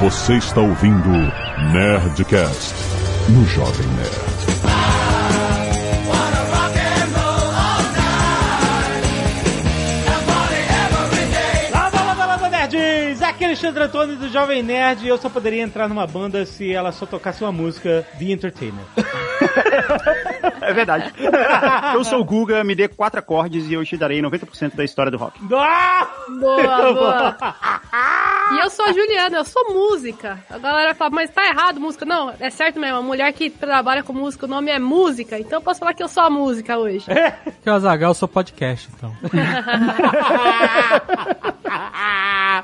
Você está ouvindo Nerdcast no Jovem Nerd. Landa, landa, landa, nerds! Aqui é Alexandre Antônio do Jovem Nerd e eu só poderia entrar numa banda se ela só tocasse uma música The Entertainer. É verdade. Eu sou o Guga, me dê quatro acordes e eu te darei 90% da história do rock. Ah! Boa, boa. E eu sou a Juliana, eu sou música. A galera fala, mas tá errado música. Não, é certo mesmo. A mulher que trabalha com música, o nome é música. Então eu posso falar que eu sou a música hoje. Que o Azagal, eu sou podcast, então.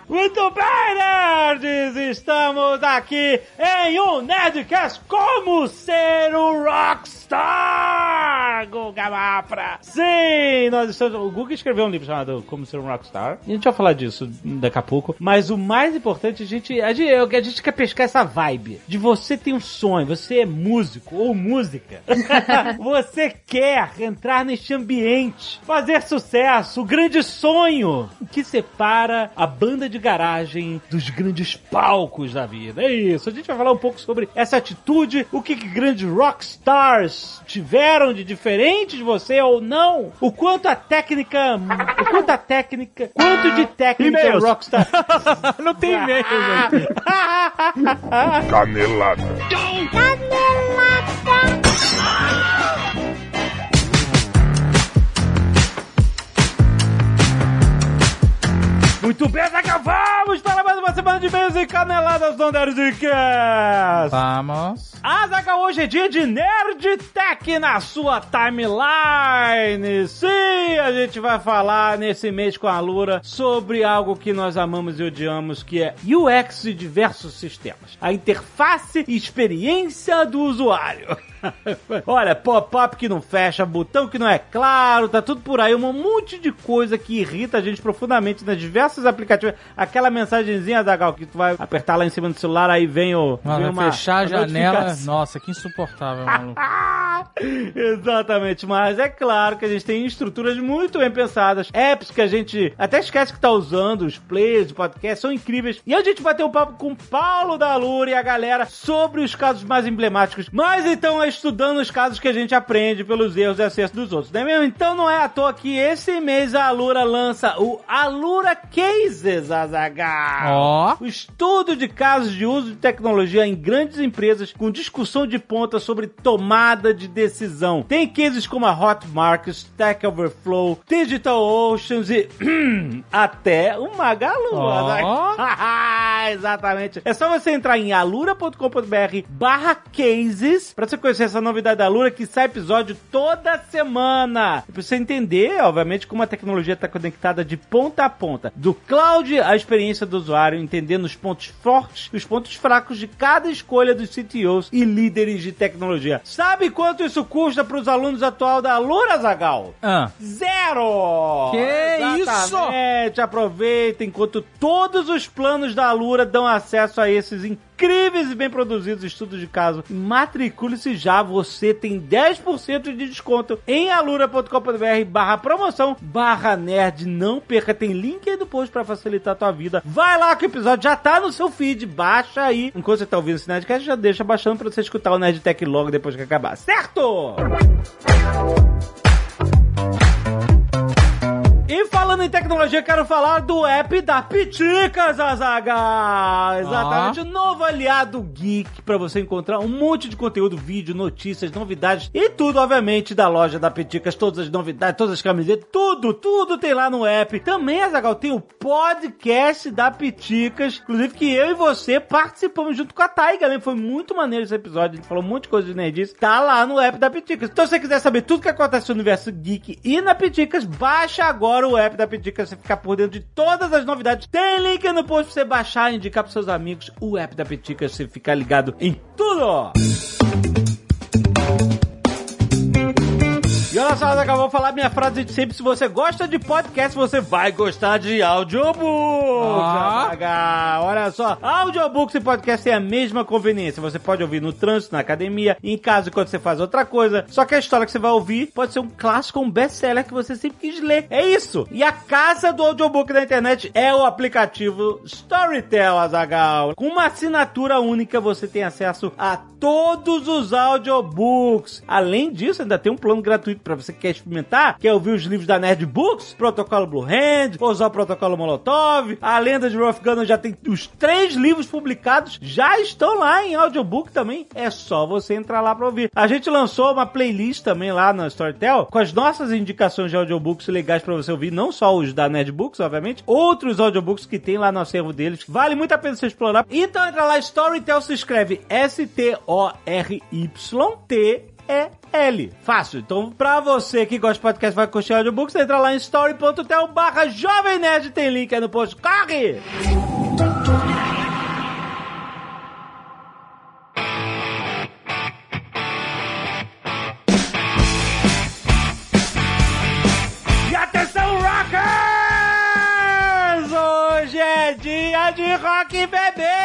Muito bem, nerds! Estamos aqui em um Nerdcast Como Ser um Rockstar! Guga Mafra! Sim, nós estamos... O Guga escreveu um livro chamado Como Ser um Rockstar. A gente vai falar disso daqui a pouco. Mas o mais importante, a gente, a gente, a gente quer pescar essa vibe de você tem um sonho, você é músico ou música. você quer entrar neste ambiente, fazer sucesso, o grande sonho que separa a banda de garagem dos grandes palcos da vida. É isso. A gente vai falar um pouco sobre essa atitude, o que, que grandes rockstars tiveram de diferente de você ou não, o quanto a técnica, o quanto a técnica, quanto de técnica rockstar. Não tem e-mail, velho. Canelada. Muito bem, Zaga, vamos para mais uma semana de e-mails e caneladas do Nerdcast. Vamos. Azaga, hoje é dia de Nerd Tech na sua timeline. Sim, a gente vai falar nesse mês com a Lura sobre algo que nós amamos e odiamos, que é UX de diversos sistemas. A interface e experiência do usuário. Olha, pop-up que não fecha, botão que não é claro, tá tudo por aí, um monte de coisa que irrita a gente profundamente nas diversas aplicativos. Aquela mensagenzinha da Gal que tu vai apertar lá em cima do celular, aí vem o. Mano, vem vai fechar a uma janela. Nossa, que insuportável, maluco. Exatamente, mas é claro que a gente tem estruturas muito bem pensadas, apps que a gente até esquece que tá usando, os players de podcast são incríveis. E a gente vai ter um papo com o Paulo da Lura e a galera sobre os casos mais emblemáticos. Mas então é estudando os casos que a gente aprende pelos erros e acertos dos outros, não é mesmo? Então não é à toa que esse mês a Alura lança o Alura Cases, Azaghal. Ó. O estudo de casos de uso de tecnologia em grandes empresas com discussão de ponta sobre tomada de decisão. Tem cases como a Hotmart, Stack Overflow, Digital Oceans e até o Magalu. Ó. Exatamente. É só você entrar em alura.com.br barra cases pra você conhecer essa novidade da Alura que sai episódio toda semana. E pra você entender, obviamente, como a tecnologia está conectada de ponta a ponta. Do cloud à experiência do usuário, entendendo os pontos fortes e os pontos fracos de cada escolha dos CTOs e líderes de tecnologia. Sabe quanto isso custa para os alunos atual da Alura, Zagal? Ah. Zero! Que Exatamente. Aproveita enquanto todos os planos da Alura dão acesso a esses incríveis e bem produzidos estudos de caso. Matricule-se já, você tem 10% de desconto em alura.com.br barra promoção barra nerd. Não perca, tem link aí do post pra facilitar a tua vida. Vai lá que o episódio já tá no seu feed, baixa aí. Enquanto você tá ouvindo esse Nerdcast, já deixa baixando pra você escutar o Nerd Tech logo depois que acabar, certo? E falando em tecnologia, quero falar do app da Piticas, Azaga! Exatamente, o novo aliado geek para você encontrar um monte de conteúdo, vídeo, notícias, novidades e tudo, obviamente, da loja da Piticas, todas as novidades, todas as camisetas, tudo, tudo tem lá no app. Também, Azagal, tem o podcast da Piticas, inclusive que eu e você participamos junto com a Taiga, né? Foi muito maneiro esse episódio, a gente falou um monte de coisa de nerdice, tá lá no app da Piticas. Então, se você quiser saber tudo que acontece no universo geek e na Piticas, baixa agora o app da Piticas, você ficar por dentro de todas as novidades. Tem link no post pra você baixar e indicar pros seus amigos o app da Piticas, você ficar ligado em tudo! E olha só, Zagal, vou falar minha frase de sempre. Se você gosta de podcast, você vai gostar de audiobooks. Ah. Olha só, audiobooks e podcast têm a mesma conveniência. Você pode ouvir no trânsito, na academia, em casa, enquanto você faz outra coisa. Só que a história que você vai ouvir pode ser um clássico, um best-seller que você sempre quis ler. É isso. E a casa do audiobook da internet é o aplicativo Storytel, Azagal. Com uma assinatura única, você tem acesso a todos os audiobooks. Além disso, ainda tem um plano gratuito para você que quer experimentar, quer ouvir os livros da Nerd Books, Protocolo Blue Hand, usar o Protocolo Molotov, a Lenda de Rough Gunner já tem os três livros publicados, já estão lá em audiobook também. É só você entrar lá para ouvir. A gente lançou uma playlist também lá na Storytel com as nossas indicações de audiobooks legais para você ouvir, não só os da Nerd Books, obviamente, outros audiobooks que tem lá no acervo deles. Vale muito a pena você explorar. Então entra lá, Storytel se escreve S-T-O-R-Y-T L. Fácil. Então, pra você que gosta de podcast, vai curtir audiobooks, entra lá em story.tel barra Jovem Nerd, tem link aí no post. Corre! E atenção, rockers! Hoje é dia de rock bebê!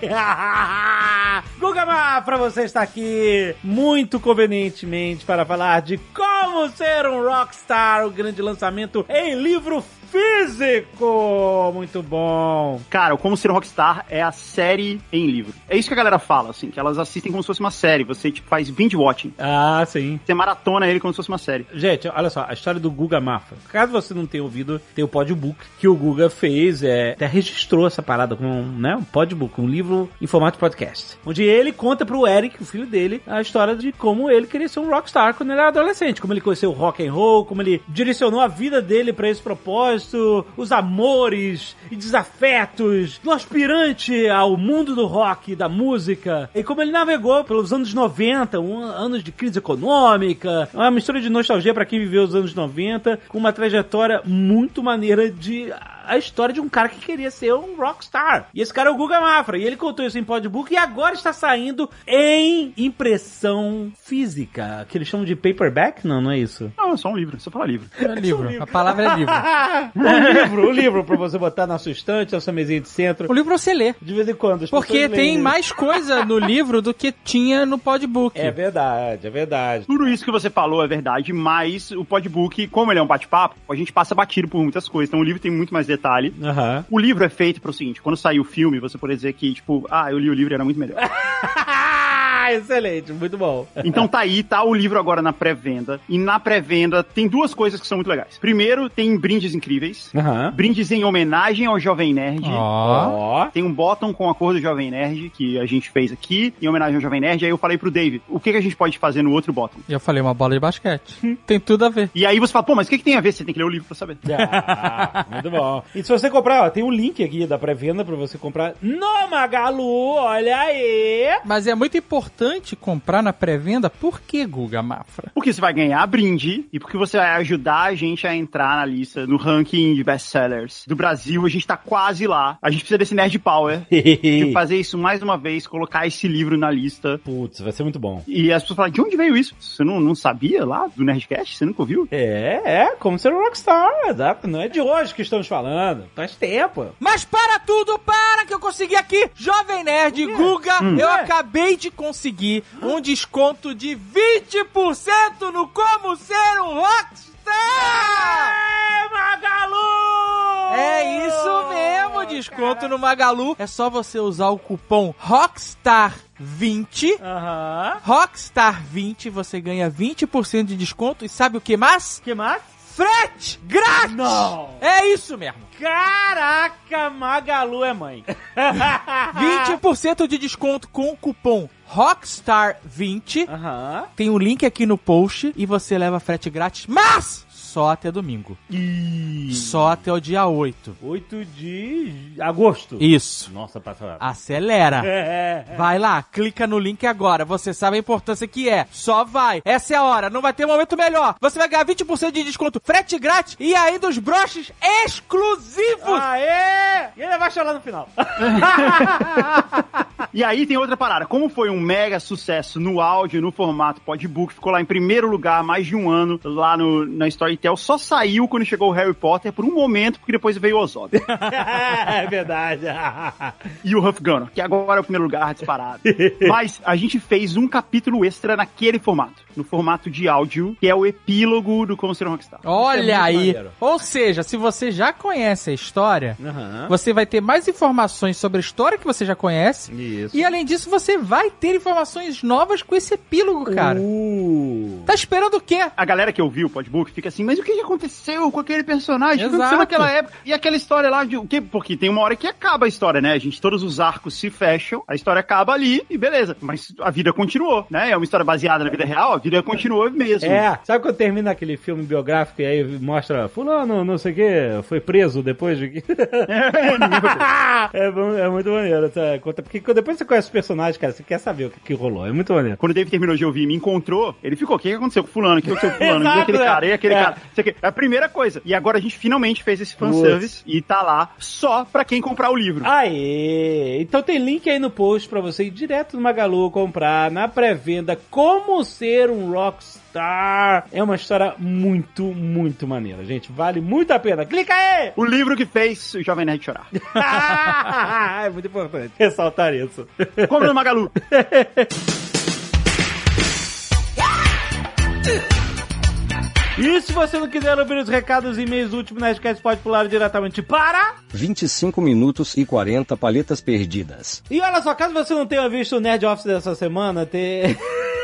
Guga Mafra, você está aqui muito convenientemente para falar de como ser um rockstar, o grande lançamento em livro físico! Muito bom! Cara, o Como Ser Rockstar é a série em livro. É isso que a galera fala, assim, que elas assistem como se fosse uma série. Você, tipo, faz binge watching. Ah, sim. Você maratona ele como se fosse uma série. Gente, olha só, a história do Guga Mafra. Caso você não tenha ouvido, tem o Podbook que o Guga fez, é, até registrou essa parada com né, um Podbook, um livro em formato podcast. Onde ele conta pro Eric, o filho dele, a história de como ele queria ser um rockstar quando ele era adolescente, como ele conheceu o rock and roll, como ele direcionou a vida dele pra esse propósito, os amores e desafetos do aspirante ao mundo do rock, da música, e como ele navegou pelos anos 90, um, anos de crise econômica, uma mistura de nostalgia pra quem viveu os anos 90, com uma trajetória muito maneira de a história de um cara que queria ser um rockstar. E esse cara é o Guga Mafra. E ele contou isso em podbook e agora está saindo em impressão física. Que eles chamam de paperback? Não, não é isso. Não, é só um livro, só fala livro. É livro. A palavra é livro. um livro, um livro pra você botar na sua estante, na sua mesinha de centro. O livro você lê. De vez em quando. as Porque tem mais coisa no livro do que tinha no podbook. É verdade, é verdade. Tudo isso que você falou é verdade, mas o podbook, como ele é um bate-papo, a gente passa batido por muitas coisas. Então o livro tem muito mais detalhe. Aham. O livro é feito pro seguinte, quando sair o filme, você poder dizer que, tipo, ah, eu li o livro e era muito melhor. Excelente, muito bom. Então tá aí, tá o livro agora na pré-venda. E na pré-venda tem duas coisas que são muito legais. Primeiro, tem brindes incríveis. Aham. Brindes em homenagem ao Jovem Nerd. Ó. Ó. Tem um bottom com a cor do Jovem Nerd que a gente fez aqui, em homenagem ao Jovem Nerd. Aí eu falei pro David, o que, que a gente pode fazer no outro bottom? E eu falei uma bola de basquete. tem tudo a ver. E aí você fala, pô, mas o que, que tem a ver? Você tem que ler o livro pra saber. Ah, muito bom. E se você comprar, ó, tem um link aqui da pré-venda pra você comprar no Magalu, olha aí. Mas é muito importante comprar na pré-venda. Por que, Guga Mafra? Porque você vai ganhar brinde e porque você vai ajudar a gente a entrar na lista, no ranking de best-sellers do Brasil. A gente tá quase lá. A gente precisa desse Nerd Power. de fazer isso mais uma vez, colocar esse livro na lista. Putz, vai ser muito bom. E as pessoas falam, de onde veio isso? Você não, não sabia lá do Nerdcast? Você nunca ouviu? É, é, como ser um rockstar, exato. Não é de hoje que estamos falando, faz tempo. Mas para tudo, para que eu consegui aqui! Jovem Nerd, Guga, eu acabei de conseguir um desconto de 20% no Como Ser um Rockstar! É, Magalu! É isso mesmo, desconto no Magalu. É só você usar o cupom ROCKSTAR20. Aham. Rockstar20, você ganha 20% de desconto. E sabe o que mais? que mais? Frete grátis! Não. É isso mesmo. Caraca, Magalu é mãe. 20% de desconto com o cupom ROCKSTAR20. Aham. Tem o link aqui no post e você leva frete grátis, mas só até domingo. Só até o dia 8. 8 de agosto. Isso. Nossa, passou. Acelera. É. Vai lá, clica no link agora. Você sabe a importância que é. Só vai. Essa é a hora. Não vai ter momento melhor. Você vai ganhar 20% de desconto, frete grátis e ainda os broches exclusivos. Aê! E ele vai chorar no final. E aí tem outra parada. Como foi um mega sucesso no áudio, no formato podbook, ficou lá em primeiro lugar mais de um ano lá no, na Storytel, só saiu quando chegou o Harry Potter por um momento, porque depois veio o Ozob. é verdade. e o Huff Gunner, que agora é o primeiro lugar disparado. Mas a gente fez um capítulo extra naquele formato, no formato de áudio, que é o epílogo do Como Ser um Rockstar. Olha É aí. maneiro. Ou seja, se você já conhece a história, Aham. você vai ter mais informações sobre a história que você já conhece. Isso. E além disso, você vai ter informações novas com esse epílogo, cara. Uh. Tá esperando o quê? A galera que ouviu o podbook fica assim, mas o que aconteceu com aquele personagem? O que Exato. aconteceu naquela época? E aquela história lá de o quê? Porque tem uma hora que acaba a história, né? A gente, todos os arcos se fecham, a história acaba ali e beleza. Mas a vida continuou, né? É uma história baseada na vida real, a vida continuou mesmo. É, sabe quando termina aquele filme biográfico e aí mostra fulano, não sei o que, foi preso depois de que... é, bom- é muito maneiro essa conta, porque depois você conhece os personagens, cara, você quer saber o que, que rolou, é muito maneiro. Quando o Dave terminou de ouvir e me encontrou, ele ficou, o que que aconteceu com fulano? O que aconteceu com fulano? Exato, e aquele cara, e aquele É. cara. Isso aqui. É a primeira coisa. E agora a gente finalmente fez esse fanservice e tá lá só pra quem comprar o livro. Aê! Então tem link aí no post pra você ir direto no Magalu comprar na pré-venda Como Ser um Rockstar. É uma história muito, muito maneira, gente. Vale muito a pena. Clica aí! O livro que fez o Jovem Nerd chorar. é muito importante ressaltar isso. Como no Magalu. E se você não quiser ouvir os recados e e-mails do último Nerdcast, pode pular diretamente para... 25 minutos e 40 palhetas perdidas. E olha só, caso você não tenha visto o Nerd Office dessa semana, tem...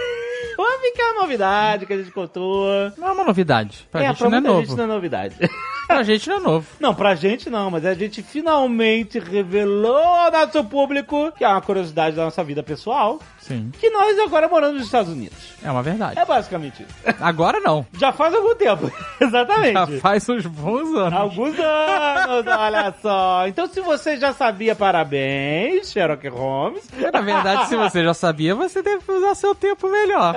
Que é uma novidade que a gente contou. Não é uma novidade. Pra é, gente pra não é novo. gente não é novidade. Pra gente não é novo. Não, pra gente não, mas a gente finalmente revelou ao nosso público que é uma curiosidade da nossa vida pessoal, Sim. que nós agora moramos nos Estados Unidos. É uma verdade. É basicamente isso. Agora não. Já faz algum tempo. Exatamente. Já faz uns bons anos. Alguns anos, olha só. Então, se você já sabia, parabéns, Sherlock Holmes. Na verdade, se você já sabia, você deve usar seu tempo melhor.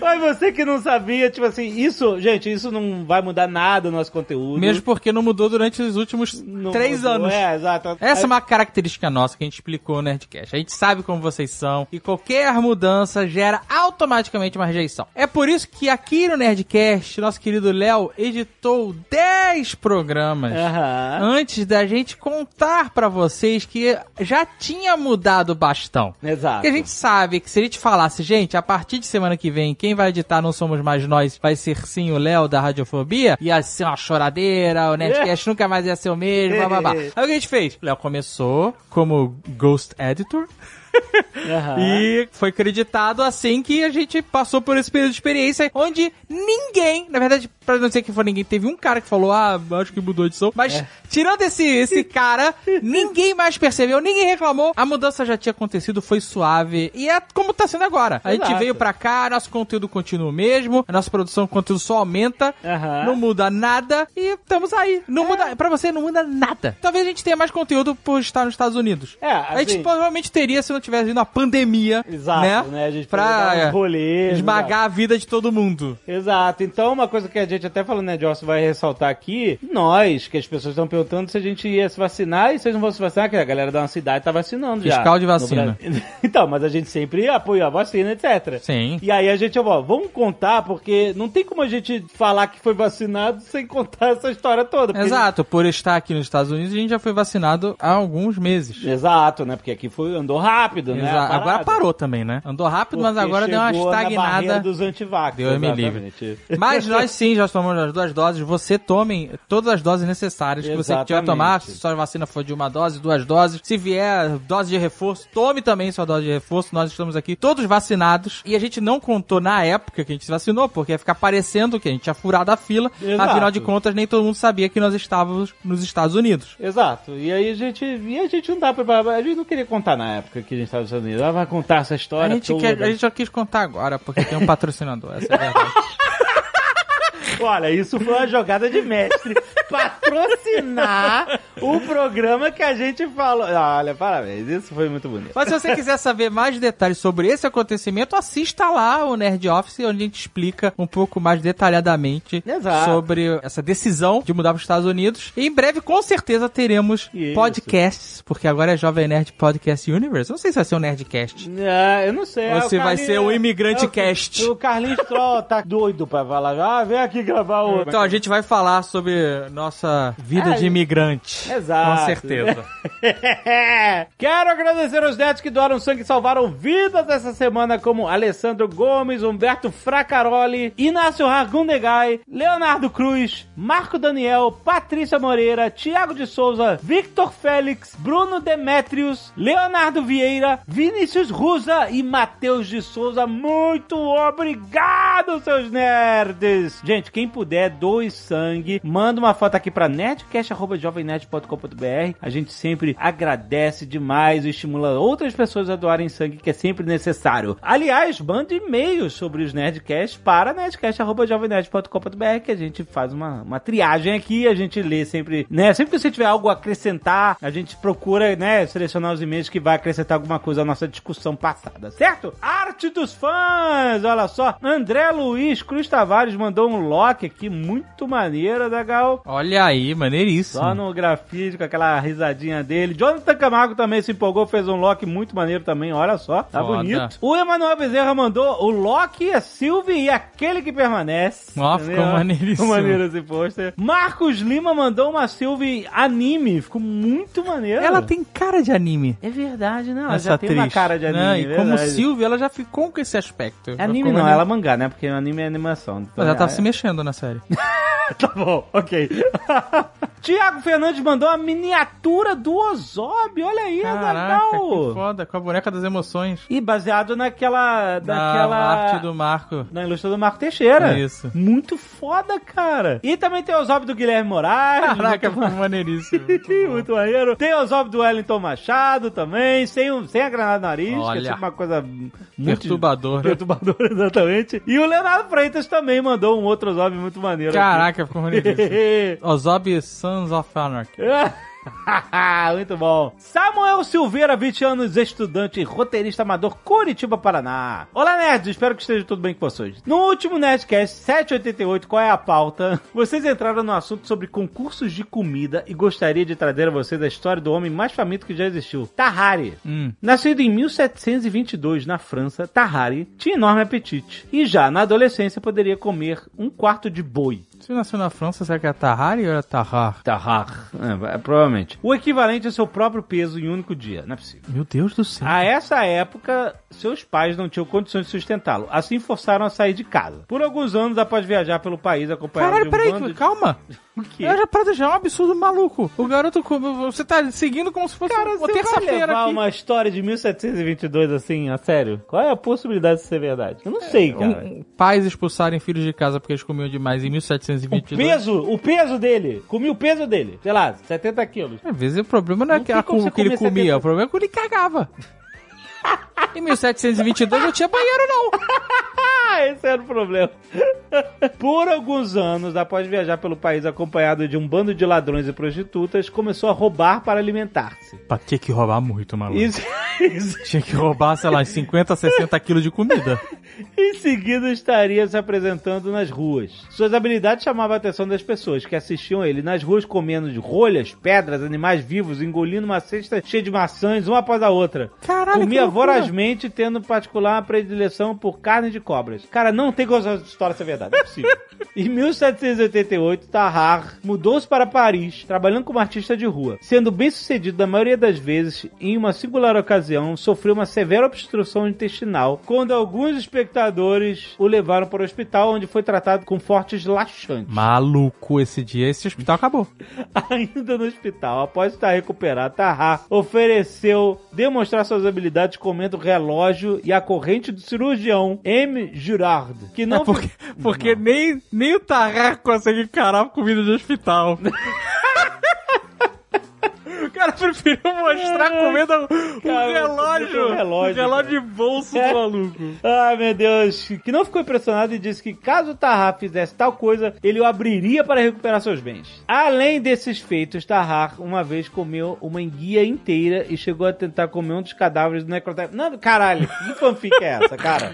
Mas você que não sabia, tipo assim, isso, gente, isso não vai mudar nada no nosso conteúdo. Mesmo porque não mudou durante os últimos Não três mudou. anos. É, exato. Essa é uma característica nossa que a gente explicou no Nerdcast. A gente sabe como vocês são e qualquer mudança gera automaticamente uma rejeição. É por isso que aqui no Nerdcast, nosso querido Léo editou 10 programas Aham. antes da gente contar pra vocês que já tinha mudado o bastão. Exato. Porque a gente sabe que se a gente falasse, gente, a partir de semana que vem, quem vai editar Não Somos Mais Nós vai ser sim o Léo da Radiofobia, ia ser uma choradeira, o Nerdcast nunca mais ia ser o mesmo, blá blá blá. Aí o que a gente fez? O Léo começou como Ghost Editor. Aham. E foi acreditado assim que a gente passou por esse período de experiência onde ninguém, na verdade, pra não dizer que foi ninguém, teve um cara que falou, ah, acho que mudou a edição, mas É. tirando esse, esse cara, ninguém mais percebeu, ninguém reclamou, a mudança já tinha acontecido, foi suave, e é como tá sendo agora. A gente Exato. veio pra cá, nosso conteúdo continua o mesmo, a nossa produção de conteúdo só aumenta, Aham. não muda nada, e estamos aí. Não muda, pra você não muda nada. Talvez a gente tenha mais conteúdo por estar nos Estados Unidos. É, a gente assim- provavelmente teria se não tivesse vindo a pandemia. Exato, né? né? A gente pra dar uns rolês, esmagar a vida de todo mundo. Exato. Então, uma coisa que a gente até falando, né, Joss, vai ressaltar aqui, nós, que as pessoas estão perguntando se a gente ia se vacinar e vocês não vão se vacinar, que a galera da nossa cidade tá vacinando já. Fiscal de vacina. Então, mas a gente sempre apoia a vacina, etc. Sim. E aí a gente, ó, vamos contar, porque não tem como a gente falar que foi vacinado sem contar essa história toda. Exato, por estar aqui nos Estados Unidos, a gente já foi vacinado há alguns meses. Exato, né? Porque aqui foi, andou rápido, né? A parada. Agora parou também, né? Andou rápido, mas Porque agora deu uma chegou na estagnada. dos antivax. Deus me livre. Mas nós sim já tomamos as duas doses. Você tome todas as doses necessárias que você tiver Exatamente. tomar. Se sua vacina for de uma dose, duas doses. Se vier dose de reforço, tome também sua dose de reforço. Nós estamos aqui todos vacinados. E a gente não contou na época que a gente se vacinou, porque ia ficar parecendo que a gente tinha furado a fila. Exato. Afinal de contas, nem todo mundo sabia que nós estávamos nos Estados Unidos. Exato. E aí a gente. E a gente não dá pra. A gente não queria contar na época que a nos Estados Unidos. Ela vai contar essa A história gente, toda. quer, a gente já quis contar agora, porque tem um patrocinador. Essa é a verdade. Olha, isso foi uma jogada de mestre. patrocinar o programa que a gente falou. Olha, parabéns, isso foi muito bonito. Mas se você quiser saber mais detalhes sobre esse acontecimento, assista lá o Nerd Office, onde a gente explica um pouco mais detalhadamente Exato. sobre essa decisão de mudar para os Estados Unidos. E em breve, com certeza, teremos Isso. podcasts, porque agora é Jovem Nerd Podcast Universe. Não sei se vai ser um Nerdcast. Ah, eu não sei. Ou ah, se vai Carlinhos- ser o Imigrante é, o- Cast. O Carlinhos Troll tá doido pra falar. Ah, vem aqui gravar o. Então a gente vai falar sobre nossa vida É, de imigrante. Exato. Com certeza. Quero agradecer aos netos que doaram sangue e salvaram vidas essa semana, como Alessandro Gomes, Humberto Fracaroli, Inácio Ragundegai, Leonardo Cruz, Marco Daniel, Patrícia Moreira, Tiago de Souza, Victor Félix, Bruno Demetrius, Leonardo Vieira, Vinícius Rusa e Matheus de Souza. Muito obrigado, seus nerds! Gente, quem puder, doe sangue. Manda uma foto aqui pra nerdcast.jovemnerd.com.br. A gente sempre agradece demais e estimula outras pessoas a doarem sangue, que é sempre necessário. Aliás, manda e-mails sobre os Nerdcast para nerdcast.jovemnerd.com.br que a gente faz uma, uma triagem aqui, a gente lê sempre, né? Sempre que você tiver algo a acrescentar, a gente procura, né, selecionar os e-mails que vai acrescentar alguma coisa à nossa discussão passada, certo? Arte dos fãs! Olha só, André Luiz Cruz Tavares mandou um lock aqui muito maneiro da Gal. Olha aí, maneiríssimo. Só no grafite, com aquela risadinha dele. Jonathan Camargo também se empolgou, fez um lock muito maneiro também, olha só. Tá Foda. bonito. O Emanuel Bezerra mandou o Loki, a Sylvie e aquele que permanece. Ó, ficou maneiríssimo. Ficou maneiro esse pôster. Marcos Lima mandou uma Sylvie anime. Ficou muito maneiro. Ela tem cara de anime. É verdade, não. Ela essa já atriz. tem uma cara de anime. Não, é e como verdade. Silvia, ela já ficou com esse aspecto. É anime não, maneiro. ela é mangá, né? Porque anime é animação. Então Mas ela tava é- se mexendo na série. Tá bom, ok. Tiago Fernandes mandou a miniatura do Ozob. Olha aí, Caraca, que foda, com a boneca das emoções. E baseado naquela. Da naquela. arte do Marco. Na ilustra do Marco Teixeira. Isso. Muito foda, cara. E também tem o Ozob do Guilherme Moraes. Caraca, muito, ficou maneiríssimo. Muito muito maneiro. Tem o Ozob do Wellington Machado também. Sem, o- sem a granada no nariz, que é Olha. sempre uma coisa muito Perturbador. Perturbador, exatamente. E o Leonardo Freitas também mandou um outro Ozob muito maneiro. aqui. Caraca, ficou maneiríssimo. Ozob Sons of Anarchy. Muito bom. Samuel Silveira, 20 anos, estudante e roteirista amador, Curitiba, Paraná. Olá, nerds. Espero que esteja tudo bem com vocês. No último Nerdcast 788, qual é a pauta? Vocês entraram no assunto sobre concursos de comida e gostaria de trazer a vocês a história do homem mais faminto que já existiu, Tahari. Hum. Nascido em 1722 na França, Tahari tinha enorme apetite e já na adolescência poderia comer um quarto de boi. Você nasceu na França, será que é Tahari ou é Tahar? Tahar, é, é, provavelmente. O equivalente ao seu próprio peso em um único dia, não é possível. Meu Deus do céu. A essa época, seus pais não tinham condições de sustentá-lo, assim forçaram a sair de casa. Por alguns anos, após viajar pelo país acompanhado Caralho, de um peraí, bando de... O quê? Eu já parada já é um absurdo maluco. O garoto, você tá seguindo como se fosse Cara, uma terça-feira aqui. uma história de 1722 assim, a sério? Qual é a possibilidade de ser verdade? Eu não sei, cara. Um- pais expulsarem filhos de casa porque eles comiam demais em O 1722. peso, o peso dele. Comi o peso dele. Sei lá, 70 quilos. Às vezes o problema não é Não que, a- o que ele comia, 70. o problema é que ele cagava. Em 1722 não tinha banheiro, não. Esse era o problema. Por alguns anos, após viajar pelo país acompanhado de um bando de ladrões e prostitutas, começou a roubar para alimentar-se. Pra ter que roubar muito, maluco. Isso, isso. Tinha que roubar, sei lá, 50, 60 quilos de comida. Em seguida, estaria se apresentando nas ruas. Suas habilidades chamavam a atenção das pessoas que assistiam ele nas ruas comendo de rolhas, pedras, animais vivos, engolindo uma cesta cheia de maçãs, uma após a outra. Caralho, Comia que. Vorazmente, tendo particular predileção por carne de cobras. Cara, não tem como essa história ser verdade, não é possível. em 1788, Tahar mudou-se para Paris, trabalhando como artista de rua. Sendo bem sucedido na maioria das vezes, em uma singular ocasião, sofreu uma severa obstrução intestinal, quando alguns espectadores o levaram para o hospital, onde foi tratado com fortes laxantes. Maluco, esse dia, esse hospital acabou. Ainda no hospital, após estar recuperado, Tahar ofereceu demonstrar suas habilidades comendo o relógio e a corrente do cirurgião M. Girard, que não É porque, porque nem, nem o Tarrar consegue encarar comida de hospital. o cara preferiu mostrar comendo o Cara, relógio. o relógio, O relógio de bolso do maluco. Ai, meu Deus. Que não ficou impressionado e disse que caso o Tahar fizesse tal coisa, ele o abriria para recuperar seus bens. Além desses feitos, Tahar uma vez comeu uma enguia inteira e chegou a tentar comer um dos cadáveres do necrotério. Não, caralho, que fanfic é essa, cara?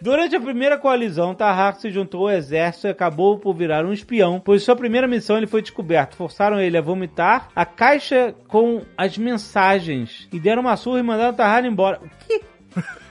Durante a primeira coalizão, Tahar se juntou ao exército e acabou por virar um espião, pois sua primeira missão ele foi descoberto. Forçaram ele a vomitar a caixa com as mensagens e deram uma surra e mandaram Tahar embora. O que?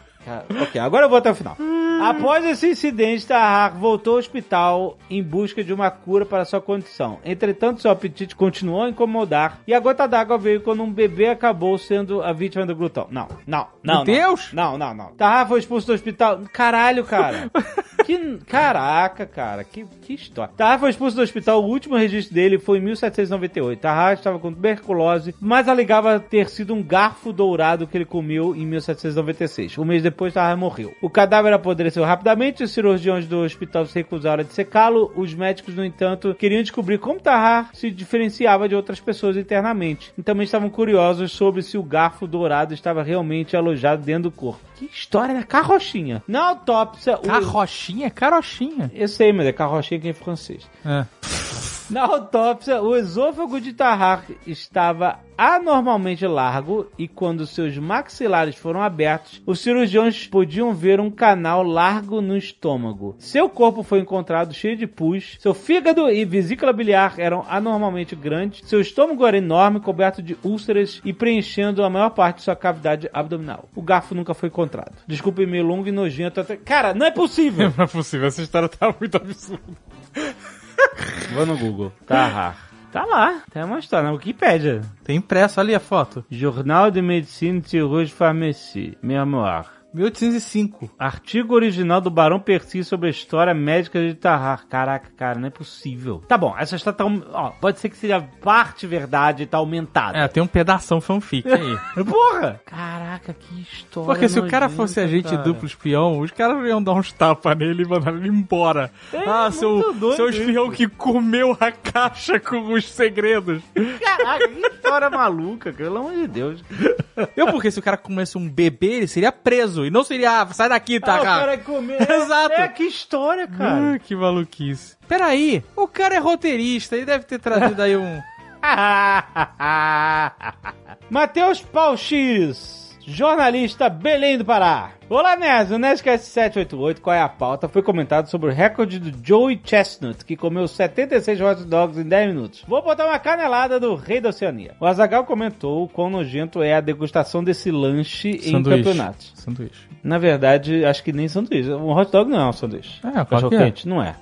Ok, agora eu vou até o final. Após esse incidente, Tahar voltou ao hospital em busca de uma cura para sua condição. Entretanto, seu apetite continuou a incomodar e a gota d'água veio quando um bebê acabou sendo a vítima do glutão. Não, não, não. Meu não. Deus! Não, não, não. Tahar foi expulso do hospital. Caralho, cara. que, caraca, cara. Que, que história. Tahar foi expulso do hospital. O último registro dele foi em 1798. Tahar estava com tuberculose, mas alegava ter sido um garfo dourado que ele comeu em 1796. Um mês depois, Tahar morreu. O cadáver apodreceu rapidamente. Os cirurgiões do hospital se recusaram a dissecá-lo. Os médicos, no entanto, queriam descobrir como Tahar se diferenciava de outras pessoas internamente. E também estavam curiosos sobre se o garfo dourado estava realmente alojado dentro do corpo. Que história da carrochinha. Na autópsia, o... Carrochinha? Carochinha. Eu sei, mas é carrochinha que é em francês. É. Na autópsia, o esôfago de Tahar estava anormalmente largo e quando seus maxilares foram abertos, os cirurgiões podiam ver um canal largo no estômago. Seu corpo foi encontrado cheio de pus, seu fígado e vesícula biliar eram anormalmente grandes, seu estômago era enorme, coberto de úlceras e preenchendo a maior parte de sua cavidade abdominal. O garfo nunca foi encontrado. Desculpe meio longo e nojento até... Cara, não é possível! Não é possível, essa história tá muito absurda. Vou no Google. Tahar. Tá lá, tem uma história na Wikipédia. Tem impresso ali a foto. Jornal de Medicine Tirage Pharmacie, Memoir. 1805. Artigo original do Barão Percy sobre a história médica de Tahar. Caraca, cara, não é possível. Tá bom, essa história tá. Ó, pode ser que seja parte verdade e tá aumentada. É, tem um pedação fanfic aí. Porra! Caraca, que história. Porque se o cara fosse agente cara. duplo espião, os caras iam dar uns tapas nele e mandar ele embora. ah, seu, seu espião que comeu a caixa com os segredos. Caraca, que história maluca, pelo amor de Deus. Eu, porque se o cara comesse um bebê, ele seria preso. E não seria, ah, sai daqui, tá, Ah, o cara? cara comer. Exato. É, que história, cara. Ah, que maluquice. Peraí, o cara é roteirista, ele deve ter trazido aí um... Matheus Pauxis, jornalista Belém do Pará. Olá, Nerds. O Nerdcast 788, qual é a pauta? Foi comentado sobre o recorde do Joey Chestnut, que comeu 76 hot dogs em 10 minutos. Vou botar uma canelada do rei da Oceania. O Azagal comentou o quão nojento é a degustação desse lanche em Sanduíche. campeonatos. Sanduíche. Na verdade, acho que nem sanduíche. Um hot dog não é um sanduíche. É, claro Cachorro é. quente, não é.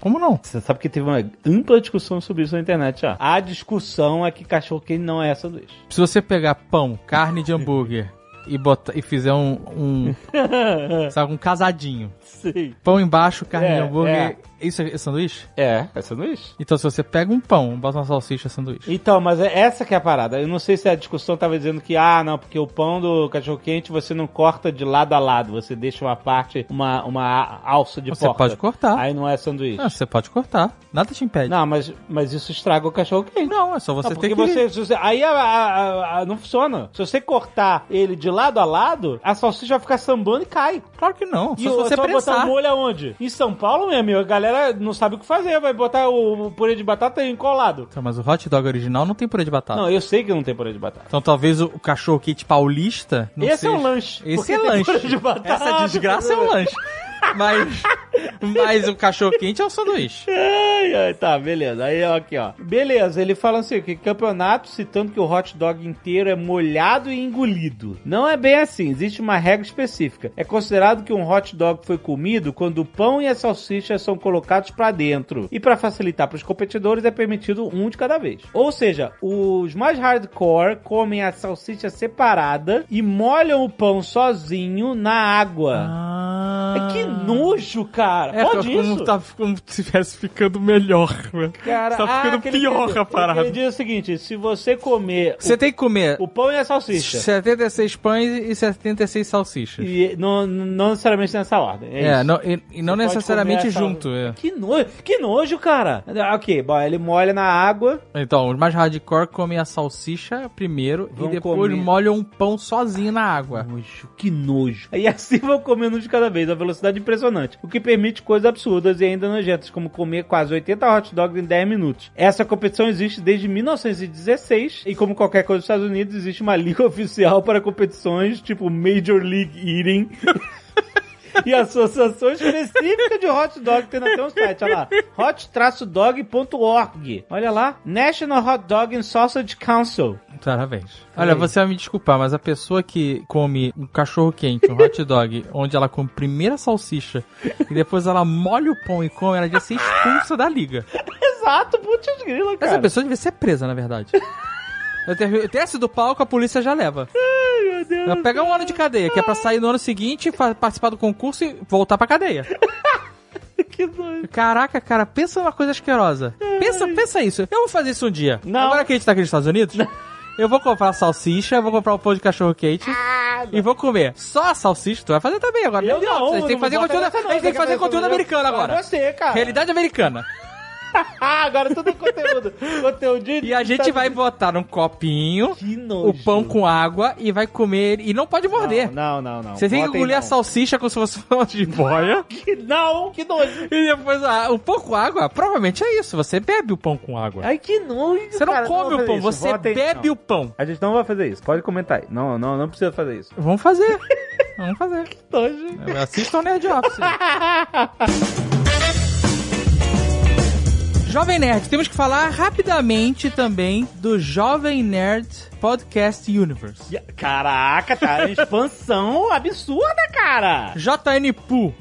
Como não? Você sabe que teve uma ampla discussão sobre isso na internet já. A discussão é que cachorro quente não é sanduíche. Se você pegar pão, carne de hambúrguer e, botar, e fizer um, um sabe, um casadinho, Sei. pão embaixo, carne É, de hambúrguer, é. Isso é sanduíche? É, é sanduíche. Então se você pega um pão, bota uma salsicha, é sanduíche. Então, mas é essa que é a parada. Eu não sei se a discussão tava dizendo que, ah, não, porque o pão do cachorro quente você não corta de lado a lado, você deixa uma parte, uma, uma alça de Você porta. pode cortar. Aí não é sanduíche. Ah, você pode cortar, nada te impede. Não, mas, mas isso estraga o cachorro quente. Não, é só você Não, ter que... você, você- aí a- a- a- a- não funciona. Se você cortar ele de lado a lado, a salsicha vai ficar sambando e cai. Claro que não, E só se você só botar prensar. o molho aonde? Em São Paulo, meu amigo, a galera não sabe o que fazer. Vai botar o, purê de batata encolado. Então, mas o hot dog original não tem purê de batata. Não, eu sei que não tem purê de batata. Então talvez o, cachorro quente paulista... Não Esse é seja- um lanche. Esse é lanche. de batata. Essa desgraça é um lanche. Mas, mas o cachorro quente é um sanduíche. Ai, ai, tá, beleza. Aí, ó, aqui, ó. Beleza, ele fala assim, que campeonato, citando que o hot dog inteiro é molhado e engolido. Não é bem assim, existe uma regra específica. É considerado que um hot dog foi comido quando o pão e a salsicha são colocados pra dentro. E pra facilitar pros competidores, é permitido um de cada vez. Ou seja, os mais hardcore comem a salsicha separada e molham o pão sozinho na água. Ah. Que nojo, cara. É, Pode como, isso? Tá, como se estivesse ficando melhor. né? Cara, tá ficando aquele pior que- a parada. Ele diz o seguinte, se você comer Você tem que comer o, o pão e a salsicha, 76 pães e 76 salsichas. e não, não necessariamente nessa ordem, é, É, não, e, e não necessariamente junto. é. Que nojo, que nojo, cara. Ok, bom, ele molha na água, Então, os mais hardcore comem a salsicha primeiro Vão e depois comer. molham um pão sozinho na água. Nojo, que nojo. E assim vão comendo de cada vez, a velocidade impressionante. O que permite coisas absurdas e ainda nojentas, como comer quase 80 hot dogs em 10 minutos. Essa competição existe desde 1916 e como qualquer coisa dos Estados Unidos, existe uma liga oficial para competições tipo Major League Eating. E a associação específica de hot dog tem até um site, olha lá. hot-dog.org. Olha lá. National Hot Dog and Sausage Council. Parabéns. Olha, você vai me desculpar, mas a pessoa que come um cachorro quente, um hot dog, onde ela come primeiro a salsicha e depois ela molha o pão e come, ela devia ser expulsa da liga. Exato, putz grila, cara. Essa pessoa devia ser presa, na verdade. Desce do palco, a polícia já leva. Ai, meu Deus. Ela pega um ano de cadeia, que é pra sair no ano seguinte, participar do concurso e voltar pra cadeia. Que doido. Caraca, cara, pensa numa coisa asquerosa. Pensa, pensa isso. Eu vou fazer isso um dia. Não. Agora que a gente tá aqui nos Estados Unidos, eu vou comprar salsicha, vou comprar um pão de cachorro quente e vou comer. Só a salsicha, tu vai fazer também agora. Eu não, a gente tem que fazer não conteúdo, não. a gente tem que fazer conteúdo americano agora. você, cara. Realidade americana. Ah, agora tudo é conteúdo. conteúdo. E a gente vai botar num copinho Que o pão com água e vai comer e não pode morder. Não, não, não. Você tem que engolir a não. salsicha como se fosse uma de boia. Que não, que nojo. E depois ah, o pão com água, provavelmente é isso. Você bebe o pão com água. Ai, que nojo, Você não cara. come vou o pão, isso. você Botem- bebe não. o pão. A gente não vai fazer isso. Pode comentar aí. Não, não, não precisa fazer isso. Vamos fazer. Vamos fazer. Nojo. Assistam o Nerd Office. Jovem Nerd, temos que falar rapidamente também do Jovem Nerd Podcast Universe. Caraca, tá expansão absurda, cara.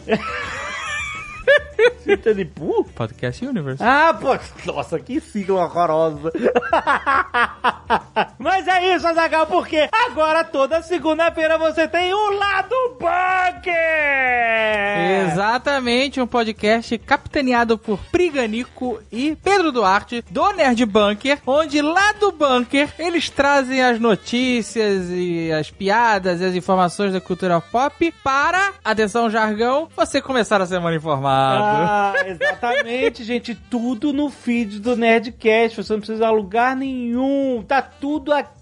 JN Poo Titanipu? Podcast Universe. Ah, pô, nossa, que sigla horrorosa. Mas é isso, Azagal, porque agora toda segunda-feira você tem o Lado Bunker! Exatamente, um podcast capitaneado por Priganico e Pedro Duarte, do Nerd Bunker, onde lá do bunker eles trazem as notícias e as piadas e as informações da cultura pop para, atenção jargão, você começar a semana informado. Ah, exatamente, gente. Tudo no feed do Nerdcast. Você não precisa alugar nenhum. Tá tudo aqui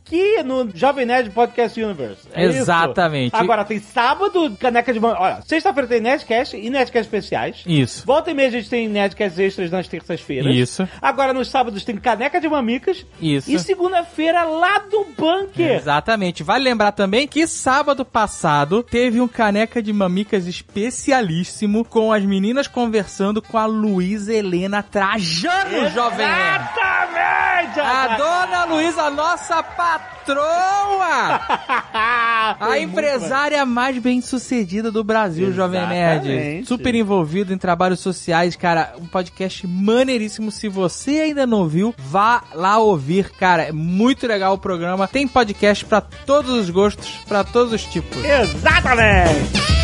no Jovem Nerd Podcast Universe. É isso. Exatamente. Agora tem sábado, caneca de mão. Olha, sexta-feira tem Nerdcast e Nerdcast especiais. Isso. Volta e meia a gente tem Nerdcasts extras nas terças-feiras. Isso. Agora nos sábados tem caneca de mamicas. Isso. E segunda-feira lá do bunker. Exatamente. Vale lembrar também que sábado passado teve um caneca de mamicas especialíssimo com as meninas conversando com a Luísa Helena Trajano, jovem nerd. Exatamente! A dona Luísa, nossa patroa! A empresária mais bem sucedida do Brasil, Jovem Nerd. Exatamente. Super envolvido em trabalhos sociais, cara. Um podcast maneiríssimo. Se você ainda não viu, vá lá ouvir, cara. É muito legal o programa. Tem podcast pra todos os gostos, pra todos os tipos. Exatamente!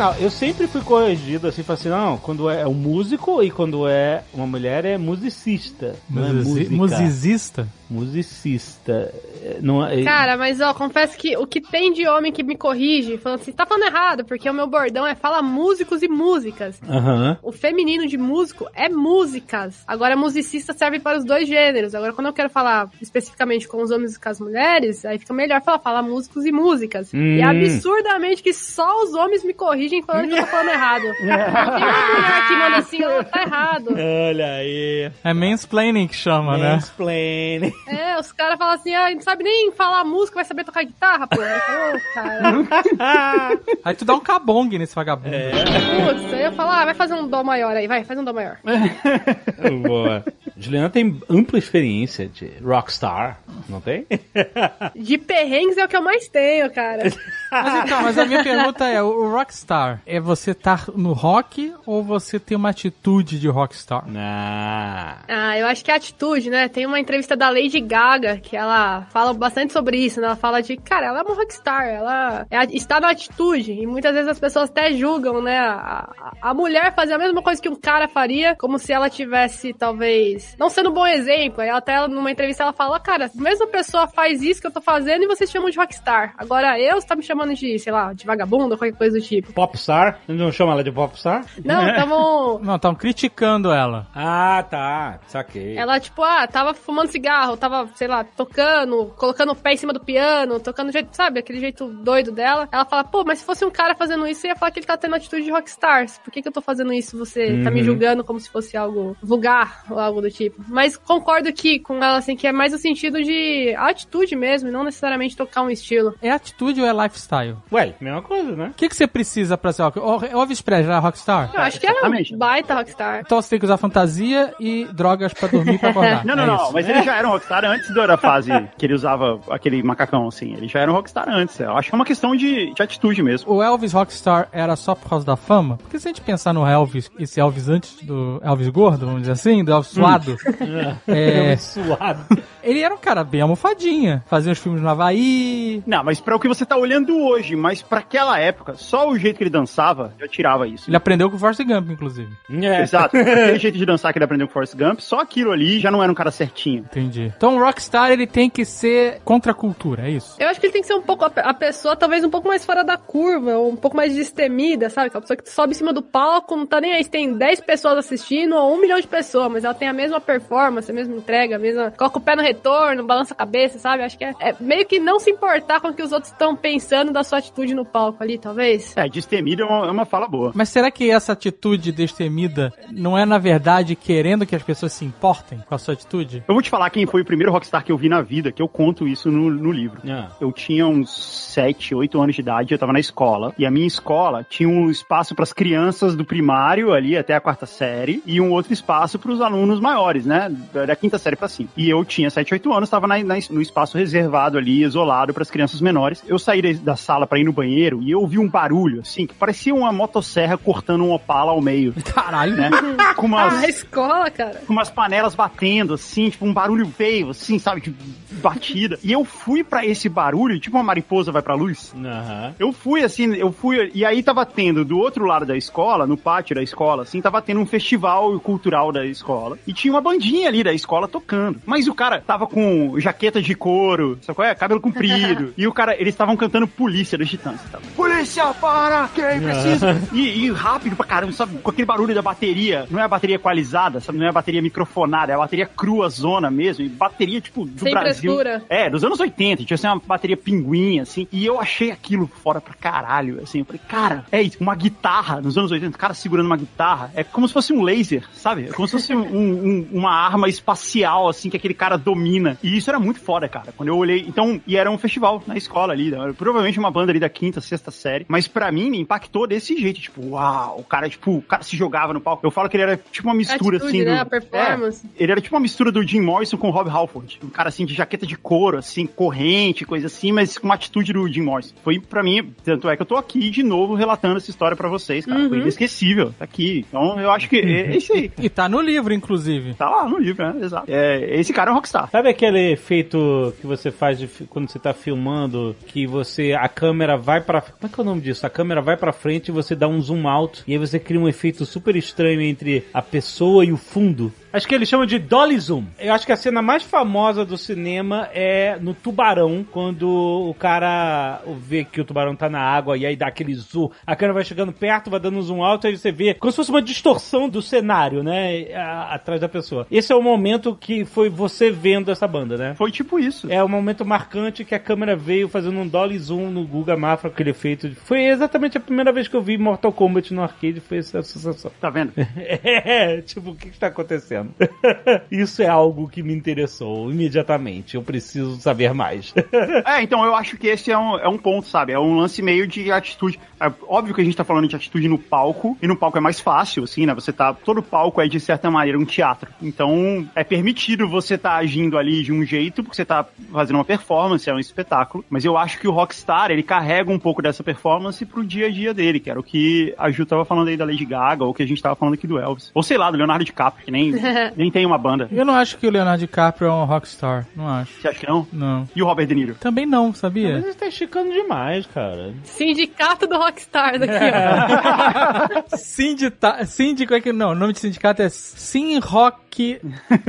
Afinal, eu sempre fui corrigido assim, falei assim, não, quando é um músico e quando é uma mulher é musicista. Não é música. Musicista? Musicista. É, Não é, Cara, mas ó, confesso que o que tem de homem que me corrige, falando assim, tá falando errado, porque o meu bordão é fala músicos e músicas. Aham. O feminino de músico é músicas. Agora, musicista serve para os dois gêneros. Agora, quando eu quero falar especificamente com os homens e com as mulheres, aí fica melhor falar, falar músicos e músicas. Hum. E é absurdamente que só os homens me corrigem falando que eu tô falando errado. Não tem uma mulher que manda assim, ó, tá errado. Olha aí. É mansplaining que chama, né? Mansplaining. É, os caras falam assim, ah, não sabe nem falar música, vai saber tocar guitarra, pô. Eu falo, "Ô, cara. Aí tu dá um cabong nesse vagabundo. É. Putz, aí eu falo, ah, vai fazer um dó maior aí, vai, faz um dó maior. Boa. Juliana tem ampla experiência de rockstar, não tem? De perrengues é o que eu mais tenho, cara. Mas então, mas a minha pergunta é, o rockstar, é você estar no rock ou você ter uma atitude de rockstar? Ah. Ah, eu acho que é atitude, né? Tem uma entrevista da Lady Gaga que ela fala bastante sobre isso, né? Ela fala de, cara, ela é uma rockstar, ela é, está na atitude. E muitas vezes as pessoas até julgam, né? A, a, mulher fazer a mesma coisa que um cara faria, como se ela tivesse, talvez, não sendo um bom exemplo. Aí até numa entrevista ela fala, cara, a mesma pessoa faz isso que eu tô fazendo e vocês chamam de rockstar. Agora eu, você tá me chamando de, sei lá, de vagabundo ou qualquer coisa do tipo. Popstar? Não chama ela de popstar? Não, tamo... Não, estão criticando ela. Ah, tá. Saquei. Ela, tipo, ah, tava fumando cigarro, tava, sei lá, tocando, colocando o pé em cima do piano, tocando jeito, sabe, aquele jeito doido dela. Ela fala, pô, mas se fosse um cara fazendo isso, eu ia falar que ele tá tendo atitude de rockstars. Por que, que eu tô fazendo isso? Você tá me julgando como se fosse algo vulgar ou algo do tipo. Mas concordo que com ela, assim, que é mais o sentido de atitude mesmo, e não necessariamente tocar um estilo. É atitude ou é lifestyle? Ué, mesma coisa, né? O que, que você precisa pra ser rock? O Elvis Presley era rockstar? Eu acho que era exatamente. um baita rockstar. Então você tem que usar fantasia e drogas pra dormir e pra acordar. Não, não, É não, mas ele já era um rockstar antes da fase que ele usava aquele macacão, assim. Ele já era um rockstar antes. Eu acho que é uma questão de, de atitude mesmo. O Elvis Rockstar era só por causa da fama? Porque se a gente pensar no Elvis, esse Elvis antes do Elvis gordo, vamos dizer assim, do Elvis suado, é, Suado. ele era um cara bem almofadinha. Fazia os filmes no Havaí. Não, mas pra o que você tá olhando hoje, mas pra aquela época, só o jeito que ele dançava já tirava isso. Ele aprendeu com o Forrest Gump, inclusive. É. Exato. Aquele jeito de dançar que ele aprendeu com Forrest Gump, só aquilo ali já não era um cara certinho. Entendi. Então o Rockstar, ele tem que ser contra a cultura, é isso? Eu acho que ele tem que ser um pouco, a a pessoa talvez um pouco mais fora da curva, ou um pouco mais destemida, sabe? Aquela pessoa que sobe em cima do palco, não tá nem aí se tem 10 pessoas assistindo ou um milhão de pessoas, mas ela tem a mesma performance, a mesma entrega, a mesma. coloca o pé no retorno, balança a cabeça, sabe? Acho que é, é meio que não se importar com o que os outros estão pensando da sua atitude no palco ali, talvez. É, destemido é uma, é uma fala boa. Mas será que essa atitude destemida não é, na verdade, querendo que as pessoas se importem com a sua atitude? Eu vou te falar quem foi o primeiro rockstar que eu vi na vida, que eu conto isso no, no livro. Ah. Eu tinha uns 7, 8 anos de idade, eu tava na escola, e a minha escola tinha um espaço para as crianças do primário ali até a quarta série, e um outro espaço para os alunos maiores, né, da da quinta série pra cima. E eu tinha 7, 8 anos, tava na, na- no espaço reservado ali, isolado para as crianças menores. Eu saí da, da sala para ir no banheiro e eu ouvi um barulho, assim, que parecia uma motosserra cortando um opala ao meio, Caralho, né, com Ah, umas na escola, cara. com umas panelas batendo, assim, tipo um barulho feio, assim, sabe, de batida. E eu fui pra esse barulho, tipo uma mariposa vai pra luz. Aham. Eu fui assim, eu fui, e aí tava tendo do outro lado da escola, no pátio da escola, assim, tava tendo um festival cultural da escola. E tinha uma bandinha ali da escola tocando. Mas o cara tava com jaqueta de couro, sabe qual é? Cabelo comprido. e o cara, eles estavam cantando Polícia dos Titãs. Tava, Polícia, para! Quem precisa? e, e rápido pra caramba, sabe? Com aquele barulho da bateria. Não é a bateria equalizada, sabe? Não é a bateria microfonada, é a bateria crua zona mesmo. E bateria, tipo, do Sem Brasil. frescura. É, dos anos 80, tinha assim, uma bateria pinguim, assim, e eu achei aquilo fora pra caralho, assim, eu falei, cara, é isso, uma guitarra, nos anos 80, o cara segurando uma guitarra, é como se fosse um laser, sabe? É como se fosse um- um- uma arma espacial, assim, que aquele cara domina, e isso era muito foda, cara, quando eu olhei, então, e era um festival na escola ali, né? provavelmente uma banda ali da quinta, sexta série, mas pra mim, me impactou desse jeito, tipo, uau, o cara, tipo, o cara se jogava no palco, eu falo que ele era tipo uma mistura, Atitude, assim, né? do... A performance. É, ele era tipo uma mistura do Jim Morrison com o Rob Halford. Um cara assim de jaqueta de couro, assim, corrente, coisa assim, mas com uma atitude do Jim Morrison. Foi pra mim, tanto é que eu tô aqui de novo relatando essa história pra vocês, cara. Foi inesquecível. Tá aqui. Então eu acho que é, é isso aí. E tá no livro, inclusive. Tá lá no livro, né? Exato. É, esse cara é um rockstar. Sabe aquele efeito que você faz de quando você tá filmando, que você a câmera vai pra. Como é que é o nome disso? A câmera vai pra frente e você dá um zoom out e aí você cria um efeito super estranho entre a pessoa e o fundo. Acho que eles chamam de dolly zoom. Eu acho que a cena mais famosa do cinema é no Tubarão, quando o cara vê que o tubarão tá na água e aí dá aquele zoom. A câmera vai chegando perto, vai dando um zoom alto, aí você vê como se fosse uma distorção do cenário, né? a- atrás da pessoa. Esse é o momento que foi você vendo essa banda, né? Foi tipo isso. É o momento marcante que a câmera veio fazendo um dolly zoom no Guga Mafra, aquele efeito. Foi exatamente a primeira vez que eu vi Mortal Kombat no arcade, foi essa sensação. Tá vendo? É, tipo, o que que tá acontecendo? Isso é algo que me interessou imediatamente. Eu preciso saber mais. É, então eu acho que esse é um, é um ponto, sabe? É um lance meio de atitude. É óbvio que a gente tá falando de atitude no palco, e no palco é mais fácil, assim, né? Você tá. Todo palco é, de certa maneira, um teatro. Então, é permitido você tá agindo ali de um jeito, porque você tá fazendo uma performance, é um espetáculo. Mas eu acho que o Rockstar, ele carrega um pouco dessa performance pro dia a dia dele, que era o que a Ju tava falando aí da Lady Gaga, ou que a gente tava falando aqui do Elvis. Ou sei lá, do Leonardo DiCaprio, que nem, nem tem uma banda. Eu não acho que o Leonardo DiCaprio é um rockstar. Não acho. Você acha que não? Não. E o Robert De Niro? Também não, Mas sabia? você tá esticando demais, cara. Sindicato do Rockstar daqui, ó. Sindita... Síndico é que. Não, o nome de sindicato é Sim Rock.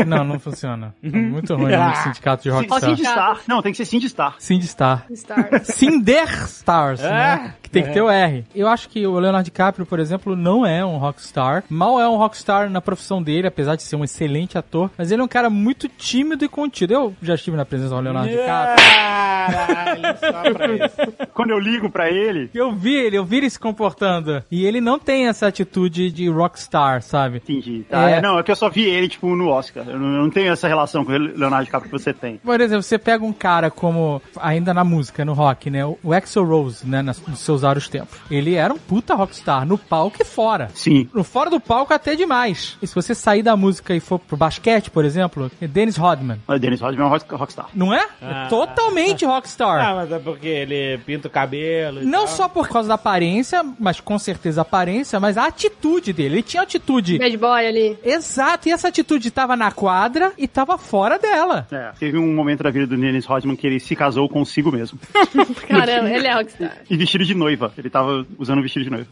Não, não funciona. Muito ruim o nome de sindicato de rockstar. Sindistar. Não, tem que ser Sindistar. Sindistar. Star. Cinder Stars, né? Que tem que ter o R. Eu acho que o Leonardo DiCaprio, por exemplo, não é um rockstar. Mal é um rockstar na profissão dele, apesar de ser um excelente ator. Mas ele é um cara muito tímido e contido. Eu já estive na presença do Leonardo DiCaprio. Caralho, só pra isso. Quando eu ligo pra ele, Eu vi ele, eu vi ele se comportando. E ele não tem essa atitude de rockstar, sabe? entendi. Tá? É. É, não, é que eu só vi ele, tipo, no Oscar. Eu não, eu não tenho essa relação com o Leonardo DiCaprio que você tem. Por exemplo, você pega um cara como, ainda na música, no rock, né? O Axl Rose, né? nas- Nos seus vários tempos. Ele era um puta rockstar, no palco e fora. Sim. No fora do palco até demais. E se você sair da música e for pro basquete, por exemplo, é Dennis Rodman. O Dennis Rodman é um rock- rockstar. Não é? Ah. é totalmente rockstar. Ah, mas é porque ele pinta o cabelo e Não tal. só por causa da aparência, mas com certeza a aparência, mas a atitude dele. Ele tinha atitude. Bad boy ali. Exato, e essa atitude tava na quadra e tava fora dela. É, teve um momento da vida do Dennis Rodman que ele se casou consigo mesmo. Caramba, ele é Rockstar. E vestido de noiva. Ele tava usando vestido de noiva.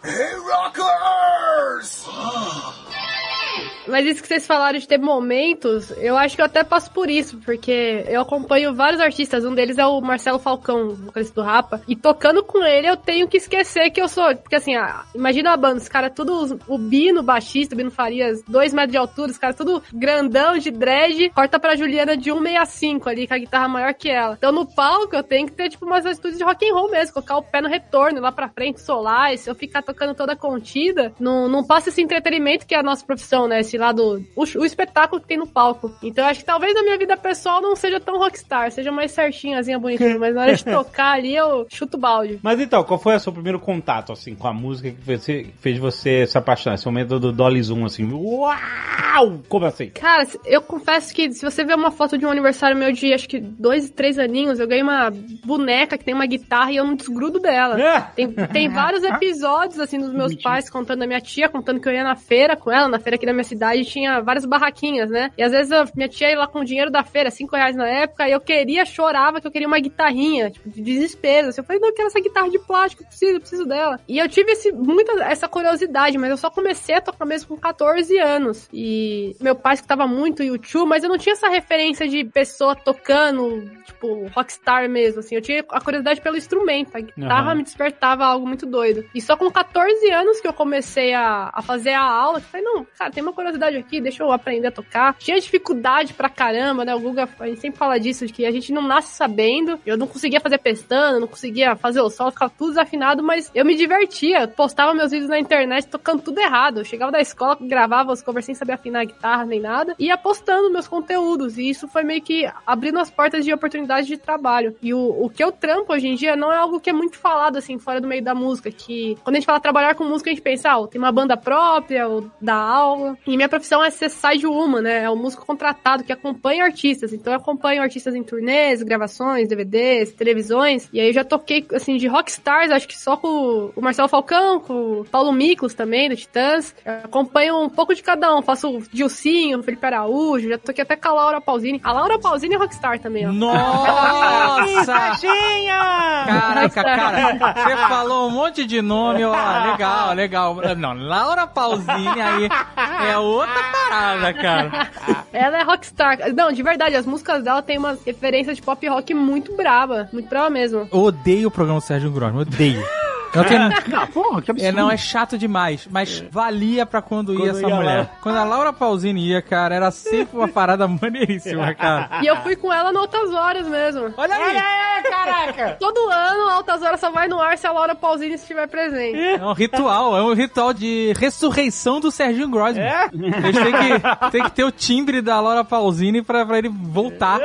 Mas isso que vocês falaram de ter momentos, eu acho que eu até passo por isso, porque eu acompanho vários artistas, um deles é o Marcelo Falcão, vocalista do Rapa, e tocando com ele eu tenho que esquecer que eu sou, porque assim, imagina a banda, os caras tudo, o Bino, baixista, o Bino Farias, dois metros de altura, os caras tudo grandão, de dread, corta pra Juliana de 165 ali, com a guitarra maior que ela. Então no palco eu tenho que ter, tipo, umas atitudes de rock and roll mesmo, colocar o pé no retorno, lá pra frente, solar, e se eu ficar tocando toda contida, não, não passa esse entretenimento que é a nossa profissão, né, esse lado, o, o espetáculo que tem no palco. Então acho que talvez na minha vida pessoal não seja tão rockstar, seja mais certinhazinha, bonitinha, mas na hora de tocar ali eu chuto o balde. Mas então, qual foi o seu primeiro contato, assim, com a música que você- fez você se apaixonar? Esse momento do Dolly Zoom, assim, uau! Como assim? Cara, eu confesso que se você ver uma foto de um aniversário meu de acho que dois, três aninhos, eu ganhei uma boneca que tem uma guitarra e eu não desgrudo dela. É. Tem, tem vários episódios, assim, dos meus pais contando da minha tia, contando que eu ia na feira com ela, na feira aqui da minha cidade tinha várias barraquinhas, né? E às vezes minha tia ia lá com o dinheiro da feira, cinco reais na época, e eu queria, chorava que eu queria uma guitarrinha, tipo, de desespero. Assim, eu falei, não, eu quero essa guitarra de plástico, eu preciso, eu preciso dela. E eu tive esse, muita essa curiosidade, mas eu só comecei a tocar mesmo com 14 anos. E meu pai escutava muito YouTube, mas eu não tinha essa referência de pessoa tocando, tipo, rockstar mesmo, assim. Eu tinha a curiosidade pelo instrumento. A guitarra Aham. me despertava algo muito doido. E só com 14 anos que eu comecei a, a fazer a aula, eu falei, não, cara, tem uma curiosidade aqui, deixa eu aprender a tocar. Tinha dificuldade pra caramba, né? O Guga, a gente sempre fala disso, de que a gente não nasce sabendo. Eu não conseguia fazer pestana, não conseguia fazer o sol, ficava tudo desafinado, mas eu me divertia. Postava meus vídeos na internet tocando tudo errado. Eu chegava da escola, gravava os covers sem saber afinar a guitarra nem nada, e ia postando meus conteúdos. E isso foi meio que abrindo as portas de oportunidades de trabalho. E o, o que eu trampo hoje em dia não é algo que é muito falado, assim, fora do meio da música. Que quando a gente fala trabalhar com música, a gente pensa, ah, tem uma banda própria, ou dá aula. E minha profissão é ser side woman, né? É o músico contratado que acompanha artistas. Então eu acompanho artistas em turnês, gravações, DVDs, televisões. E aí eu já toquei, assim, de rockstars, acho que só com o Marcelo Falcão, com o Paulo Miklos também, do Titãs. Eu acompanho um pouco de cada um. Faço o Gilcinho, Felipe Araújo, já toquei até com a Laura Pausini. A Laura Pausini é rockstar também, ó. Nossa! Caraca, cara, você falou um monte de nome, ó, legal, legal. Não, Laura Pausini aí é outra parada, cara. Ela é rockstar. Não, de verdade, as músicas dela tem umas referências de pop rock muito braba. Muito brava mesmo. Eu odeio o programa do Sérgio Grossman, odeio. Eu tenho... Ah, porra, que absurdo. É, não, é chato demais, mas valia pra quando, ia Quando essa ia mulher. lá. Quando a Laura Pausini ia, cara, era sempre uma parada maneiríssima, cara. E eu fui com ela em outras horas mesmo. Olha aí! Caraca! Todo ano, Altas Horas só vai no ar se a Laura Pausini estiver presente. É um ritual, é um ritual de ressurreição do Serginho Grosman. É? Eles têm que, têm que ter o timbre da Laura Pausini pra, pra ele voltar.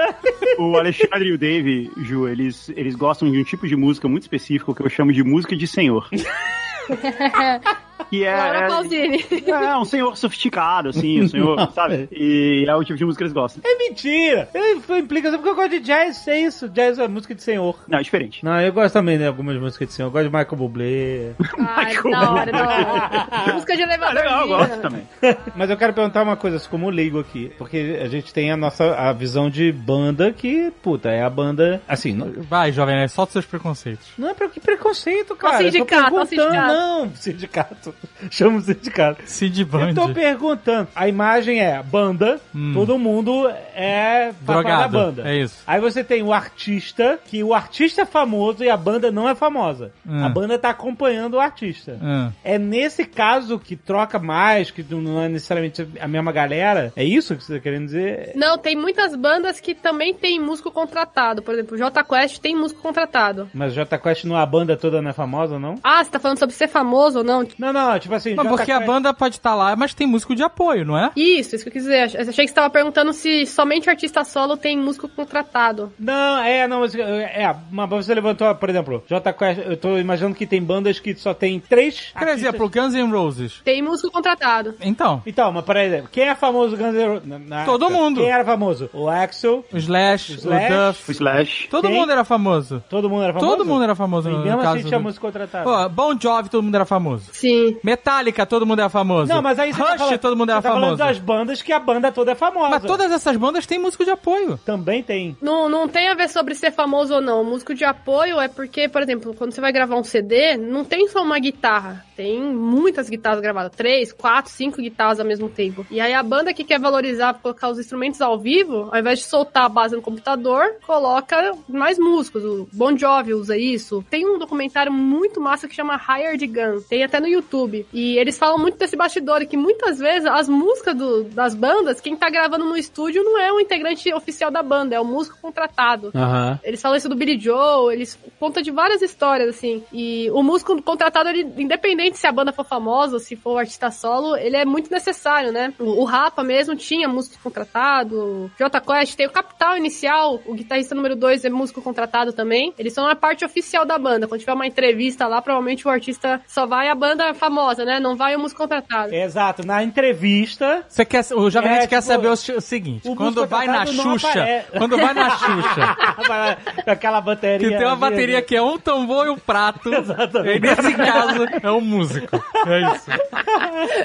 O Alexandre e o Dave, Ju, eles, eles gostam de um tipo de música muito específico que eu chamo de música de senhor. Que é, Laura é, Pausini. é um senhor sofisticado, assim, um senhor, sabe? E é o tipo de música que eles gostam. É mentira! Ele implica só porque eu gosto de jazz, é isso. Jazz é música de senhor. Não, é diferente. Não, eu gosto também de algumas músicas de senhor. Eu gosto de Michael Bublé. Ai, da hora, da hora. Música de Ah, elevador. legal, eu gosto também. Mas eu quero perguntar uma coisa, assim, como leigo aqui. Porque a gente tem a nossa a visão de banda que, puta, é a banda. Assim, não, Vai, jovem, né? Solta seus preconceitos. não é pra que preconceito, cara. Tô sindicato, sindicato. Não, sindicato. Chama o sindicato. Cid Eu Band. tô perguntando. A imagem é banda, todo mundo é falar da Drogado, banda. é isso. Aí você tem o artista, que o artista é famoso e a banda não é famosa. Hum. A banda tá acompanhando o artista. Hum. É nesse caso que troca mais, que não é necessariamente a mesma galera? É isso que você tá querendo dizer? Não, tem muitas bandas que também tem músico contratado. Por exemplo, o J Quest tem músico contratado. Mas o Jota Quest não, a banda toda não é famosa, não? Ah, você tá falando sobre ser famoso ou não? Não, não, tipo assim. Mas Jota porque a banda pode estar lá, mas tem músico de apoio, não é? Isso, isso que eu quis dizer. Eu achei que você tava perguntando se somente artista solo tem músico contratado. Não, é, não, mas é, mas você levantou, por exemplo, Quest, eu tô imaginando que tem bandas que só tem três. Por artistas- exemplo, Guns N' Roses. Tem músico contratado. Então, Então, mas peraí, quem é famoso Guns N' Roses? Todo época? mundo. Quem era famoso? O Axel, o Slash, O Slash. o O Duff. Slash. Todo Quem? mundo era famoso. todo mundo era famoso? Todo mundo era famoso E no, mesmo assim caso. tinha do- música contratada. Pô, Bon Jovi, todo mundo era famoso. Sim. Metallica, todo mundo era famoso. não, mas aí você Rush, tá falando, todo mundo era você tá falando famoso. das bandas que a banda toda é famosa. Mas todas essas bandas têm músico de apoio. Também tem. Não, não tem a ver sobre ser famoso ou não. O músico de apoio é porque, por exemplo, quando você vai gravar um CD, não tem só uma guitarra. Tem muitas guitarras gravadas. Três, quatro, cinco guitarras ao mesmo tempo. E aí a banda que quer valorizar, colocar os instrumentos ao vivo, ao invés de soltar a base no computador, coloca mais músicos. O Bon Jovi usa isso. Tem um documentário muito massa que chama Hired Gun. Tem até no YouTube. E eles falam muito desse bastidor que muitas vezes as músicas do- das bandas, quem tá gravando no estúdio não é o integrante oficial da banda, é o músico contratado. Aham. Eles falam isso do Billy Joe, eles contam de várias histórias, assim. E o músico contratado, ele, independente se a banda for famosa ou se for artista solo, ele é muito necessário, né? O, o Rapa mesmo tinha músico contratado, o J Quest tem o Capital Inicial, o guitarrista número 2 é músico contratado também. Eles são a parte oficial da banda. Quando tiver uma entrevista lá, provavelmente o artista só vai a banda famosa, né? Não vai o músico contratado. Exato, na entrevista. Você quer, o Jovem É, Nerd quer tipo, saber o, o seguinte: o quando músico vai na Xuxa, quando vai na Xuxa, Com aquela bateria. que tem uma bateria que é um tambor e um prato, Exatamente. e nesse caso é um músico. É isso.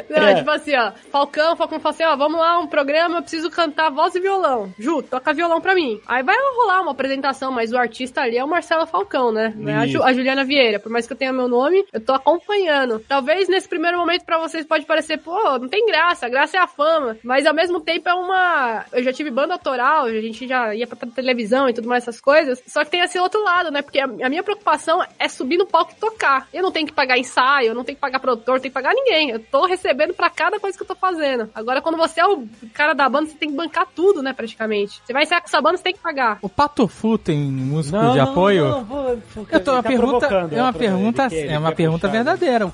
Não, É. tipo assim, ó. Falcão, Falcão fala assim, ó, vamos lá, um programa, eu preciso cantar voz e violão. Ju, toca violão pra mim. Aí vai rolar uma apresentação, mas o artista ali é o Marcelo Falcão, né? Não é a, Ju- a Juliana Vieira. Por mais que eu tenha meu nome, eu tô acompanhando. Talvez nesse primeiro momento pra vocês pode parecer, pô, não tem graça, a graça é a fama. Mas ao mesmo tempo é uma. Eu já tive banda autoral, a gente já ia pra televisão e tudo mais essas coisas. Só que tem esse outro lado, né? Porque a, minha preocupação é subir no palco e tocar. Eu não tenho que pagar ensaio, eu não tenho que pagar produtor, não tenho que pagar ninguém. Eu tô recebendo pra cada coisa que eu tô fazendo. Agora, quando você é o cara da banda, você tem que bancar tudo, né? Praticamente. Você vai ensaiar com essa banda, você tem que pagar. O Patofu tem músico Não, de apoio? não, não, vou- Eu tô, uma tá pergunta, é uma pergunta, ele, é uma pergunta puxar. verdadeira. O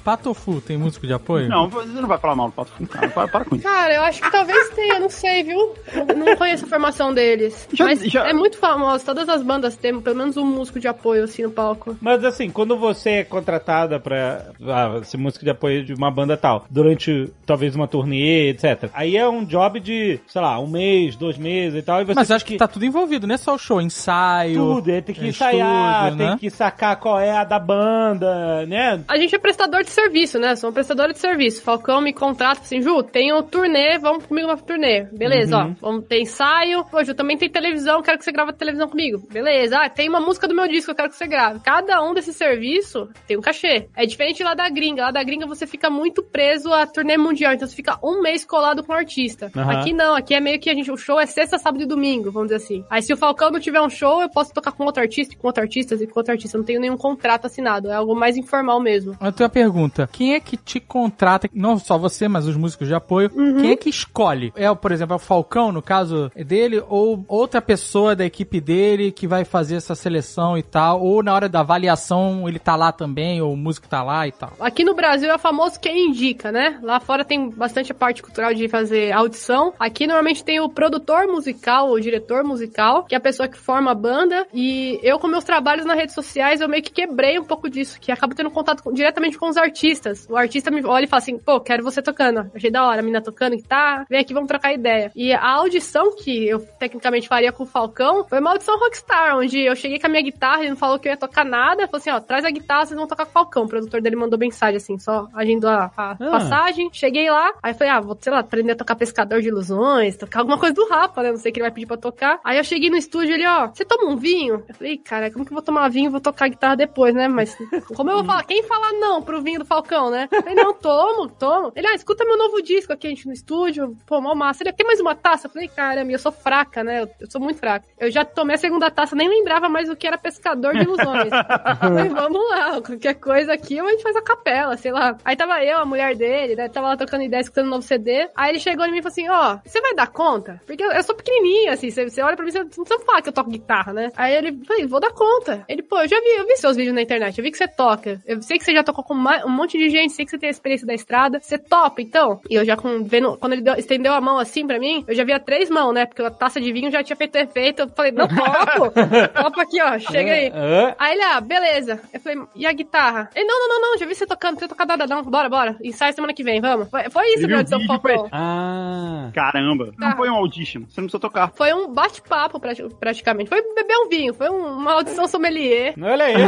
Tem músico de apoio? Não, você não vai falar mal do Pato Fundo, cara. Para, para com isso. Cara, eu acho que talvez tenha, não sei, viu? Não- Não conheço a formação deles. Já- Mas já- é muito famoso. Todas as bandas têm pelo menos um músico de apoio, assim, no palco. Mas assim, quando você é contratada pra ah, ser música de apoio de uma banda tal, durante talvez uma turnê, etc. Aí é um job de, sei lá, um mês, dois meses e tal. E você Mas tem acho que tá tudo envolvido, não é só o show, ensaio. tudo, ele tem que é ensaiar, estúdio, tem né? que sacar qual é a da banda, né? A gente é prestador de serviço, né? Sou uma prestadora de serviço. Falcão me contrata assim, Ju, tem um turnê, vamos comigo na turnê. Beleza, Uhum. ó. Vamos ter ensaio. Pô, Ju, também tem televisão, quero que você grave a televisão comigo. Beleza. Ah, tem uma música do meu disco, eu quero que você grave. Cada um desses serviços tem um cachê. É diferente lá da gringa. Lá da gringa você fica muito preso à turnê mundial. Então você fica um mês colado com o artista. Aham. Aqui não, aqui é meio que a gente, o show é sexta, sábado e domingo, vamos dizer assim. Aí se o Falcão não tiver um show, eu posso tocar com outro artista, com outro artista, e com outro artista, não tenho nenhum contrato assinado, é algo mais informal mesmo. Eu tenho uma pergunta. Quem é que te contrata, não só você, mas os músicos de apoio, quem é que escolhe? É, por exemplo, é o Falcão, no caso dele, ou outra pessoa da equipe dele que vai fazer essa seleção e tal, ou na hora da avaliação ele tá lá também, ou o músico tá lá e tal. Aqui no Brasil é o famoso quem indica, né? Lá fora tem bastante a parte cultural de fazer audição. Aqui normalmente tem o produtor musical, o diretor musical, que é a pessoa que forma a banda. E eu, com meus trabalhos nas redes sociais, eu meio que quebrei um pouco disso, que acabo tendo contato com- diretamente com os artistas. O artista me olha e fala assim, pô, quero você tocando. Achei da hora, a mina tocando guitarra, vem aqui, vamos trocar ideia. E a audição que eu tecnicamente faria com o Falcão foi uma audição rockstar, onde eu cheguei com a minha guitarra, ele não falou que eu ia tocar nada, falou assim, ó, traz a guitarra, vocês vão tocar com o Falcão. O produtor dele mandou mensagem assim, só agindo a, a passagem. Cheguei lá, aí falei, ah, vou, sei lá, aprender a tocar Pescador de Ilusões, tocar alguma coisa do Rafa, né? Não sei o que ele vai pedir pra tocar. Aí eu cheguei no estúdio, ele, ó, você toma um vinho? Eu falei, cara, como que eu vou tomar vinho e vou tocar guitarra depois, né? Mas como eu vou falar? Quem fala não pro vinho do Falcão, né? Eu falei, não, tomo, tomo. Ele, ah, escuta meu novo disco aqui, a gente no estúdio. Pô, mó massa. Ele, tem mais uma taça? Eu falei, caramba, eu sou fraca, né? Eu, eu sou muito fraca. Eu já tomei a segunda taça, nem lembrava mais o que era Pescador de Ilusões. Falei, vamos lá, qualquer coisa aqui, ou a gente faz a capela, sei lá. Aí tava eu, a mulher dele, né? Tava lá trocando ideia, escutando um novo CD. Aí ele chegou em mim e falou assim: Ó, você vai dar conta? Porque eu, eu sou pequenininha, assim. Você, você olha pra mim, você não precisa falar que eu toco guitarra, né? Aí ele falei: Vou dar conta. Ele, pô, eu já vi, eu vi seus vídeos na internet, eu vi que você toca. Eu sei que você já tocou com um monte de gente, sei que você tem a experiência da estrada. Você topa, então? E eu já com, vendo, quando ele deu- estendeu a mão assim pra mim, eu já via três mãos, né? Porque a taça de vinho já tinha feito efeito. Eu falei: Não, topo! topo aqui, ó, chega aí. Aí ele, ah, beleza. Eu falei, e a guitarra? Ele, não, não, não, não, já vi você tocando, você tocar nada, não, bora, bora. Ensaio semana que vem, vamos. Foi, foi isso, meu o audição vídeo, Falcão. ah. Caramba. Tá. Não foi um audition. Você não precisa tocar. Foi um bate-papo, prati- praticamente. Foi beber um vinho, foi um- uma audição sommelier. Olha aí.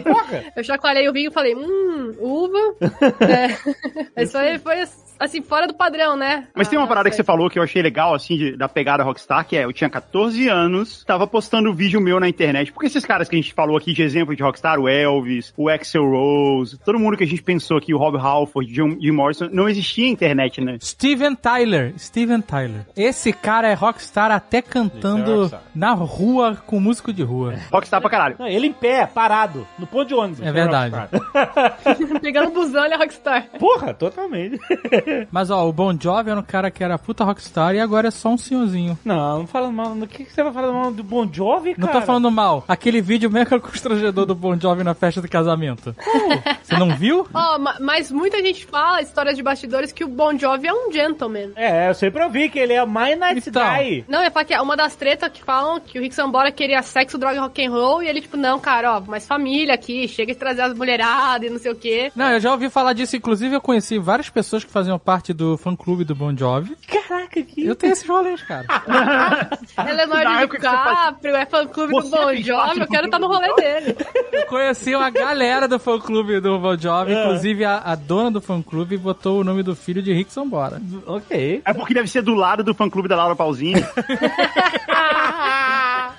Eu chacoalhei o vinho e falei, hum, uva. é. Isso aí foi, assim, fora do padrão, né? Mas tem uma Ah, parada que você sei. falou que eu achei legal, assim, de- da pegada Rockstar, que é, eu tinha 14 anos, tava postando vídeo meu na internet. Porque esses caras que a gente falou aqui de exemplo de Rockstar, o Elvis, o Axel Rose, todo mundo que a gente pensou aqui, o Rob Halford, Jim, Jim Morrison, não existia internet, né? Steven Tyler, Steven Tyler. Esse cara é rockstar até é cantando rockstar. na rua com músico de rua. Rockstar pra caralho. Não, ele em pé, parado, no ponto de ônibus. É verdade. Pegando busão, ele é rockstar. Porra, totalmente. Mas ó, o Bon Jovi era um cara que era puta rockstar e agora é só um senhorzinho. Não, não fala mal. O que, que você vai falar mal do Bon Jovi, Não cara? tô falando mal. Aquele vídeo mega constrangedor do Bon Jovi na festa do casamento. Você não viu? Ó, ma- mas muita gente fala, histórias de bastidores, que o Bon Jovi é um gentleman. É, eu sempre ouvi que ele é mais nice Então. guy. Não, é que é uma das tretas que falam que o Rick Sambora queria sexo, droga e rock and roll, e ele, tipo, não, cara, ó, mais família aqui, chega de trazer as mulheradas e não sei o quê. Não, eu já ouvi falar disso. Inclusive, eu conheci várias pessoas que faziam parte do fã-clube do Bon Jovi. Caraca, que... Eu tenho esses rolês, cara. Faz- DiCaprio, é fã-clube do Você Bon fez parte Jovi, eu quero estar no rolê dele. Eu conheci uma galera do fã-clube do Bon Jovi. Inclusive, a, a dona do fã-clube botou o nome do filho de Rick Sambora. Ok. É porque deve ser do lado do fã-clube da Laura Pausini.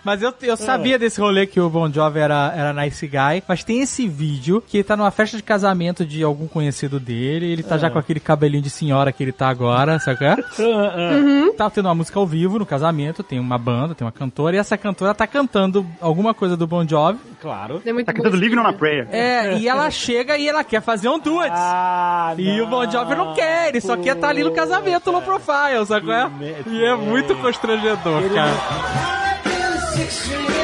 Mas eu, eu sabia desse rolê que o Bon Jovi era, era nice guy. Mas tem esse vídeo que ele tá numa festa de casamento de algum conhecido dele. Ele tá já com aquele cabelinho de senhora que ele tá agora, sabe qual é? Tá tendo uma música ao vivo no casamento. Tem uma banda, tem uma cantora. E essa cantora tá cantando alguma coisa do Bon Jovi. Claro. É Tá cantando. Living on a Prayer. É, e ela chega e ela quer fazer um duet. Ah, E o Bon Jovi não quer, ele só quer estar ali no casamento, no profile, sabe qual é? E é muito constrangedor, cara. six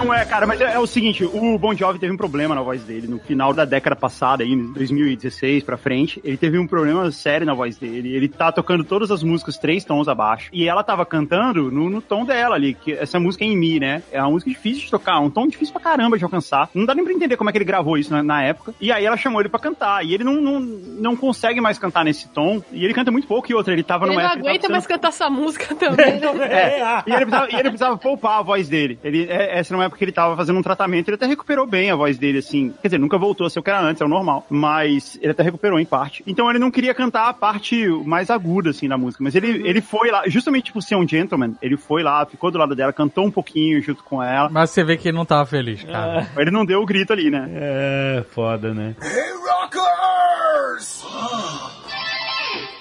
Não é, cara, mas é, é o seguinte, o Bon Jovi teve um problema na voz dele no final da década passada, aí, em 2016 pra frente. Ele teve um problema sério na voz dele. Ele tá tocando todas as músicas três tons abaixo. E ela tava cantando no, no tom dela ali, que essa música é em Mi, né? É uma música difícil de tocar, um tom difícil pra caramba de alcançar. Não dá nem pra entender como é que ele gravou isso na, na época. E aí ela chamou ele pra cantar. E ele não, não, não consegue mais cantar nesse tom. E ele canta muito pouco. E outra, ele tava Ele numa não época ele aguenta tava mais cantar essa música também. é, e ele, precisava, e ele precisava poupar a voz dele. Ele, é, essa não é porque ele tava fazendo um tratamento, ele até recuperou bem a voz dele, assim. Quer dizer, nunca voltou a ser o que era antes, é o normal. Mas ele até recuperou em parte. Então ele não queria cantar a parte mais aguda, assim, da música. Mas ele, ele foi lá, justamente por ser um gentleman, ele foi lá, ficou do lado dela, cantou um pouquinho junto com ela. Mas você vê que ele não tava feliz, cara. Ele não deu o grito ali, né? É, foda, né?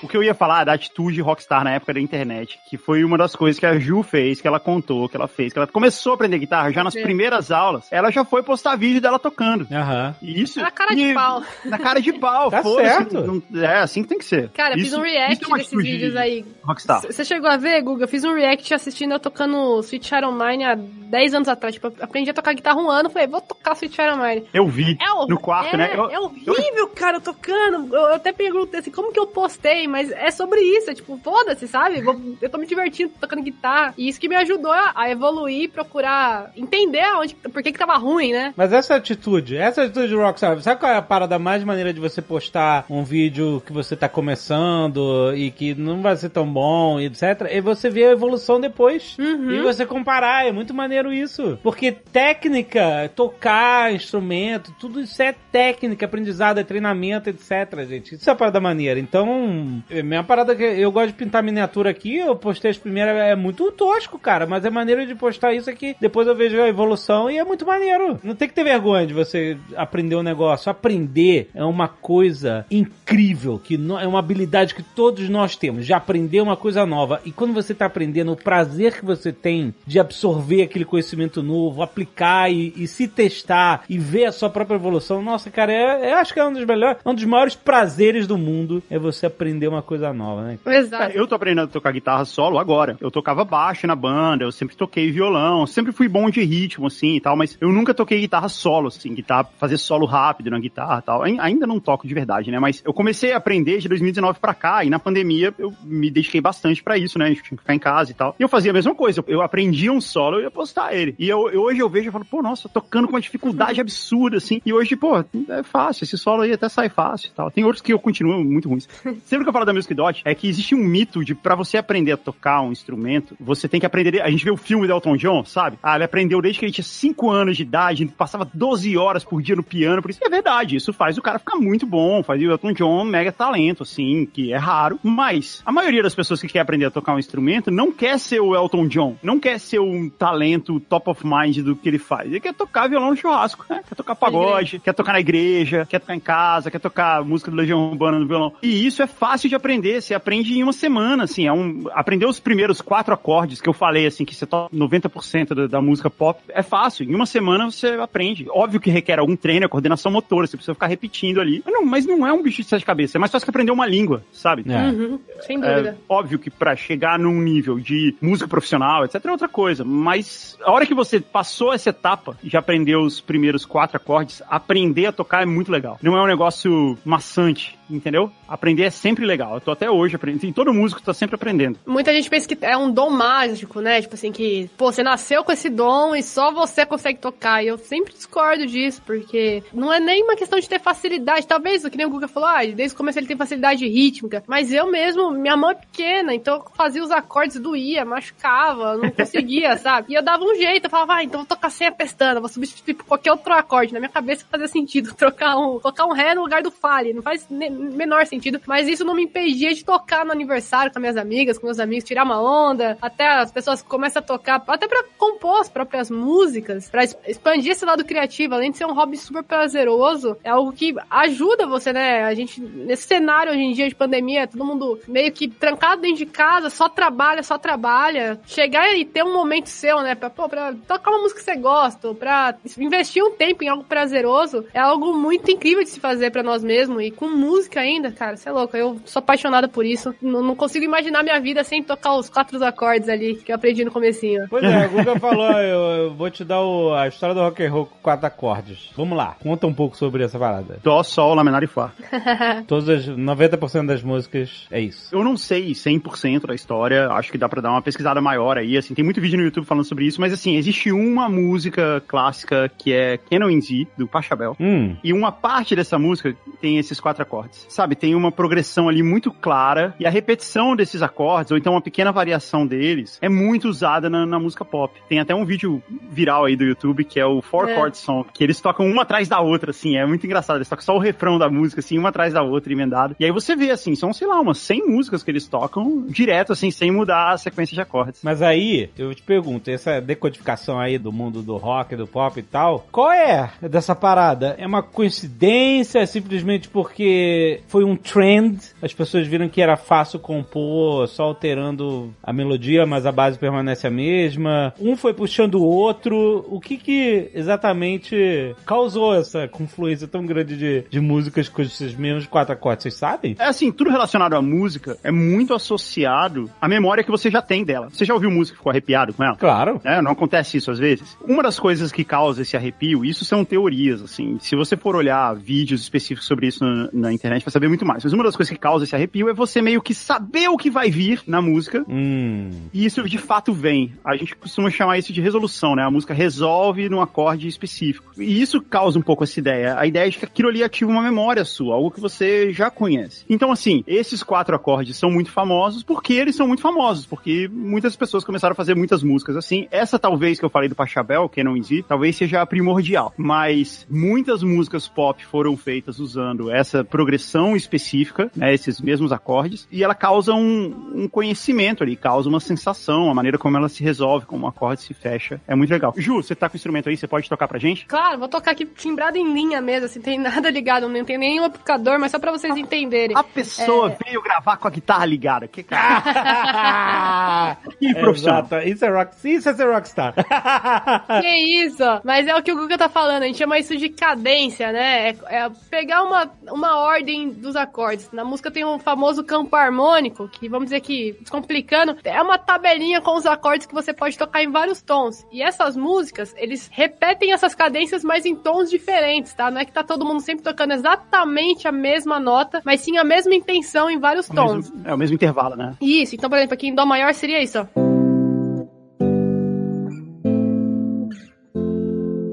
O que eu ia falar da atitude rockstar na época da internet, que foi uma das coisas que a Ju fez, que ela contou, que ela fez, que ela começou a aprender guitarra já nas Sim. primeiras aulas, ela já foi postar vídeo dela tocando. Aham. E Isso. Na cara de e- pau. Na cara de pau, Tá foda-se, certo. não- É assim que tem que ser. Cara, eu fiz Isso- um isso react é desses vídeos aí. Rockstar. Você chegou a ver, Guga? Eu fiz um react assistindo eu tocando Sweet Shadow Mine há 10 anos atrás. Tipo, eu aprendi a tocar guitarra um ano, falei, vou tocar Sweet Shadow Mine. Eu vi É, no quarto, é, né? Eu- é horrível, cara, tocando. Eu, eu até perguntei assim, como que eu postei? Mas é sobre isso, é tipo, foda-se, sabe? Vou- eu tô me divertindo tocando guitarra. E isso que me ajudou a, evoluir, procurar entender aonde, por que que tava ruim, né? Mas essa atitude, essa atitude de Rockstar, sabe qual é a parada mais maneira de você postar um vídeo que você tá começando e que não vai ser tão bom, e etc? E você vê a evolução depois. Uhum. E você comparar, é muito maneiro isso. Porque técnica, tocar instrumento, tudo isso é técnica, aprendizado, é treinamento, etc, gente. Isso é a parada maneira. Então, é a minha parada que eu gosto de pintar miniatura aqui, eu postei as primeiras, é muito tosco, cara, mas é maneiro de postar isso aqui. Depois eu vejo a evolução e é muito maneiro. Não tem que ter vergonha de você aprender um negócio. Aprender é uma coisa incrível, que é uma habilidade que todos nós temos, de aprender uma coisa nova. E quando você tá aprendendo, o prazer que você tem de absorver aquele conhecimento novo, aplicar e, e se testar e ver a sua própria evolução, nossa, cara, é, eu acho que é um dos melhores, um dos maiores prazeres do mundo é você aprender uma coisa nova, né? Exato. É, eu tô aprendendo a tocar guitarra solo agora. Eu tocava baixo na banda, eu sempre toquei violão, sempre fui bom de ritmo, assim, e tal, mas eu nunca toquei guitarra solo, assim, guitarra, fazer solo rápido na guitarra e tal. Ai- Ainda não toco de verdade, né, mas eu comecei a aprender de 2019 pra cá, e na pandemia eu me dediquei bastante pra isso, né, a gente tinha que ficar em casa e tal. E eu fazia a mesma coisa, eu aprendia um solo, eu ia postar ele. E eu, eu- hoje eu vejo e falo, pô, nossa, tocando com uma dificuldade absurda, assim, e hoje, pô, é fácil, esse solo aí até sai fácil e tal. Tem outros que eu continuo muito ruins. Sempre que eu falo da Music Dot, é que existe um mito de pra você aprender a tocar um instrumento, você tem que aprender. A gente vê o filme do Elton John, sabe? Ah, ele aprendeu desde que ele tinha 5 anos de idade, passava 12 horas por dia no piano, por isso é verdade. Isso faz o cara ficar muito bom, faz o Elton John um mega talento, assim, que é raro. Mas a maioria das pessoas que quer aprender a tocar um instrumento não quer ser o Elton John, não quer ser um talento top of mind do que ele faz. Ele quer tocar violão no churrasco, né? Quer tocar pagode, quer tocar na igreja, quer tocar em casa, quer tocar música do Legião Urbana no violão. E isso é fácil de aprender, você aprende em uma semana, assim, é um... aprender os primeiros quatro acordes que eu falei, assim, que você toca 90% da, da música pop, é fácil. Em uma semana você aprende. Óbvio que requer algum treino, a coordenação motora, você precisa ficar repetindo ali. Mas não, mas não é um bicho de sete cabeças, é mais fácil que aprender uma língua, sabe? É. Uhum, sem dúvida. É, óbvio que pra chegar num nível de música profissional, etc, é outra coisa. Mas a hora que você passou essa etapa e já aprendeu os primeiros quatro acordes, aprender a tocar é muito legal. Não é um negócio maçante, entendeu? Aprender é sempre legal. Eu tô até hoje aprendendo. E todo músico tá sempre aprendendo. Muita gente pensa que é um dom mágico, né? Tipo assim, que, pô, você nasceu com esse dom e só você consegue tocar. E eu sempre discordo disso, porque não é nem uma questão de ter facilidade. Talvez, o que nem o Guga falou, ah, desde o começo ele tem facilidade rítmica. Mas eu mesmo, minha mão é pequena, então eu fazia os acordes, doía, machucava, não conseguia, sabe? E eu dava um jeito, eu falava, ah, então vou tocar sem a pestana, vou substituir por qualquer outro acorde. Na minha cabeça fazia sentido trocar um, tocar um ré no lugar do fale. Não faz ne- menor sentido. Mas isso não me impedia de tocar no aniversário com minhas amigas, com meus amigos, tirar uma onda. Até as pessoas começam a tocar, até pra compor as próprias músicas, es- expandir esse lado criativo. Além de ser um hobby super prazeroso, é algo que ajuda você, né? A gente, nesse cenário hoje em dia de pandemia, todo mundo meio que trancado dentro de casa, só trabalha, só trabalha. Chegar e ter um momento seu, né? Pra, pô, pra tocar uma música que você gosta, pra investir um tempo em algo prazeroso, é algo muito incrível de se fazer pra nós mesmos. E com música ainda, cara, você é louco. Eu sou apaixonada por isso. Não, não consigo imaginar minha vida sem tocar os quatro acordes ali que eu aprendi no comecinho. Pois é, o Guga falou, eu, eu vou te dar o- a história do rock and roll com quatro acordes. Vamos lá, conta um pouco sobre essa parada. Dó, sol, lá menor e fá. Todas as 90% das músicas é isso. Eu não sei 100% da história, acho que dá pra dar uma pesquisada maior aí, assim, tem muito vídeo no YouTube falando sobre isso, mas assim, existe uma música clássica que é Canon in Z, do Pachelbel, Hum, e uma parte dessa música tem esses quatro acordes. Sabe, tem uma progressão ali muito clara, e a repetição desses acordes, ou então uma pequena variação deles, é muito usada na, na música pop. Tem até um vídeo viral aí do YouTube, que é o Four É. Chord Song, que eles tocam uma atrás da outra, assim, é muito engraçado. Eles tocam só o refrão da música, assim, uma atrás da outra, emendado. E aí você vê, assim, são, sei lá, umas 100 músicas que eles tocam direto, assim, sem mudar a sequência de acordes. mas aí, eu te pergunto, essa decodificação aí do mundo do rock, do pop e tal, qual é dessa parada? É uma coincidência? É simplesmente porque porque foi um trend, as pessoas viram que era fácil compor só alterando a melodia, mas a base permanece a mesma. Um foi puxando o outro. O que que exatamente causou essa confluência tão grande de, de músicas com esses mesmos quatro acordes? Vocês sabem? É assim, tudo relacionado à música é muito associado à memória que você já tem dela. Você já ouviu música e ficou arrepiado com ela? Claro. É, não acontece isso às vezes. Uma das coisas que causa esse arrepio, isso são teorias, assim. Se você for olhar vídeos específicos sobre isso na, na internet, vai saber muito mais. Mas uma das coisas que causa esse arrepio é você meio que saber o que vai vir na música. Hum. E isso de fato vem. A gente costuma chamar isso de resolução, né? A música resolve num acorde específico. E isso causa um pouco essa ideia. A ideia de que aquilo ali ativa uma memória sua, algo que você já conhece. Então, assim, esses quatro acordes são muito famosos porque eles são muito famosos, porque muitas pessoas começaram a fazer muitas músicas assim. Essa talvez que eu falei do Pachabel, Canon Easy, talvez seja a primordial. Mas muitas músicas pop foram feitas usando essa progressão específica, né, esses mesmos acordes, e ela causa um, um conhecimento ali, causa uma sensação, a maneira como ela se resolve, como o acorde se fecha. É muito legal. Ju, você tá com o instrumento aí, você pode tocar pra gente? Claro, vou tocar aqui timbrado em linha mesmo, assim, tem nada ligado, não tem nenhum amplificador, mas só pra vocês entenderem. A pessoa veio gravar com a guitarra ligada. Que cara. que profissional. Exato. Isso é rock, isso é ser rockstar. Que isso? Mas é o que o Guga tá falando, a gente chama isso de cadência, né? É, é pegar uma, uma ordem dos acordes. Na música tem um famoso campo harmônico, que vamos dizer que, descomplicando, é uma tabelinha com os acordes que você pode tocar em vários tons. E essas músicas, eles repetem essas cadências, mas em tons diferentes, tá? Não é que tá todo mundo sempre tocando exatamente a mesma nota, mas sim a mesma intenção em vários o tons. mesmo- é o mesmo intervalo, né? Isso, então, por exemplo, aqui em Dó maior seria isso, ó.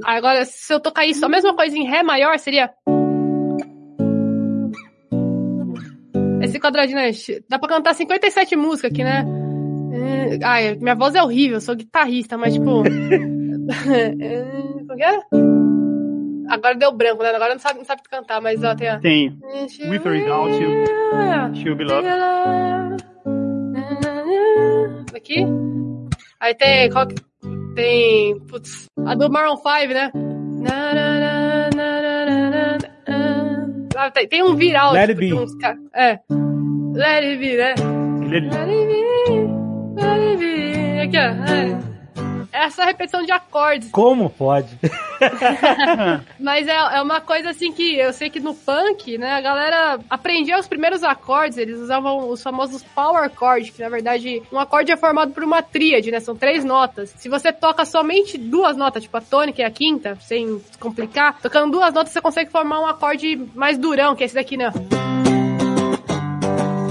Agora, se eu tocar isso, a mesma coisa em Ré maior seria. Esse quadradinho, né? Dá pra cantar 57 músicas aqui, né? É, Ai, minha voz é horrível, eu sou guitarrista, mas tipo. É, Como é? Agora deu branco, né? Agora não sabe, não sabe cantar, mas ó, tem a. Tem With or Without You, She'll Be Loved. Aqui. Aí tem. Tem. Putz. A do Maroon 5, né? Na, na, na, na. Ah, tem, um viral. Let tipo, de uns ca- É. Let it be, né? Let it be. Let it be. Aqui, ó. É. Essa repetição de acordes. Como pode? Mas é, é uma coisa assim que eu sei que no punk, né, a galera aprendia os primeiros acordes, eles usavam os famosos power chord, que na verdade um acorde é formado por uma tríade, né? São três notas. Se você toca somente duas notas, tipo a tônica e a quinta, sem complicar, tocando duas notas você consegue formar um acorde mais durão, que é esse daqui, né?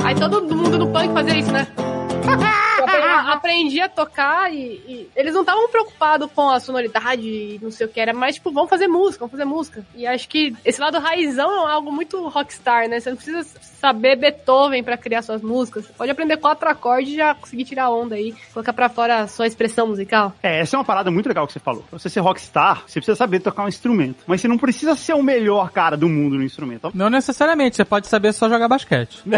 Aí todo mundo no punk fazia isso, né? Aprendi a tocar e, e eles não estavam preocupados com a sonoridade e não sei o que era, mas tipo, vamos fazer música, vamos fazer música. E acho que esse lado raizão é algo muito rockstar, né? Você não precisa saber Beethoven pra criar suas músicas. Você pode aprender quatro acordes e já conseguir tirar onda aí, colocar pra fora a sua expressão musical. É, essa é uma parada muito legal que você falou. Pra você ser rockstar, você precisa saber tocar um instrumento. Mas você não precisa ser o melhor cara do mundo no instrumento. Não necessariamente, você pode saber só jogar basquete.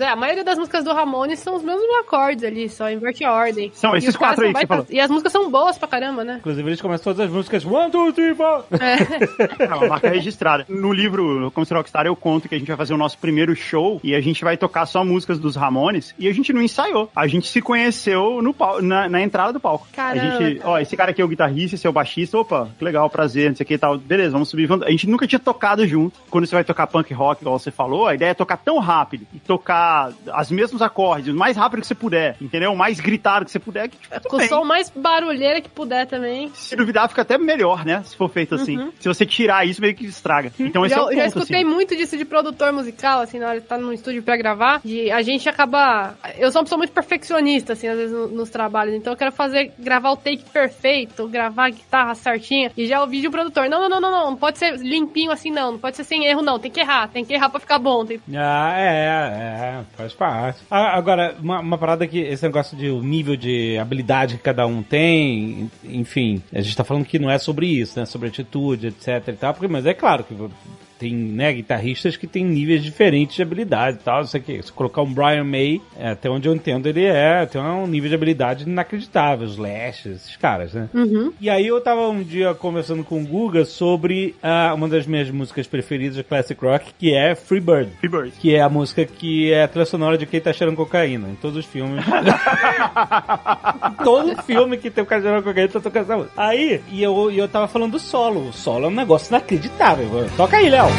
É, a maioria das músicas do Ramones são os mesmos acordes ali, só inverte a ordem. São esses quatro aí que você baita- E as músicas são boas pra caramba, né? Inclusive, eles começam todas as músicas One, two, three, four. É uma marca registrada. No livro Como Ser Rockstar, eu conto que a gente vai fazer o nosso primeiro show e a gente vai tocar só músicas dos Ramones e a gente não ensaiou. A gente se conheceu no pau- na, na entrada do palco. Caramba. A gente, ó, esse cara aqui é o guitarrista, esse é o baixista. Opa, que legal, prazer, não sei o que e tal. Beleza, vamos subir. vamos- A gente nunca tinha tocado junto. Quando você vai tocar punk rock, igual você falou, a ideia é tocar tão rápido e tocar os mesmos acordes, o mais rápido que você puder, entendeu? O mais gritado que você puder. Que, tipo, Com o som mais barulheira que puder também. Se duvidar, fica até melhor, né? Se for feito assim. Se você tirar isso, meio que estraga. Então esse já, é o ponto, já escutei assim. muito disso de produtor musical, assim, na hora de estar no estúdio pra gravar. E a gente acaba. Eu sou uma pessoa muito perfeccionista, assim, às vezes no- nos trabalhos. Então eu quero fazer, gravar o take perfeito, gravar a guitarra certinha. E já ouvi de um produtor: não, não, não, não, não, não pode ser limpinho assim, não. Não pode ser sem erro, não. Tem que errar, tem que errar pra ficar bom. Tem... Ah, é, é, faz parte. Ah, agora, uma, uma parada que esse negócio de o nível de habilidade que cada um tem, enfim, a gente tá falando que não é sobre isso, né? Sobre atitude, etc e tal, porque, mas é claro que tem, né, guitarristas que têm níveis diferentes de habilidade e tal. Isso aqui, se colocar um Brian May, é, até onde eu entendo, ele é, tem um nível de habilidade inacreditável, os Lash, esses caras, né? Uhum. E aí eu tava um dia conversando com o Guga sobre ah, uma das minhas músicas preferidas de Classic Rock, que é Free Bird. Free Bird. Que é a música que é a trilha sonora de quem tá cheirando cocaína. Em todos os filmes. Todo filme que tem o cara cheirando cocaína tá tocando essa música. Aí, e eu, e eu tava falando do solo. O solo é um negócio inacreditável. Toca aí, Léo.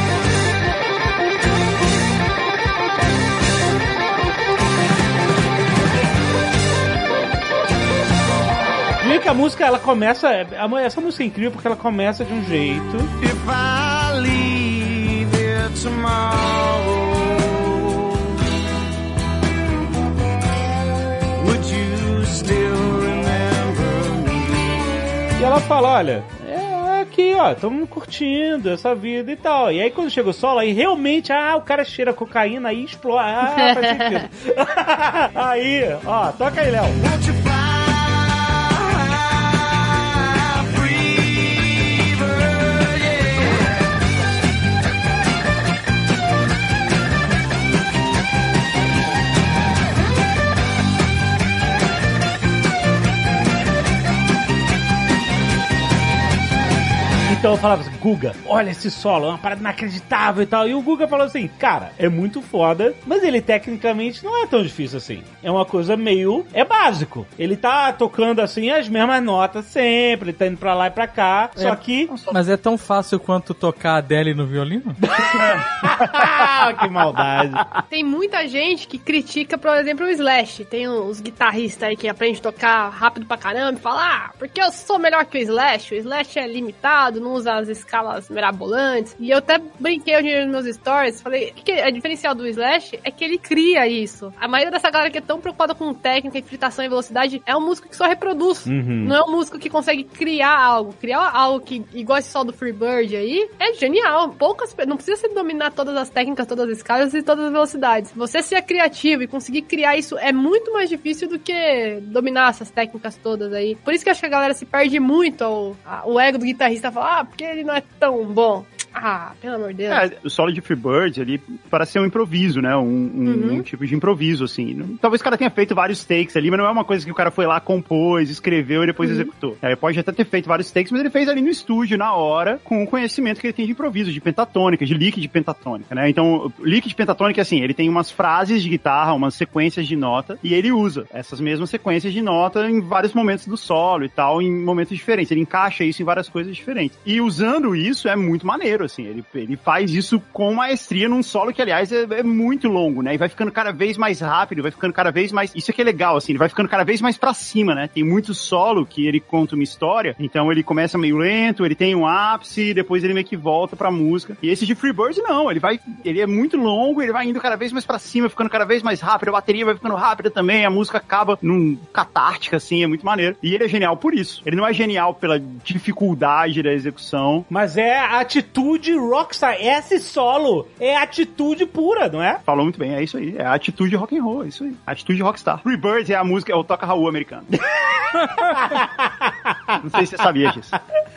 E que a música, ela começa. a- Essa música é incrível porque ela começa de um jeito. If I leave here tomorrow, would you still remember me? E ela fala, olha, é aqui, ó, estamos curtindo essa vida e tal. E aí quando chega o solo, aí realmente, ah, o cara cheira cocaína, aí explode. Ah, faz sentido. aí, ó, toca aí, Léo. Então eu falava assim, Guga, olha esse solo, é uma parada inacreditável e tal. E o Guga falou assim, cara, é muito foda, mas ele tecnicamente não é tão difícil assim. É uma coisa meio. É básico. Ele tá tocando assim as mesmas notas sempre, ele tá indo pra lá e pra cá. Só que. Mas é tão fácil quanto tocar a Adele no violino? Ah, que maldade. Tem muita gente que critica, por exemplo, o Slash. Tem uns guitarristas aí que aprendem a tocar rápido pra caramba e falam, ah, porque eu sou melhor que o Slash. O Slash é limitado, não usa as escalas mirabolantes. E eu até brinquei hoje nos meus stories, falei, que, é diferencial do Slash é que ele cria isso. A maioria dessa galera que é tão preocupada com técnica, infiltração e velocidade é um músico que só reproduz. Uhum. Não é um músico que consegue criar algo. Criar algo que, igual esse sol do Freebird aí, é genial. Poucas, não precisa se dominar todas as técnicas, todas as escalas e todas as velocidades. Você ser criativo e conseguir criar isso é muito mais difícil do que dominar essas técnicas todas aí. Por isso que eu acho que a galera se perde muito ao, a- o ego do guitarrista fala, ah, porque ele não é tão bom. Ah, pelo amor de Deus. É, o solo de Freebird ali parece ser um improviso, né? Um, um- Uhum. um tipo de improviso, assim. Talvez o cara tenha feito vários takes ali, mas não é uma coisa que o cara foi lá, compôs, escreveu e depois Uhum. executou. É, ele pode até ter feito vários takes, mas ele fez ali no estúdio, na hora, com o conhecimento que ele tem de improviso, de pentatônica, de lick de pentatônica, né? Então, lick de pentatônica é assim, ele tem umas frases de guitarra, umas sequências de nota, e ele usa essas mesmas sequências de nota em vários momentos do solo e tal, em momentos diferentes. Ele encaixa isso em várias coisas diferentes. E usando isso é muito maneiro, assim. Ele, ele faz isso com maestria num solo que, aliás, é, é muito longo, né? E vai ficando cada vez mais rápido, vai ficando cada vez mais. Isso é que é legal, assim, ele vai ficando cada vez mais pra cima, né? Tem muito solo que ele conta uma história, então ele começa meio lento, ele tem um ápice, depois ele meio que volta pra música. E esse de Freebird, não, ele vai. Ele é muito longo, ele vai indo cada vez mais pra cima, ficando cada vez mais rápido, a bateria vai ficando rápida também, a música acaba num catártica, assim, é muito maneiro. E ele é genial por isso. Ele não é genial pela dificuldade da execução. Mas é a atitude rockstar. Esse solo é atitude pura, não é? Falou muito bem, é isso aí. É a atitude rock and roll, é isso aí. Atitude rockstar. Freebird é a música, é o toca Raul americano. não sei se você sabia disso.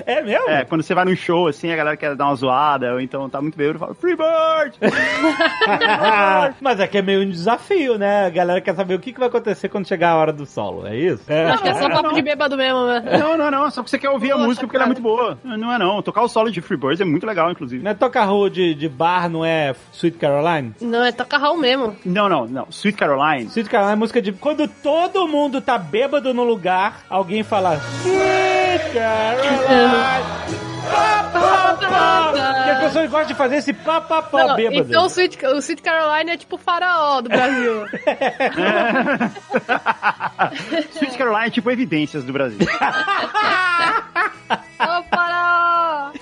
É mesmo? É, quando você vai num show, assim, a galera quer dar uma zoada, ou então tá muito bêbado, fala, Freebird! Mas é que é meio um desafio, né? A galera quer saber o que que vai acontecer quando chegar a hora do solo, é isso? É. Acho que é só papo de bêbado mesmo, né? Não, não, não, só porque você quer ouvir a Poxa, música porque ela é cara. muito boa. Não é não, tocar o solo de Freebirds é muito legal, inclusive. Não é tocar rua de, de bar, não é Sweet Caroline? Não, é toca Raul mesmo. Não, não, não. Sweet Caroline. Sweet Caroline é música de... Quando todo mundo tá bêbado no lugar, alguém fala... Sweet Caroline... Pá, pá, pá. Porque as pessoas gostam de fazer esse pá, pá, pá Não, bêbado. então o Sweet, o Sweet Caroline é tipo o faraó do Brasil. Sweet Caroline é tipo evidências do Brasil. Faraó!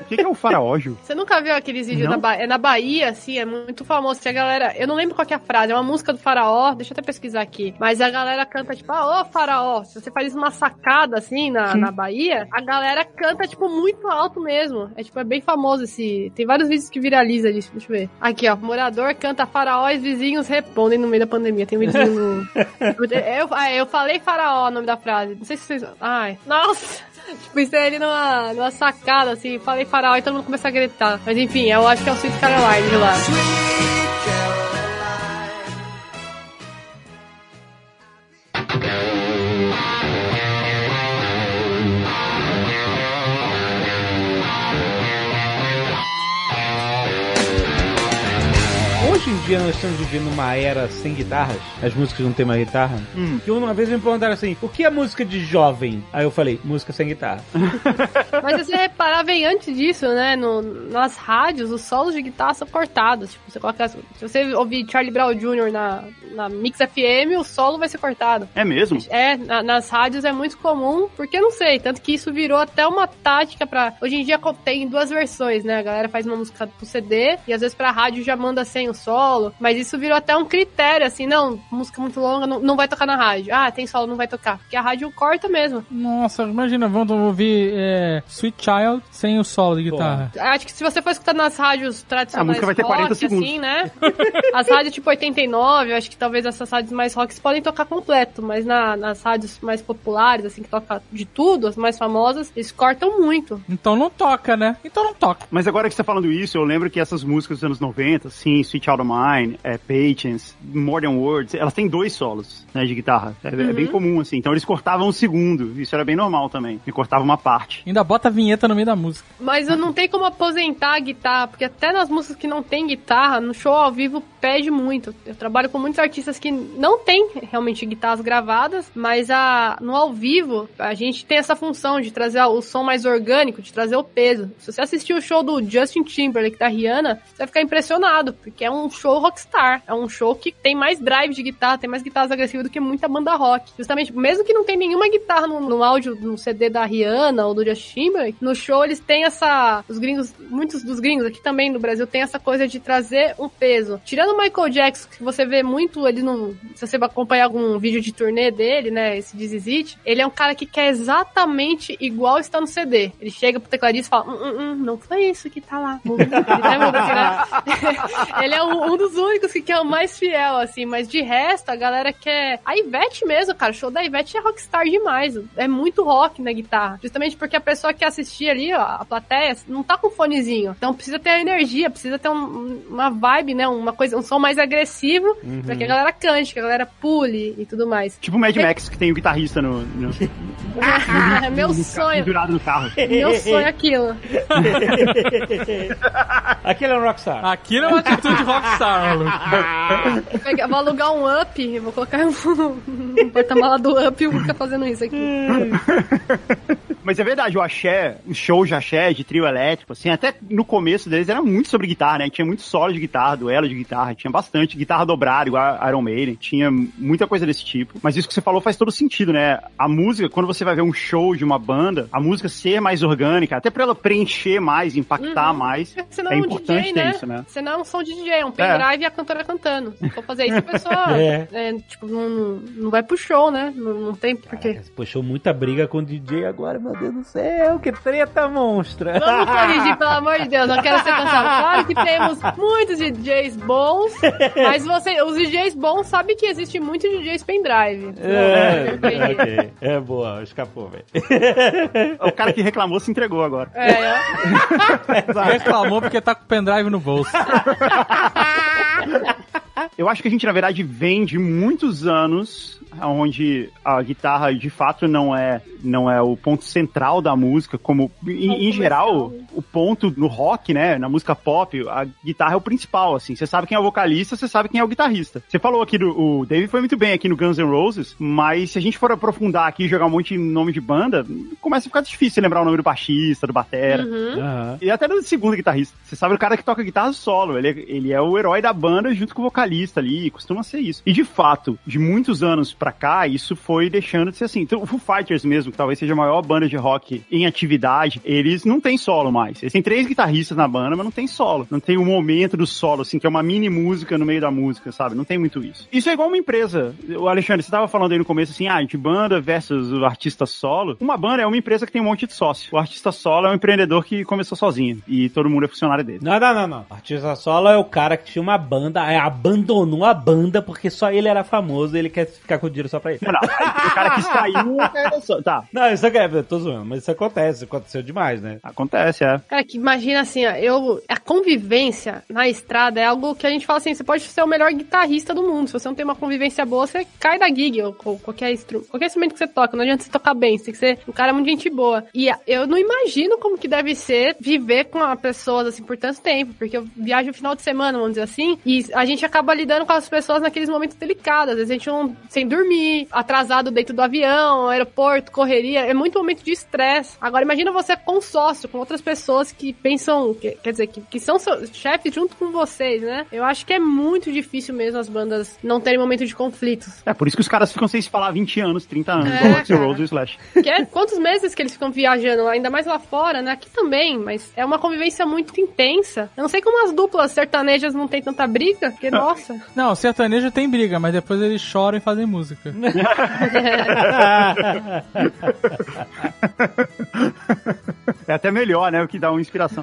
O que que é o faraójo? Você nunca viu aqueles vídeos na Bahia? É na Bahia, assim, é muito famoso. Tinha a galera. Eu não lembro qual que é a frase, é uma música do faraó. Deixa eu até pesquisar aqui. Mas a galera canta, tipo, ah, ô faraó. Se você faz uma sacada assim na, na Bahia, a galera canta, tipo, muito alto mesmo. É tipo, é bem famoso esse. Tem vários vídeos que viralizam disso. Deixa eu ver. Aqui, ó. Morador canta faraó e os vizinhos respondem no meio da pandemia. Tem um videozinho no. eu, ah, eu falei faraó, o nome da frase. Não sei se vocês. Ai. Nossa! Tipo, isso é ele numa, numa sacada, assim, falei farol e todo mundo começa a gritar. Mas enfim, eu acho que é o Sweet Caroline de lá. Hoje em dia nós estamos vivendo uma era sem guitarras, as músicas não tem mais guitarra. Que uma vez me perguntaram assim: o que é música de jovem? Aí eu falei: música sem guitarra. Mas se você reparar, vem antes disso, né? No, nas rádios, os solos de guitarra são cortados. Tipo, você coloca. Se você ouvir Charlie Brown Jr. na, na Mix FM, o solo vai ser cortado. É mesmo? É, na- nas rádios é muito comum, porque não sei, tanto que isso virou até uma tática pra. Hoje em dia tem duas versões, né? A galera faz uma música pro CD e às vezes pra rádio já manda sem o solo, mas isso virou até um critério, assim, não, música muito longa não, não vai tocar na rádio. Ah, tem solo, não vai tocar. Porque a rádio corta mesmo. Nossa, imagina, vamos ouvir é, Sweet Child sem o solo de guitarra. Acho que se você for escutar nas rádios tradicionais A música vai ter 40 rock, segundos. assim, né? As rádios tipo 89, eu acho que talvez essas rádios mais rocks podem tocar completo, mas na- nas rádios mais populares, assim, que toca de tudo, as mais famosas, eles cortam muito. Então não toca, né? Então não toca. Mas agora que você tá falando isso, eu lembro que essas músicas dos anos 90, assim, Sweet Child Mine, é, Patience, More Than Words, elas têm dois solos, né, de guitarra. É, é bem comum, assim. Então eles cortavam um segundo. Isso era bem normal também. E cortava uma parte. Ainda bota a vinheta no meio da música. Mas eu não tenho como aposentar a guitarra, porque até nas músicas que não tem guitarra, no show ao vivo pede muito. Eu trabalho com muitos artistas que não têm realmente guitarras gravadas, mas a, no ao vivo a gente tem essa função de trazer o som mais orgânico, de trazer o peso. Se você assistir o show do Justin Timberlake da Rihanna, você vai ficar impressionado, porque é um show rockstar. É um show que tem mais drive de guitarra, tem mais guitarras agressivas do que muita banda rock. Justamente, mesmo que não tem nenhuma guitarra no, no áudio, no CD da Rihanna ou do Justin Timberlake, no show eles têm essa. Os gringos, muitos dos gringos aqui também no Brasil, tem essa coisa de trazer um peso. Tirando o Michael Jackson, que você vê muito ele no. Se você acompanhar algum vídeo de turnê dele, né? Esse This Is It, ele é um cara que quer exatamente igual está no CD. Ele chega pro tecladista e fala: hum, hum, hum, não foi isso que tá lá. Ele assim, né? ele é um, um dos únicos que quer o mais fiel, assim, mas de resto, a galera quer. A Ivete mesmo, cara, o show da Ivete é rockstar demais. É muito rock na guitarra. Justamente porque a pessoa que assistir ali, ó, a plateia, não tá com fonezinho. Então precisa ter a energia, precisa ter um- uma vibe, né? Uma coisa, um som mais agressivo pra que a galera cante, que a galera pule e tudo mais. Tipo o Mad Max, que tem o guitarrista no, no, É meu sonho. pendurado no carro. Meu sonho é aquilo. Aquele é um rockstar. Aquilo é uma atitude rockstar, Vou, vou alugar um up, vou colocar um, um porta-mala do up e vou ficar fazendo isso aqui. Mas é verdade, o axé, o show de axé, de trio elétrico, assim, até no começo deles era muito sobre guitarra, né? Tinha muito solo de guitarra, duelo de guitarra, tinha bastante guitarra dobrada, igual a Iron Maiden, tinha muita coisa desse tipo. Mas isso que você falou faz todo sentido, né? A música, quando você vai ver um show de uma banda, a música ser mais orgânica, até pra ela preencher mais, impactar mais, Você não é é um importante DJ, ter né? isso, né? Você não é um som de DJ, é um pendrive e a cantora cantando. Se for fazer isso, a pessoa É. é, tipo, não, não, vai pro show, né? Não, não tem porquê. Caraca, puxou muita briga com o DJ agora, meu Deus do céu, que treta monstra. Vamos corrigir, pelo amor de Deus, não quero ser cansado. Claro que temos muitos DJs bons, mas você, os DJs bons sabem que existe muitos DJs pendrive. É, ok. É boa, escapou, velho. O cara que reclamou se entregou agora. É, é. Reclamou porque tá com o pendrive no bolso. Eu acho que a gente, na verdade, vem de muitos anos onde a guitarra de fato não é não é o ponto central da música, como em, em geral o ponto no rock, né, na música pop, a guitarra é o principal, assim. Você sabe quem é o vocalista, você sabe quem é o guitarrista. Você falou aqui do o Dave foi muito bem aqui no Guns N' Roses, mas se a gente for aprofundar aqui e jogar um monte de nome de banda, começa a ficar difícil lembrar o nome do baixista, do batera. Aham. E até do segundo guitarrista. Você sabe o cara que toca guitarra solo. Ele é, ele é o herói da banda junto com o vocalista ali. Costuma ser isso. E de fato, de muitos anos pra cá, isso foi deixando de ser assim. Então, o Foo Fighters mesmo, que talvez seja a maior banda de rock em atividade, eles não têm solo mais. Eles têm três guitarristas na banda, mas não tem solo. Não tem o momento do solo, assim, que é uma mini música no meio da música, sabe? Não tem muito isso. Isso é igual uma empresa. O Alexandre, você tava falando aí no começo assim, ah, de banda versus o artista solo. Uma banda é uma empresa que tem um monte de sócio. O artista solo é um empreendedor que começou sozinho e todo mundo é funcionário dele. Não, não, não, não. Artista solo é o cara que tinha uma banda, aí abandonou abandonou a banda porque só ele era famoso e ele quer ficar com o dinheiro só pra ele. Não, não, o cara que saiu, é só- tá, Não, isso aqui é, eu tô zoando, mas isso acontece, aconteceu demais, né? acontece, é. Cara, que imagina assim, ó, eu, a convivência na estrada é algo que a gente fala assim, você pode ser o melhor guitarrista do mundo, se você não tem uma convivência boa, você cai da gig, ou, ou qualquer, instru qualquer instrumento que você toca, não adianta você tocar bem, você tem que ser um cara muito gente boa. E eu não imagino como que deve ser viver com pessoas, assim, por tanto tempo, porque eu viajo no final de semana, vamos dizer assim, e a gente acaba lidando com as pessoas naqueles momentos delicados, às vezes a gente não, sem dormir, atrasado dentro do avião, aeroporto, correria, é muito momento de estresse. Agora imagina você com sócio, com outras pessoas que pensam, que- quer dizer, que, que são seus chefes junto com vocês, né? Eu acho que é muito difícil mesmo as bandas não terem momento de conflitos. É por isso que os caras ficam sem se falar 20 anos, 30 anos, É, cara. Rose e Slash. Que é quantos meses que eles ficam viajando, ainda mais lá fora, né? Aqui também, mas é uma convivência muito intensa. Eu não sei como as duplas sertanejas não tem tanta briga, porque, nossa. Não, sertanejo tem briga, mas depois eles choram e fazem música. É até melhor, né? O que dá uma inspiração.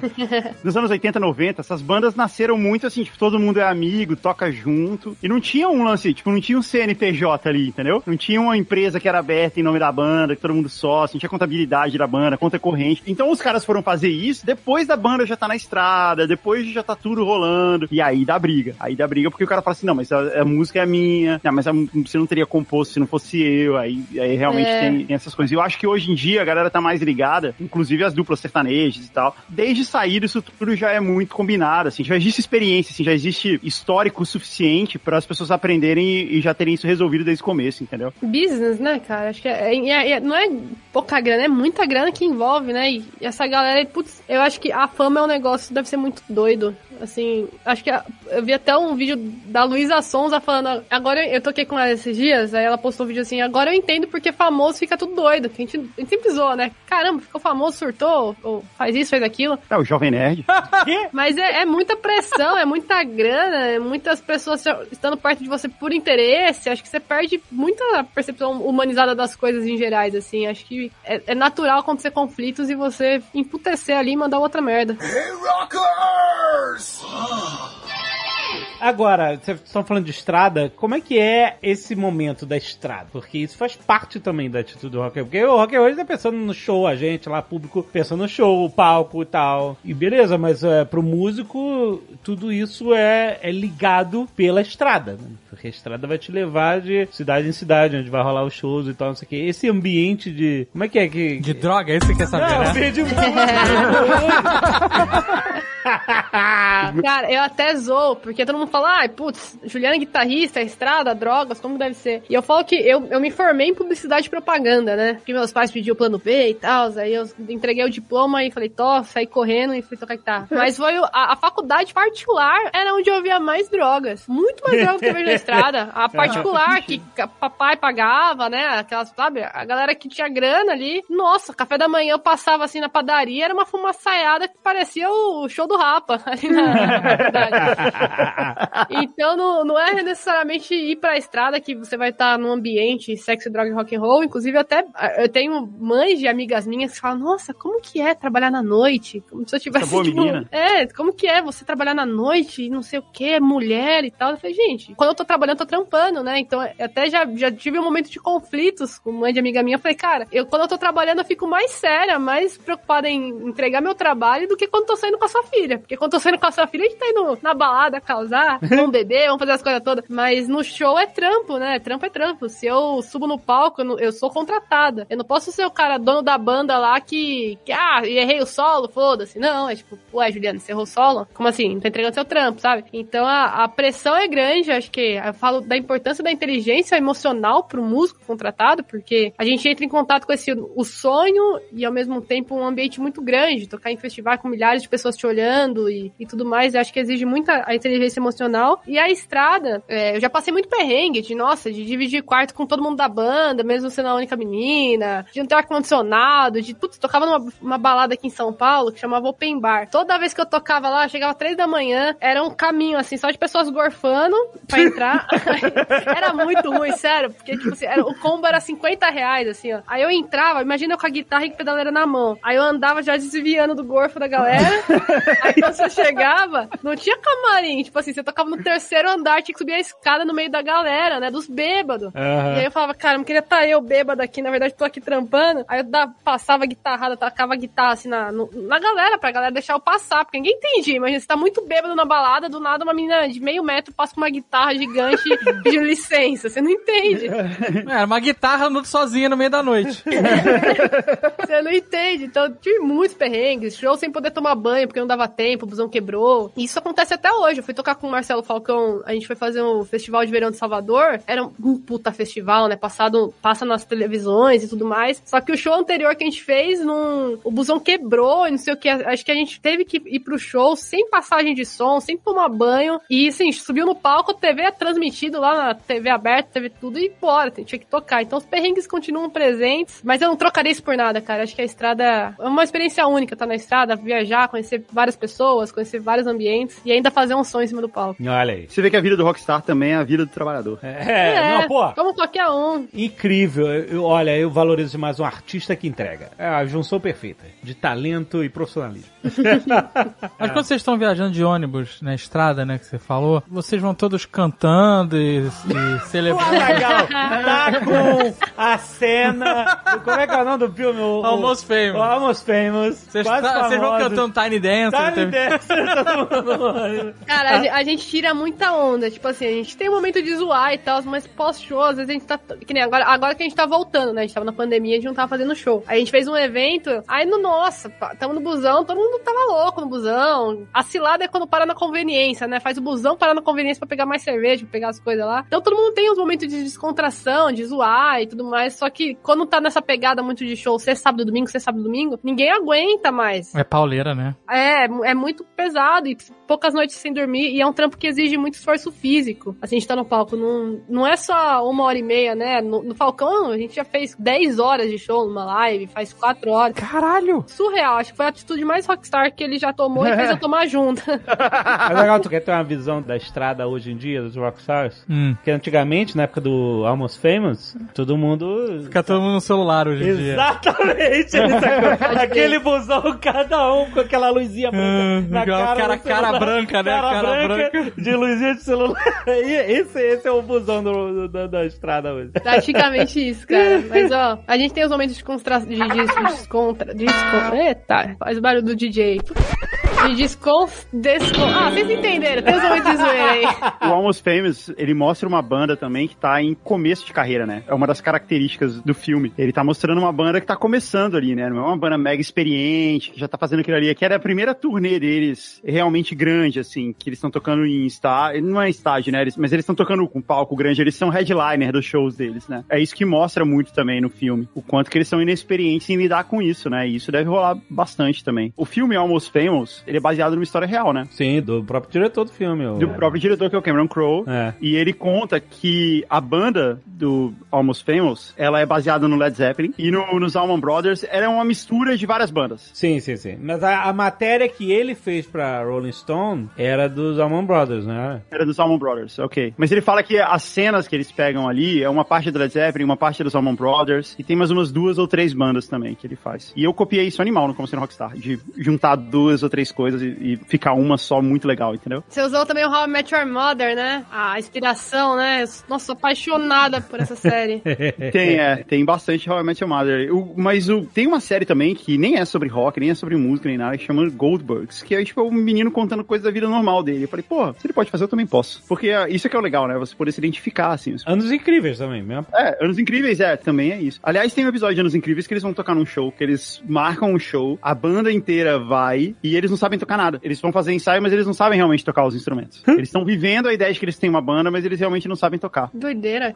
Nos anos 80, 90, essas bandas nasceram muito assim, tipo, todo mundo é amigo, toca junto. E não tinha um lance, tipo, não tinha um CNPJ ali, entendeu? Não tinha uma empresa que era aberta em nome da banda, que todo mundo sócio, não tinha contabilidade da banda, conta corrente. Então os caras foram fazer isso depois da banda já tá na estrada, depois já tá tudo rolando. E aí dá briga. Aí dá briga porque o cara fala assim: não, mas a, a música é minha, não, mas a- você não teria composto se não fosse eu. Aí, aí realmente É. tem, tem essas coisas. E eu acho que hoje em dia a galera tá mais ligada, inclusive as duplas sertanejas e tal. Desde sair isso tudo já é muito combinado, assim, já existe experiência, assim, já existe histórico suficiente para as pessoas aprenderem e, e já terem isso resolvido desde o começo, entendeu? business, né, cara? Acho que é, é- é- não é pouca grana, é muita grana que envolve, né? E, e essa galera, putz, eu acho que a fama é um negócio que deve ser muito doido. Assim, acho que a- eu vi até um vídeo da Luísa Sonza falando. Agora eu toquei com ela esses dias, aí ela postou um vídeo assim. Agora eu entendo porque famoso fica tudo doido. Que a, gente, a gente sempre zoa, né? Caramba, ficou famoso, surtou, ou faz isso, faz aquilo. É o Jovem Nerd. Mas é, é muita pressão, é muita grana, é muitas pessoas estando perto de você por interesse. Acho que você perde muita percepção humanizada das coisas em gerais, assim. Acho que é, é natural acontecer conflitos e você emputecer ali e mandar outra merda. Agora, vocês estão falando de estrada, como é que é esse momento da estrada? Porque isso faz parte também da atitude do rock and roll. Porque o rock and roll tá pensando no show, a gente lá, público, pensando no show, o palco e tal. E beleza, mas é, pro músico, tudo isso é, é ligado pela estrada, né? Porque a estrada vai te levar de cidade em cidade, onde vai rolar os shows e tal, não sei o quê. Esse ambiente de... Como é que é que... De droga, é isso que você quer saber, Não, né? de... Cara, eu até zoo, porque todo mundo fala, ai, putz, Juliana é guitarrista, estrada, drogas, como deve ser? E eu falo que eu, eu me formei em publicidade e propaganda, né? Porque meus pais pediam o plano B e tal, aí eu entreguei o diploma e falei, tô, saí correndo e fui tocar guitarra. Mas foi a, a faculdade particular era onde eu via mais drogas. Muito mais drogas que eu vejo na estrada. A particular, que papai pagava, né? Aquelas, sabe? A galera que tinha grana ali. Nossa, café da manhã eu passava assim na padaria, era uma fumaçaiada que parecia o show do Rapa ali na, na faculdade. Então não, não é necessariamente ir pra estrada que você vai estar num ambiente sexo, droga e rock and roll. Inclusive, até eu tenho mães de amigas minhas que falam, nossa, como que é trabalhar na noite? Como se eu tivesse. Essa boa tipo, menina. é, como que é você trabalhar na noite e não sei o que, mulher e tal. Eu falei, gente, quando eu tô trabalhando, eu tô trampando, né? Então, eu até já, já tive um momento de conflitos com mãe de amiga minha. Eu falei, cara, eu quando eu tô trabalhando, eu fico mais séria, mais preocupada em entregar meu trabalho do que quando tô saindo com a sua filha. Porque quando tô saindo com a sua filha, a gente tá indo na balada causar, vamos beber, vamos fazer as coisas todas. Mas no show é trampo, né? Trampo é trampo. Se eu subo no palco, eu, não- eu sou contratada. Eu não posso ser o cara dono da banda lá que, que ah, errei o solo, foda-se. Não, é tipo, ué, Juliana, você errou o solo? Como assim? Não tá entregando seu trampo, sabe? Então a, a pressão é grande, acho que eu falo da importância da inteligência emocional pro músico contratado, porque a gente entra em contato com esse o sonho e ao mesmo tempo um ambiente muito grande, tocar em festival com milhares de pessoas te olhando e, e tudo mais, eu acho que exige muita a inteligência emocional. E a estrada, é, eu já passei muito perrengue de, nossa, de dividir quarto com todo mundo da banda, mesmo sendo a única menina, de não ter ar-condicionado, de, putz, tocava numa uma balada aqui em São Paulo que chamava Open Bar. Toda vez que eu tocava lá, chegava três da manhã, era um caminho assim, só de pessoas gorfando pra entrar. era muito ruim, sério, porque tipo assim, era- o combo era 50 reais, assim, ó. Aí eu entrava, imagina eu com a guitarra e com a pedaleira na mão. Aí eu andava já desviando do gorfo da galera. Aí quando você chegava, não tinha camarim. Tipo assim, você tocava no terceiro andar, tinha que subir a escada no meio da galera, né? Dos bêbados. E aí eu falava, cara, não queria estar eu bêbado aqui, na verdade tô aqui trampando. Aí eu dava, passava a guitarrada, tacava a guitarra assim na, no- na galera, pra galera deixar eu passar, porque ninguém entendia. Imagina, você tá muito bêbado na balada, do nada uma menina de meio metro passa com uma guitarra gigante pedindo licença. Você não entende. É, Era uma guitarra andando sozinha no meio da noite. Você não entende. Então, tive muitos perrengues. Show sem poder tomar banho, porque não dava tempo, o busão quebrou. E isso acontece até hoje. Eu fui tocar com o Marcelo Falcão, a gente foi fazer um festival de verão de Salvador. Era um puta festival, né? Passado, passa nas televisões e tudo mais. Só que o show anterior que a gente fez, num, o busão quebrou e não sei o que. Acho que a gente teve que ir pro show sem passagem de som, sem tomar banho. E, assim, subiu no palco, a TV é transmitido lá na TV aberta, TV tudo e bora. Tinha que tocar. Então, os perrengues continuam presentes. Mas eu não trocaria isso por nada, cara. Acho que a estrada é uma experiência única, tá na estrada, viajar, conhecer várias pessoas, conhecer vários ambientes e ainda fazer um som em cima do palco. Olha aí. Você vê que a vida do rockstar também é a vida do trabalhador. É, não, pô. Como qualquer um. Incrível. Eu- olha, eu valorizo demais um artista que entrega. É a junção perfeita de talento e profissionalismo. Mas quando vocês estão viajando de ônibus na estrada, né, que você falou, vocês vão todos cantando e, e celebrando. Legal. Tá com a cena. do- Como é que é o nome do filme? O, o- Almost Famous. o Almost Famous. Vocês, tá- vão cantando Tiny Dance. Tiny mundo. Cara, a, ge- a gente tira muita onda. Tipo assim, a gente tem um momento de zoar e tal, mas pós-show, às vezes a gente tá. Que nem agora, agora que a gente tá voltando, né? A gente tava na pandemia, a gente não tava fazendo show. Aí a gente fez um evento, aí no nossa, tamo no busão, todo mundo tava louco no busão. A cilada é quando para na conveniência, né? Faz o busão parar na conveniência pra pegar mais cerveja, pra pegar as coisas lá. Então todo mundo tem uns momentos de descontração, de zoar e tudo mais. Só que quando tá nessa pegada muito de show, ser sábado, domingo, ser sábado, domingo, ninguém aguenta mais. É pauleira, né? É, é muito pesado e poucas noites sem dormir e é um trampo que exige muito esforço físico. Assim, a gente tá no palco, não, não é só uma hora e meia, né? No, no Falcão, a gente já fez 10 horas de show numa live, faz 4 horas. Caralho! Surreal, acho que foi a atitude mais rockstar que ele já tomou e fez eu tomar junto. Mas legal, tu quer ter uma visão da estrada hoje em dia, dos rockstars? Hum. Porque antigamente, na época do Almost Famous, todo mundo... Fica todo mundo no celular hoje em dia. Exatamente! ele sacou? Aquele busão, cada um com aquela luzinha branca Hum, na cara. cara- cara branca, né? Cara, Cara branca, branca. de luzinha de celular. Esse, esse é o busão do, do- da, da estrada hoje. Praticamente isso, cara. Mas, ó, a gente tem os momentos de, constra... de, de, descontra... Descon... Eita, faz o barulho do DJ. De descon... Descon... Ah, vocês entenderam. Tem os momentos de zoeira aí. O Almost Famous, ele mostra uma banda também que tá em começo de carreira, né? É uma das características do filme. Ele tá mostrando uma banda que tá começando ali, né? Não é uma banda mega experiente, que já tá fazendo aquilo ali. Que era a primeira turnê deles, realmente grande, assim, que eles estão tocando em estádio. Não é estádio, né? Eles- mas eles estão tocando com palco grande, eles são headliner dos shows deles, né? É isso que mostra muito também no filme. O quanto que eles são inexperientes em lidar com isso, né? E isso deve rolar bastante também. O filme Almost Famous, ele é baseado numa história real, né? Sim, do próprio diretor do filme. o- do próprio diretor, que é o Cameron Crowe. É. E ele conta que a banda do Almost Famous, ela é baseada no Led Zeppelin. E no, nos Allman Brothers, era uma mistura de várias bandas. Sim, sim, sim. Mas a, a matéria que ele fez pra Rolling Stone era dos Allman Brothers, né? Era dos Allman Brothers, ok. Mas ele fala que as cenas que eles pegam ali é uma parte do Led Zeppelin, uma parte dos Allman Brothers. E tem mais umas duas ou três bandas também que ele faz. E eu copiei isso animal no Como Ser Rockstar, de juntar duas ou três coisas e, e ficar uma só muito legal, entendeu? Você usou também o How I Met Your Mother, né? A inspiração, né? Nossa, sou apaixonada por essa série. Tem, é, tem bastante How I Met Your Mother. O- mas o, tem uma série também que nem é sobre rock, nem é sobre música, nem nada, que chama Goldbergs, que é tipo um menino contando coisas da vida normal dele. Eu falei, pô, se ele pode fazer, eu também posso. Porque é, isso é que é o legal, né? Você poder se identificar, assim. Os- Anos incríveis também, mesmo. É, Anos Incríveis, é, também é isso. Aliás, tem um episódio de Anos Incríveis que eles vão tocar num show, que eles marcam um show, a banda inteira vai e eles não sabem tocar nada. Eles vão fazer ensaio, mas eles não sabem realmente tocar os instrumentos. eles estão vivendo a ideia de que eles têm uma banda, mas eles realmente não sabem tocar. Doideira.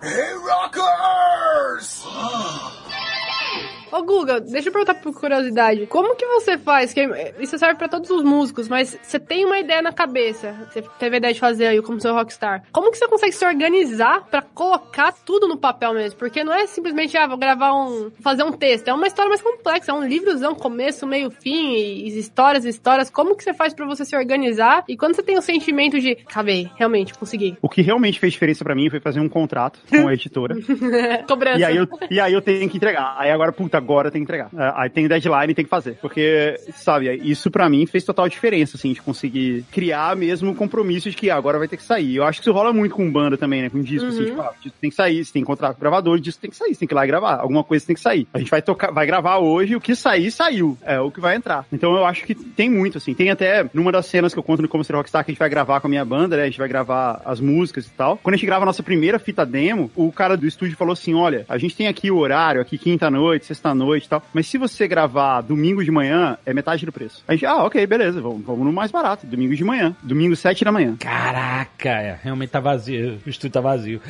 Ô Guga, deixa eu perguntar por curiosidade. Como que você faz? Que isso serve pra todos os músicos, mas você tem uma ideia na cabeça. Você teve a ideia de fazer aí como seu rockstar. Como que você consegue se organizar pra colocar tudo no papel mesmo? Porque não é simplesmente, ah, vou gravar um. fazer um texto. É uma história mais complexa. É um livrozão, começo, meio, fim, e histórias, histórias. Como que você faz pra você se organizar? E quando você tem o sentimento de, acabei, realmente, consegui. O que realmente fez diferença pra mim foi fazer um contrato com a editora. Cobrança. E aí, eu, e aí eu tenho que entregar. Aí agora, puta, agora tem que entregar. É, aí tem deadline e tem que fazer. Porque, sabe, isso pra mim fez total diferença, assim, de conseguir criar mesmo o compromisso de que ah, agora vai ter que sair. Eu acho que isso rola muito com banda também, né? Com disco, assim, tipo, ah, disco tem que sair, você tem que encontrar com o gravador, o disco tem que sair, você tem que ir lá e gravar. Alguma coisa tem que sair. A gente vai tocar, vai gravar hoje, o que sair, saiu. É o que vai entrar. Então eu acho que tem muito, assim. Tem até, numa das cenas que eu conto no Como Ser Rockstar, que a gente vai gravar com a minha banda, né? A gente vai gravar as músicas e tal. Quando a gente grava a nossa primeira fita demo, o cara do estúdio falou assim: olha, a gente tem aqui o horário, aqui quinta-noite, sexta-noite e tal. Mas se você gravar domingo de manhã, é metade do preço. A gente, ah, ok, beleza, vamos, vamos no mais barato. Domingo de manhã. Domingo, sete da manhã. Caraca, é, realmente tá vazio. O estúdio tá vazio.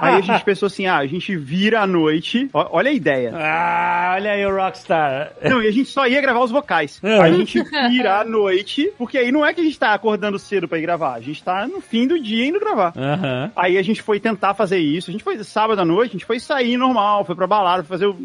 Aí a gente pensou assim: ah, a gente vira à noite. Ó, olha a ideia. ah, olha aí o Rockstar. Não, e a gente só ia gravar os vocais. A gente vira à noite, porque aí não é que a gente tá acordando cedo pra ir gravar, a gente tá no fim do dia indo gravar. Aham. Aí a gente foi tentar fazer isso, a gente foi sábado à noite, a gente foi sair normal, foi pra balada, foi fazer o...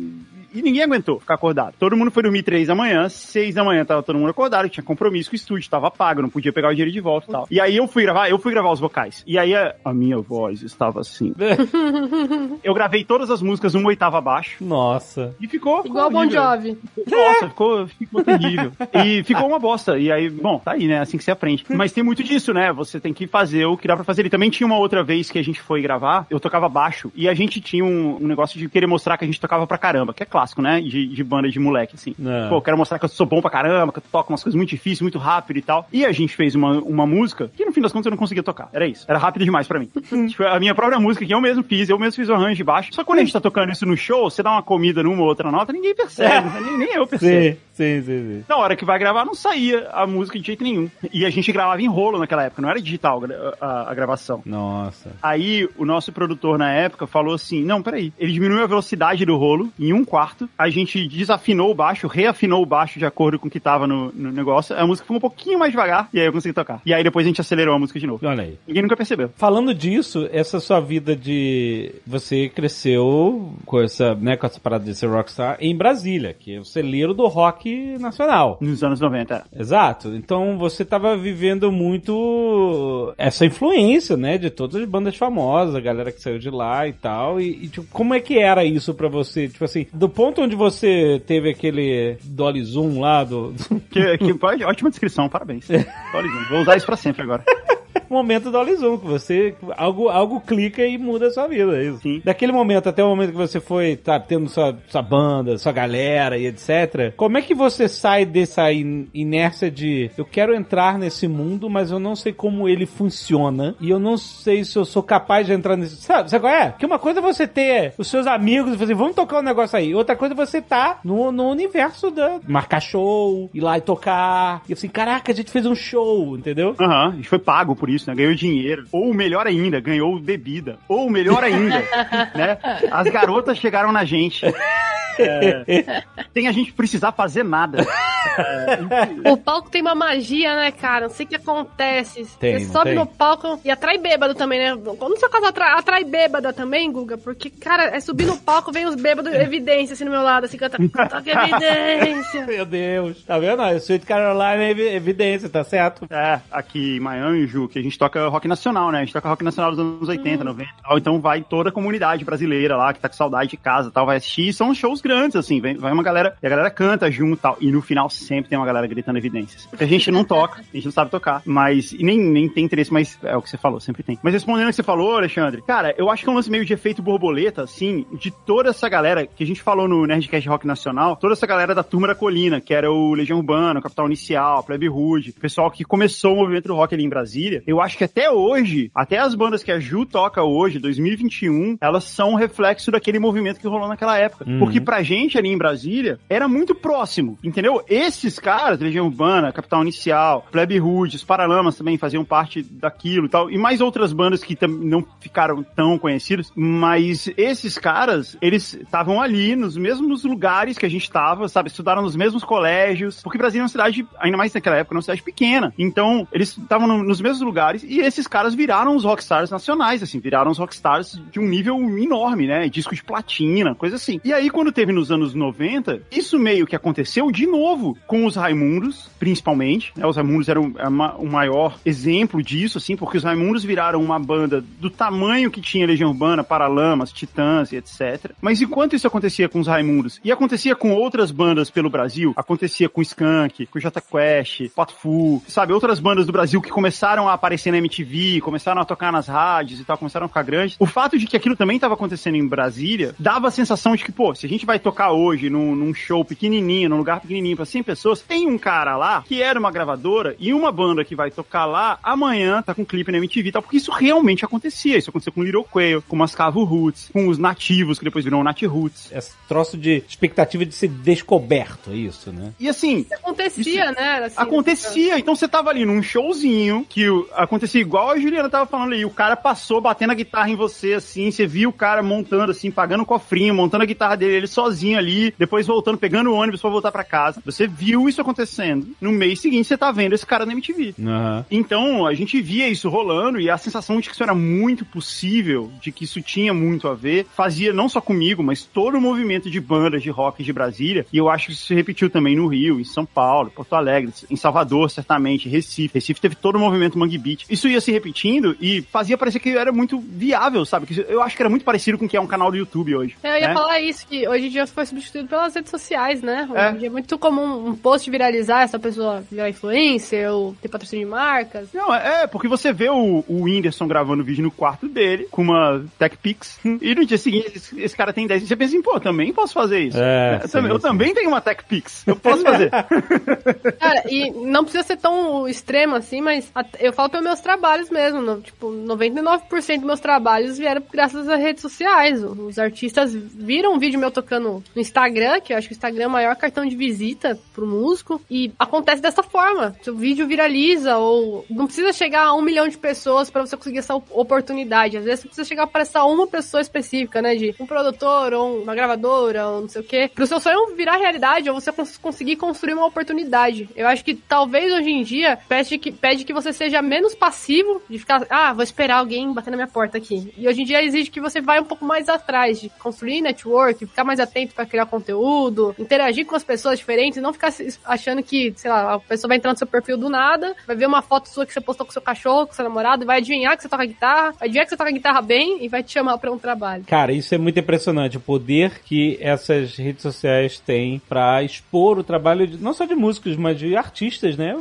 E ninguém aguentou ficar acordado. Todo mundo foi dormir três da manhã, seis da manhã tava todo mundo acordado, tinha compromisso com o estúdio, tava pago, não podia pegar o dinheiro de volta e tal. E aí eu fui gravar, eu fui gravar os vocais. E aí a, a minha voz estava assim. eu gravei todas as músicas uma oitava abaixo. Nossa. E ficou. Igual Bon. Jovi. Nossa, ficou, ficou terrível. E ficou uma bosta. E aí, bom, tá aí, né? Assim que você aprende. Mas tem muito disso, né? Você tem que fazer o que dá pra fazer. E também tinha uma outra vez que a gente foi gravar, eu tocava baixo, e a gente tinha um, um negócio de querer mostrar que a gente tocava pra caramba, que é clássico, né? De, de banda de moleque, assim. É. Pô, quero mostrar que eu sou bom pra caramba, que eu toco umas coisas muito difíceis, muito rápido e tal. E a gente fez uma, uma música que no fim das contas eu não conseguia tocar. Era isso. Era rápido demais pra mim. tipo, a minha própria música que eu mesmo fiz, eu mesmo fiz o arranjo de baixo. Só que quando a gente tá tocando isso no show, você dá uma comida numa ou outra nota, ninguém percebe. nem, nem eu percebo. Sim, sim, sim, sim. Na hora que vai gravar, não saía a música de jeito nenhum. E a gente gravava em rolo naquela época, não era digital gra- a, a gravação. Nossa. Aí o nosso produtor na época falou assim: não, peraí. Ele diminuiu a velocidade do rolo em um quarto. A gente desafinou o baixo, reafinou o baixo de acordo com o que tava no, no negócio. A música foi um pouquinho mais devagar e aí eu consegui tocar. E aí depois a gente acelerou a música de novo. Olha aí. Ninguém nunca percebeu. Falando disso, essa sua vida de. Você cresceu com essa, né, com essa parada de ser rockstar em Brasília, que é o celeiro do rock nacional. Nos anos 90. Exato. Então você tava vivendo muito essa influência, né, de todas as bandas famosas, a galera que saiu de lá e tal. E, e, tipo, como é que era isso pra você? Tipo assim, do ponto onde você teve aquele Dolly Zoom lá do. Que, que ótima descrição, parabéns. Olha, gente, Vou usar isso pra sempre agora. Momento do Zoom, que você. Algo, algo clica e muda a sua vida. é Isso. Sim. Daquele momento até o momento que você foi, tá, tendo sua, sua banda, sua galera e etc. Como é que você sai dessa in- inércia de eu quero entrar nesse mundo, mas eu não sei como ele funciona e eu não sei se eu sou capaz de entrar nesse. Sabe, sabe qual é? Que uma coisa é você ter os seus amigos e fazer, vamos tocar um negócio aí. Outra coisa é você tá no, no universo da. marcar show, ir lá e tocar. E assim, caraca, a gente fez um show, entendeu? Aham, a gente foi pago por isso, né? Ganhou dinheiro. Ou melhor ainda, ganhou bebida. Ou melhor ainda, né? As garotas chegaram na gente. É, sem a gente precisar fazer nada. O palco tem uma magia, né, cara? Não sei o que acontece. Tem, Você sobe tem? no palco e atrai bêbado também, né? Quando no seu caso atrai, atrai bêbada também, Guga? Porque, cara, é subir no palco, vem os bêbados, evidência, assim, no meu lado, assim, canta, toca evidência. Meu Deus. Tá vendo? A Sweet Caroline é evi- evidência, tá certo? É, aqui em Miami, Ju, que a gente toca rock nacional, né? A gente toca rock nacional dos anos 80, 90 e tal. Então vai toda a comunidade brasileira lá, que tá com saudade de casa e tal, vai assistir. E são shows grandes, assim. Vem, vai uma galera, e a galera canta junto e tal. E no final sempre tem uma galera gritando evidências. Porque a gente não toca, a gente não sabe tocar. Mas, e nem, nem tem interesse, mas é o que você falou, sempre tem. Mas respondendo o que você falou, Alexandre, cara, eu acho que é um lance meio de efeito borboleta, assim, de toda essa galera que a gente falou no Nerdcast Rock Nacional, toda essa galera da Turma da Colina, que era o Legião Urbana, o Capital Inicial, Plebe Rude, o pessoal que começou o movimento do rock ali em Brasília. Eu acho que até hoje, até as bandas que a Ju toca hoje, 2021, elas são um reflexo daquele movimento que rolou naquela época. Porque pra gente ali em Brasília, era muito próximo, entendeu? Esses caras, Legião Urbana, Capital Inicial, Plebe Rude, os Paralamas também faziam parte daquilo e tal, e mais outras bandas que não ficaram tão conhecidas, mas esses caras, eles estavam ali nos mesmos lugares que a gente estava, sabe? Estudaram nos mesmos colégios, porque Brasília é uma cidade, ainda mais naquela época, uma cidade pequena. Então, eles estavam no- nos mesmos lugares e esses caras viraram os rockstars nacionais, assim, viraram os rockstars de um nível enorme, né? Disco de platina, coisa assim. E aí, quando teve nos anos 90, isso meio que aconteceu de novo. com os Raimundos, principalmente. né? Os Raimundos eram é o maior exemplo disso, assim, porque os Raimundos viraram uma banda do tamanho que tinha Legião Urbana, Paralamas, Titãs e etc. Mas enquanto isso acontecia com os Raimundos e acontecia com outras bandas pelo Brasil, acontecia com Skank, com Jota Quest, Pato Fu, sabe, outras bandas do Brasil que começaram a aparecer na MTV, começaram a tocar nas rádios e tal, começaram a ficar grandes. O fato de que aquilo também estava acontecendo em Brasília dava a sensação de que, pô, se a gente vai tocar hoje num, num show pequenininho, num lugar pequenininho pra 100 pessoas, tem um cara lá que era uma gravadora e uma banda que vai tocar lá amanhã tá com clipe na MTV e tal, porque isso realmente acontecia. Isso acontecia com Little Quail, com Mascavo Roots, com os nativos que depois viram Nat Roots. Esse troço de expectativa de ser descoberto, é isso, né? E assim, Acontecia, né? Assim, Acontecia, então você tava ali num showzinho que o- acontecia igual a Juliana tava falando aí, o cara passou batendo a guitarra em você assim, você viu o cara montando assim, pagando o cofrinho, montando a guitarra dele, ele sozinho ali, depois voltando, pegando o ônibus pra voltar pra casa. Você viu isso acontecendo. No mês seguinte você tá vendo esse cara na MTV. Aham. Então, a gente via isso rolando e a sensação de que isso era muito possível, de que isso tinha muito a ver, fazia não só comigo, mas todo o movimento de bandas de rock de Brasília. E eu acho que isso se repetiu também no Rio, em São Paulo, Porto Alegre, em Salvador, certamente, Recife. Recife teve todo o movimento Mangue Beat. Isso ia se repetindo e fazia parecer que era muito viável, sabe? Que eu acho que era muito parecido com o que é um canal do YouTube hoje. Eu ia né? falar isso, que hoje em dia foi substituído pelas redes sociais, né? Hoje É. em dia é muito comum um post viralizar, essa pessoa virar influencer ou ter patrocínio de marcas. Não, é, é, porque você vê o, o Whindersson gravando vídeo no quarto dele, com uma Tech Pix, e no dia seguinte esse, esse cara tem 10. Você pensa assim, pô, também posso fazer isso. É, eu sim, também, eu também tenho uma Tech Pix. Eu posso fazer. Cara, e não precisa ser tão extremo assim, mas eu falo pelos meus trabalhos mesmo. no- tipo, 99% dos meus trabalhos vieram graças às redes sociais. Os artistas viram um vídeo meu tocando no Instagram, que eu acho que o Instagram é o maior cartão de visita pro músico, e acontece dessa forma. Seu vídeo viraliza, ou não precisa chegar a um milhão de pessoas pra você conseguir essa op- oportunidade. Às vezes você precisa chegar para essa uma pessoa específica, né? De um produtor, ou uma gravadora, ou não sei o quê. Pro seu sonho virar realidade, ou você cons- conseguir construir uma oportunidade. Eu acho que talvez hoje em dia pede que, pede que você seja menos passivo, de ficar, ah, vou esperar alguém bater na minha porta aqui. E hoje em dia exige que você vá um pouco mais atrás, de construir network, ficar mais atento pra criar conteúdo, interagir com as pessoas diferentes, não ficar achando que, sei lá, a pessoa vai entrar no seu perfil do nada, vai ver uma foto sua que você postou com seu cachorro, com seu namorado, vai adivinhar que você toca guitarra, vai adivinhar que você toca guitarra bem e vai te chamar pra um trabalho. Cara, isso é muito impressionante, o poder que essas redes sociais têm pra expor o trabalho de, não só de músicos, mas de artistas, né?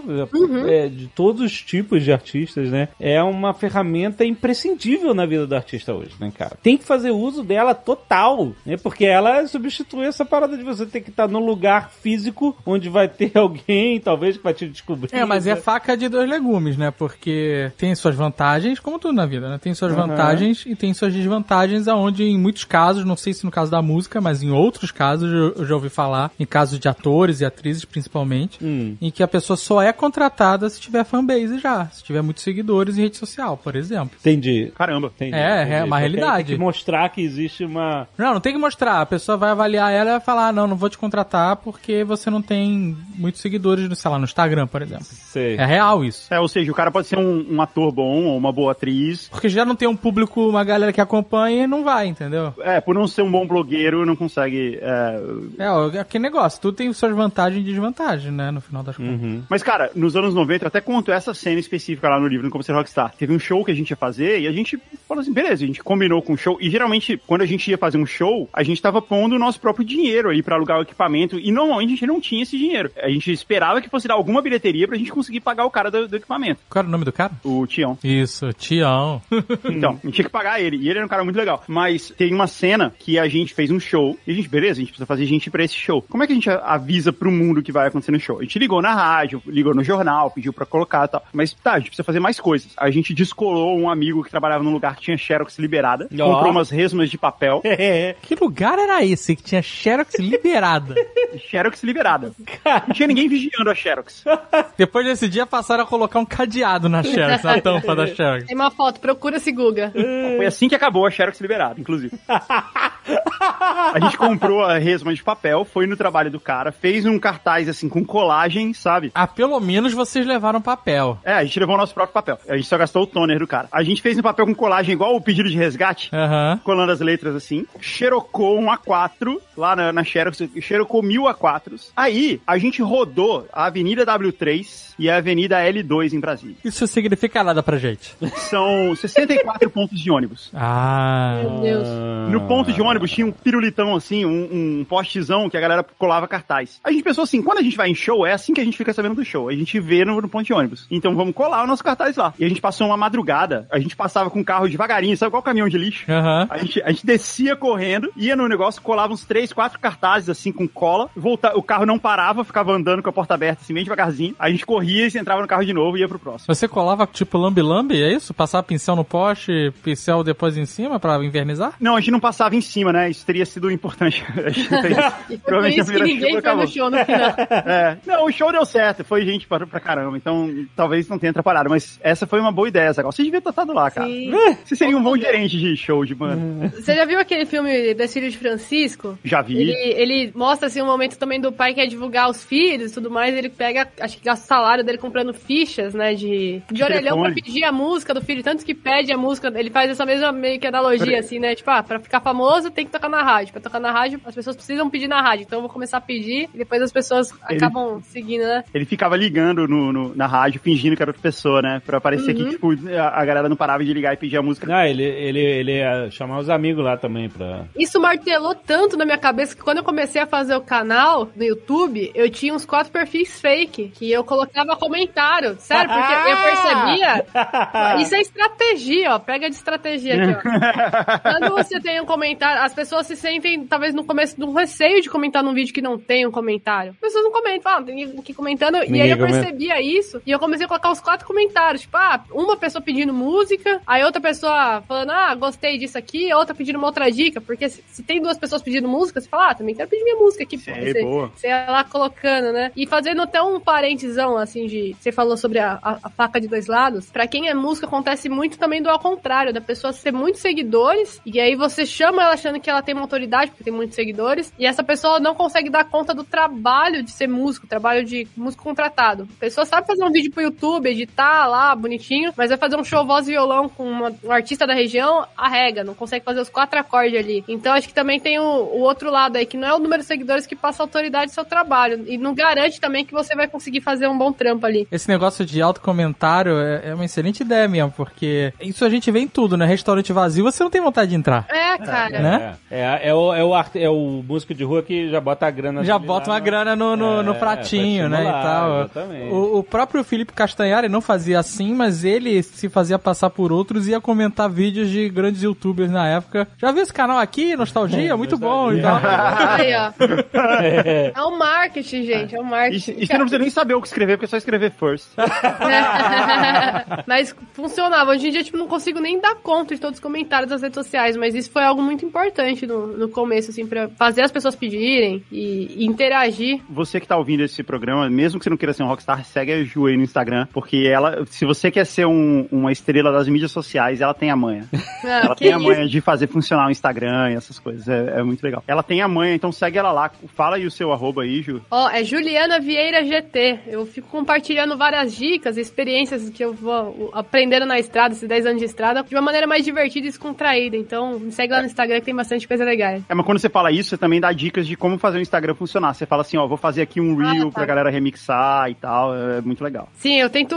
É, de todos os tipos de artistas, né? É uma ferramenta imprescindível na vida do artista hoje, né, cara? Tem que fazer uso dela total, né? Porque ela substitui essa parada de você ter que estar num lugar físico onde vai ter alguém, talvez, que vai te descobrir. É, mas é né? faca de dois legumes, né? Porque tem suas vantagens, como tudo na vida, né? Tem suas Aham. vantagens e tem suas desvantagens, aonde em muitos casos, não sei se no caso da música, mas em outros casos eu, eu já ouvi falar, em casos de atores e atrizes principalmente, Hum. em que a pessoa só é contratada se tiver fanbase já, se tiver muitos seguidores em rede social, por exemplo. Entendi. Caramba. Entendi, É, entendi. é uma realidade. Tem que mostrar que existe uma. Não, não tem que mostrar. A pessoa vai avaliar ela e vai falar, ah, não, não vou te contratar porque você não tem muitos seguidores, no, sei lá, no Instagram, por exemplo. Sei. É real isso. É, ou seja, o cara pode ser um, um ator bom ou uma boa atriz. Porque já não tem um público, uma galera que acompanha e não vai, entendeu? É, por não ser um bom blogueiro, não consegue. é, É, ó, é aquele negócio, tudo tem suas vantagens e desvantagens, né, no final das contas. Uhum. Mas, cara, nos anos 90, eu até conto essa cena específica lá no livro, no Como Ser Rockstar. Teve um show que a gente ia fazer e a gente falou assim, beleza, a gente combinou com o show. E geralmente, quando a gente ia fazer um show, a gente tava pondo o nosso próprio dinheiro aí pra alugar o equipamento. E normalmente a gente não tinha esse dinheiro. A gente esperava que fosse dar alguma bilheteria pra gente conseguir pagar o cara do, do equipamento, Qual era o nome do cara? o Tião. Isso, Tião. Então, a gente tinha que pagar ele. E ele era um cara muito legal. Mas tem uma cena que a gente fez um show. E a gente, beleza, a gente precisa fazer gente pra esse show. Como é que a gente avisa pro mundo que vai acontecer no show? A gente ligou na rádio, ligou no jornal, pediu pra colocar e tal. Mas tá, a gente precisa fazer mais coisas. A gente descolou um amigo que trabalhava num lugar que tinha Xerox liberada. Ó. Comprou umas resmas de papel. que lugar era esse que tinha Xerox liberada? Xerox liberada. Não tinha ninguém vigiando a Xerox. Depois desse dia passaram a colocar um cadeado na Xerox, na tampa da Xerox. Tem uma foto, procura esse Guga. Foi assim que acabou a Xerox liberada, inclusive. A gente comprou a resma de papel, foi no trabalho do cara, fez um cartaz assim com colagem, sabe? Ah, pelo menos vocês levaram papel. É, a gente levou o nosso próprio papel. A gente só gastou o toner do cara. A gente fez um papel com colagem igual o pedido de resgate. Aham. Colando as letras assim, xerocou um A4 lá na, na Xerox, xerocou mil A4s. Aí, a gente rodou a Avenida W3 e a Avenida L2 em Brasília. Isso significa nada pra gente. São 64 pontos de ônibus. Ah. Meu Deus. No ponto de ônibus tinha um pirulitão assim, um, um postezão que a galera colava cartaz. A gente pensou assim, quando a gente vai em show, é assim que a gente fica sabendo do show. A gente vê no, no ponto de ônibus. Então vamos colar o nosso cartaz lá. E a gente passou uma madrugada, a gente passava com o carro devagarinho, sabe qual caminhão de lixo? Aham. A gente, a gente descia correndo, ia no negócio, colava uns três, quatro cartazes assim com cola, volta, o carro não parava, ficava andando com a porta aberta assim, bem devagarzinho. A gente corria e entrava no carro de novo e ia pro próximo. Você colava tipo lambe-lambe, é isso? Passava pincel no poste, pincel depois em cima pra invernizar? Não, a gente não passava em cima, né? Isso teria sido importante. A Provavelmente a isso que primeira ninguém foi no show no final. É, não, o show deu certo, foi gente pra, pra caramba, então talvez não tenha atrapalhado, mas essa foi uma boa ideia, Zagal. Você devia ter estado lá, cara. Sim. Você seria um bom gerente de show de banda. Você já viu aquele filme das filhas de Francisco? Já vi. Ele, ele mostra assim um momento também do pai que quer divulgar os filhos e tudo mais. Ele pega, acho que gasta o salário dele comprando fichas, né? De, de orelhão pra telefone. pedir a música do filho. Tanto que pede a música. Ele faz essa mesma meio que analogia, assim, né? Tipo, ah, pra ficar famoso tem que tocar na rádio. Pra tocar na rádio, as pessoas precisam pedir na rádio. Então eu vou começar a pedir e depois as pessoas Ele- acabam seguindo, né? Ele ficava ligando no, no- na rádio, fingindo que era outra pessoa, né? Pra parecer Uhum. que, tipo, a, a galera não parava de ligar e pedir a música. Não, ele, ele, ele ia chamar os amigos lá também pra. Isso martelou tanto na minha cabeça que quando eu comecei a fazer o canal no YouTube, eu tinha uns quatro perfis fake, que eu colocava comentário. Sério, porque eu percebia. Isso é estratégia, ó. Pega de estratégia aqui, ó. Quando você tem um comentário, as pessoas se sentem, talvez no começo, um receio de comentar num vídeo que não tem um comentário. As pessoas não comentam, falam, tem ninguém aqui comentando. e aí Ninguém eu comenta. percebia isso, e eu comecei a colocar os quatro comentários. Tipo, ah, uma pessoa pedindo música, aí outra pessoa falando, ah, gostei disso aqui, outra pedindo uma outra dica, porque se, se tem duas pessoas pedindo música, você fala, ah, também quero pedir minha música aqui. pô. Sei, você, boa. você ia lá colocando, né? E fazendo até um parentesão, assim, de. Você falou sobre a, a- a faca de dois lados. Pra quem é música, acontece muito também do ao contrário, da pessoa ter muitos seguidores, e aí você chama ela achando que ela tem uma autoridade, porque tem muitos seguidores, e essa pessoa não consegue dar conta do trabalho de ser músico, trabalho de músico contratado. A pessoa sabe fazer um vídeo pro YouTube, editar lá, bonitinho, mas vai fazer um show voz e violão com uma- um artista da região, arrega, não consegue fazer os quatro acordes ali. Então acho que também tem o, o outro lado aí, que não é o número de seguidores que passa autoridade do seu trabalho. E não garante também que você vai conseguir fazer um bom trampo ali. Esse negócio de autocomentário é, é uma excelente ideia mesmo, porque isso a gente vê em tudo, né? Restaurante vazio, você não tem vontade de entrar. É, cara. Né? É, é, é o, é, o, é o músico de rua que já bota a grana Já bota uma grana no, no, no É, pratinho, pra né? E tal. exatamente. O, o próprio Felipe Castanhari não fazia assim, mas ele se fazia passar por outros e ia comentar vídeos de grandes youtubers na época. Já viu esse canal aqui, Nostalgia? Muito bom. Então, Aí, ó. É o marketing, gente. É o E, marketing. e você não precisa nem saber o que escrever, porque é só escrever first. mas funcionava. Hoje em dia, tipo, não consigo nem dar conta de todos os comentários das redes sociais, mas isso foi algo muito importante no, no começo, assim, pra fazer as pessoas pedirem e, e interagir. Você que tá ouvindo esse programa, mesmo que você não queira ser um rockstar, segue a Ju aí no Instagram, porque ela, se você quer ser um- uma estrela das mídias sociais, ela tem a manha. Ah, Ela tem a isso? manha de fazer funcionar o Instagram e essas coisas. É, é muito legal. Ela tem a manha, então segue ela lá. Fala aí o seu arroba aí, Ju. Ó, é Juliana Vieira GT. Eu fico compartilhando várias dicas, experiências que eu vou aprendendo na estrada, esses 10 anos de estrada, de uma maneira mais divertida e descontraída. Então, me segue lá no Instagram que tem bastante coisa legal. É, mas quando você fala isso, você também dá dicas de como fazer o Instagram funcionar. Você fala assim, ó, vou fazer aqui um reel Ah, tá. pra galera remixar e tal. É muito legal. Sim, eu tento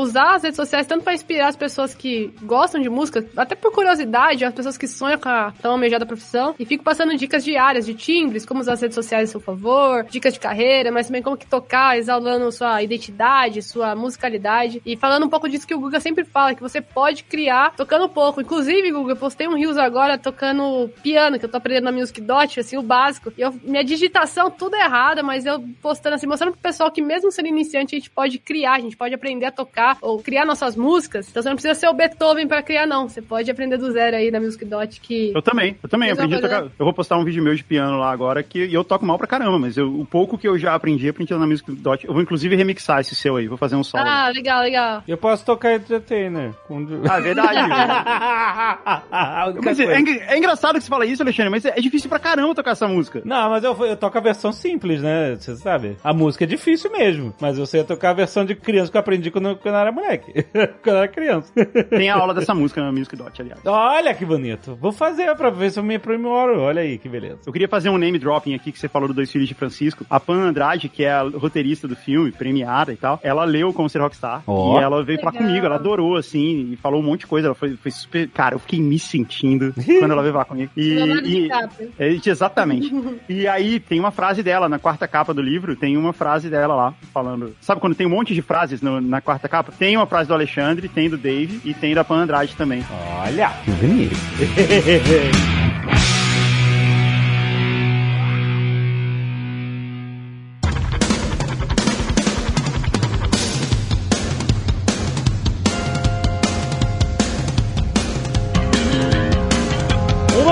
usar as redes sociais tanto pra inspirar as pessoas que gostam de música, até por curiosidade, as pessoas que sonham com a tão almejada profissão, e fico passando dicas diárias de timbres, como usar as redes sociais a seu favor, dicas de carreira, mas também como que tocar, exalando sua identidade, sua musicalidade, e falando um pouco disso que o Guga sempre fala, que você pode criar tocando pouco. Inclusive, Guga, eu postei um Reels agora tocando piano, que eu tô aprendendo na Music Dot, assim, o básico, e eu, minha digitação tudo é errada, mas eu postando assim, mostrando pro pessoal que mesmo sendo iniciante, a gente pode criar, a gente pode aprender a tocar, ou criar nossas músicas. Então você não precisa ser o Beethoven pra criar, não. Você pode aprender do zero aí na Music Dot, que... Eu também, eu também Vocês aprendi a tocar. Eu vou postar um vídeo meu de piano lá agora que eu toco mal pra caramba, mas eu- o pouco que eu já aprendi, aprendi lá na Music Dot. Eu vou inclusive remixar esse seu aí, vou fazer um solo. Ah, legal, legal. Eu posso tocar entertainer. Com... Ah, é verdade. Mas é, é é engraçado que você fala isso, Alexandre, mas é é difícil pra caramba tocar essa música. Não, mas eu, eu toco a versão simples, né? Você sabe. A música é difícil mesmo. Mas eu sei tocar a versão de criança que eu aprendi quando, quando eu era moleque. quando eu era criança. Tem a aula dessa música na Music Dot, aliás. Olha que bonito. Vou fazer pra ver se eu me aprimoro. Olha aí, que beleza. Eu queria fazer um name dropping aqui que você falou do Dois Filhos de Francisco. A Pan Andrade, que é a roteirista do filme, premiada e tal, ela leu Como Ser Rockstar. Ó. E ela veio falar Legal. comigo, ela adorou, assim, e falou um monte de coisa. Ela foi, foi super. Cara, eu fiquei me sentindo quando ela veio falar comigo. E, e- DiCaprio. é, exatamente. e aí tem uma frase dela, na quarta capa do livro, tem uma frase dela lá, falando. Sabe quando tem um monte de frases no- na quarta capa? Tem uma frase do Alexandre, tem do Dave e tem da Pan Andrade também. Olha, que bonito.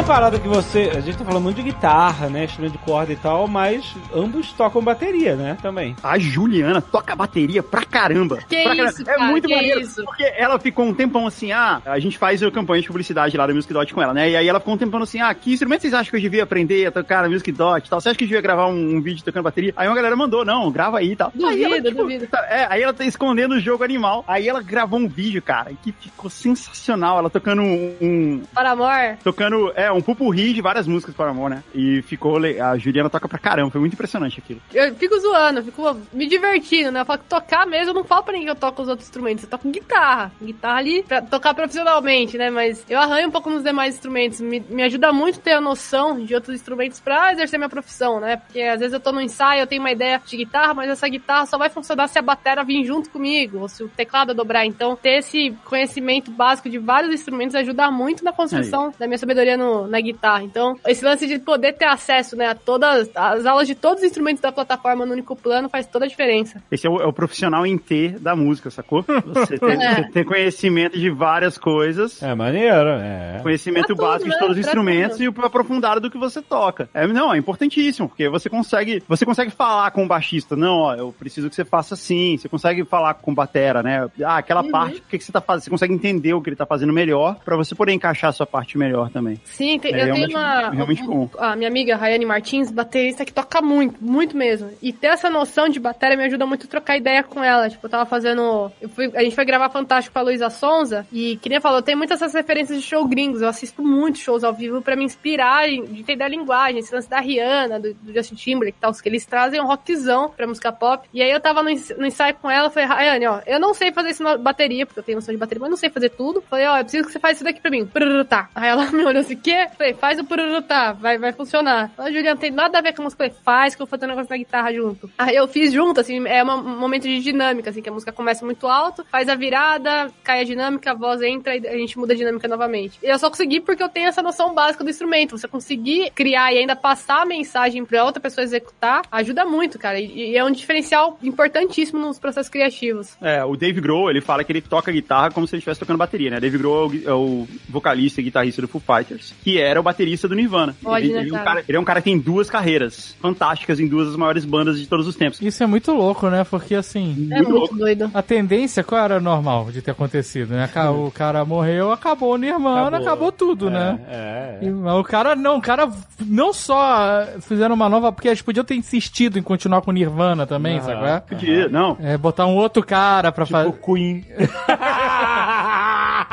parada que você. A gente tá falando muito de guitarra, né? Instrumento de corda e tal, mas ambos tocam bateria, né? Também. A Juliana toca bateria pra caramba. Que pra isso, É cara, muito que maneiro. isso? Porque ela ficou um tempão assim, ah, a gente faz a campanha de publicidade lá da Music Dot com ela, né? E aí ela ficou um tempão assim, ah, que instrumento vocês acham que eu devia aprender a tocar na Music Dot e tal? Você acha que eu devia gravar um, um vídeo tocando bateria? Aí uma galera mandou, não, grava aí e tal. aí ela, Duvido, duvido. tá- É, aí ela tá escondendo o jogo animal. Aí ela gravou um vídeo, cara, que ficou sensacional. Ela tocando um. um- Para amor. tocando, é, um pupurri de várias músicas para amor, né? E ficou. A Juliana toca pra caramba, foi muito impressionante aquilo. Eu fico zoando, fico me divertindo, né? Eu falo que tocar mesmo, eu não falo pra ninguém que eu toco os outros instrumentos. Eu toco guitarra. Guitarra ali pra tocar profissionalmente, né? Mas eu arranho um pouco nos demais instrumentos. Me, me ajuda muito ter a noção de outros instrumentos pra exercer minha profissão, né? Porque às vezes eu tô no ensaio, eu tenho uma ideia de guitarra, mas essa guitarra só vai funcionar se a batera vir junto comigo, ou se o teclado dobrar. Então, ter esse conhecimento básico de vários instrumentos ajuda muito na construção da minha sabedoria no- na guitarra. Então, esse lance de poder ter acesso, né, a todas as aulas de todos os instrumentos da plataforma no único plano faz toda a diferença. Esse é o, é o profissional em T da música, sacou? Você tem, É. você tem conhecimento de várias coisas. É maneiro, é. Conhecimento Pra tudo, básico de né? todos os Pra instrumentos tudo. e o aprofundado do que você toca. É, não, é importantíssimo, porque você consegue, você consegue falar com o baixista, não, ó, eu preciso que você faça assim. Você consegue falar com o batera, né? Ah, aquela Uhum. parte, o que, que você tá fazendo? Você consegue entender o que ele tá fazendo melhor pra você poder encaixar a sua parte melhor também. Sim, tem- É eu tenho uma. realmente bom. A minha amiga Rayane Martins, baterista, que toca muito, muito mesmo. E ter essa noção de bateria me ajuda muito a trocar ideia com ela. Tipo, eu tava fazendo. Eu fui, a gente foi gravar Fantástico com a Luísa Sonza. E que nem eu tenho muitas essas referências de show gringos. Eu assisto muitos shows ao vivo pra me inspirar de entender a linguagem. Esse lance da Rihanna, do, do Justin Timberlake e tal. Que eles trazem um rockzão pra música pop. E aí eu tava no, no ensaio com ela, falei, Rayane, ó, eu não sei fazer isso na bateria, porque eu tenho noção de bateria, mas não sei fazer tudo. Falei, ó, eu preciso que você faça isso daqui pra mim. Prururutá. Aí ela me olhou assim, quê? Falei, faz o prururutá, vai, vai funcionar. Ela, Juliana, tem nada a ver com a música. Falei, faz que eu vou fazer um negócio na guitarra junto. Aí eu fiz junto, assim, é um momento de dinâmica, assim, que a música começa muito alto, faz a virada, cai a dinâmica, a voz entra e a gente muda a dinâmica novamente. E eu só consegui porque eu tenho essa noção básica do instrumento. Você conseguir criar e ainda passar a mensagem pra outra pessoa executar, ajuda muito, cara. E, e é um diferencial importantíssimo nos processos criativos. É, o Dave Grohl, ele fala que ele toca guitarra como se ele estivesse tocando bateria, né? Dave Grohl é o é o vocalista e guitarrista do Foo Fighters, que era o baterista do Nirvana. Pode, ele, né, ele é um cara? ele é um cara que tem duas carreiras fantásticas em duas das maiores bandas de todos os tempos. Isso é muito louco, né? Porque assim. É Muito muito louco. doido. A tendência, qual era normal de ter acontecido, né? O cara morreu, acabou o Nirvana, acabou, Acabou. tudo, É, né? É. E, mas o cara, não, o cara não só fizeram uma nova, porque eles podiam ter insistido em continuar com Nirvana também, Aham. sabe? qual é? Podia, não. É, botar um outro cara pra fazer. O Queen.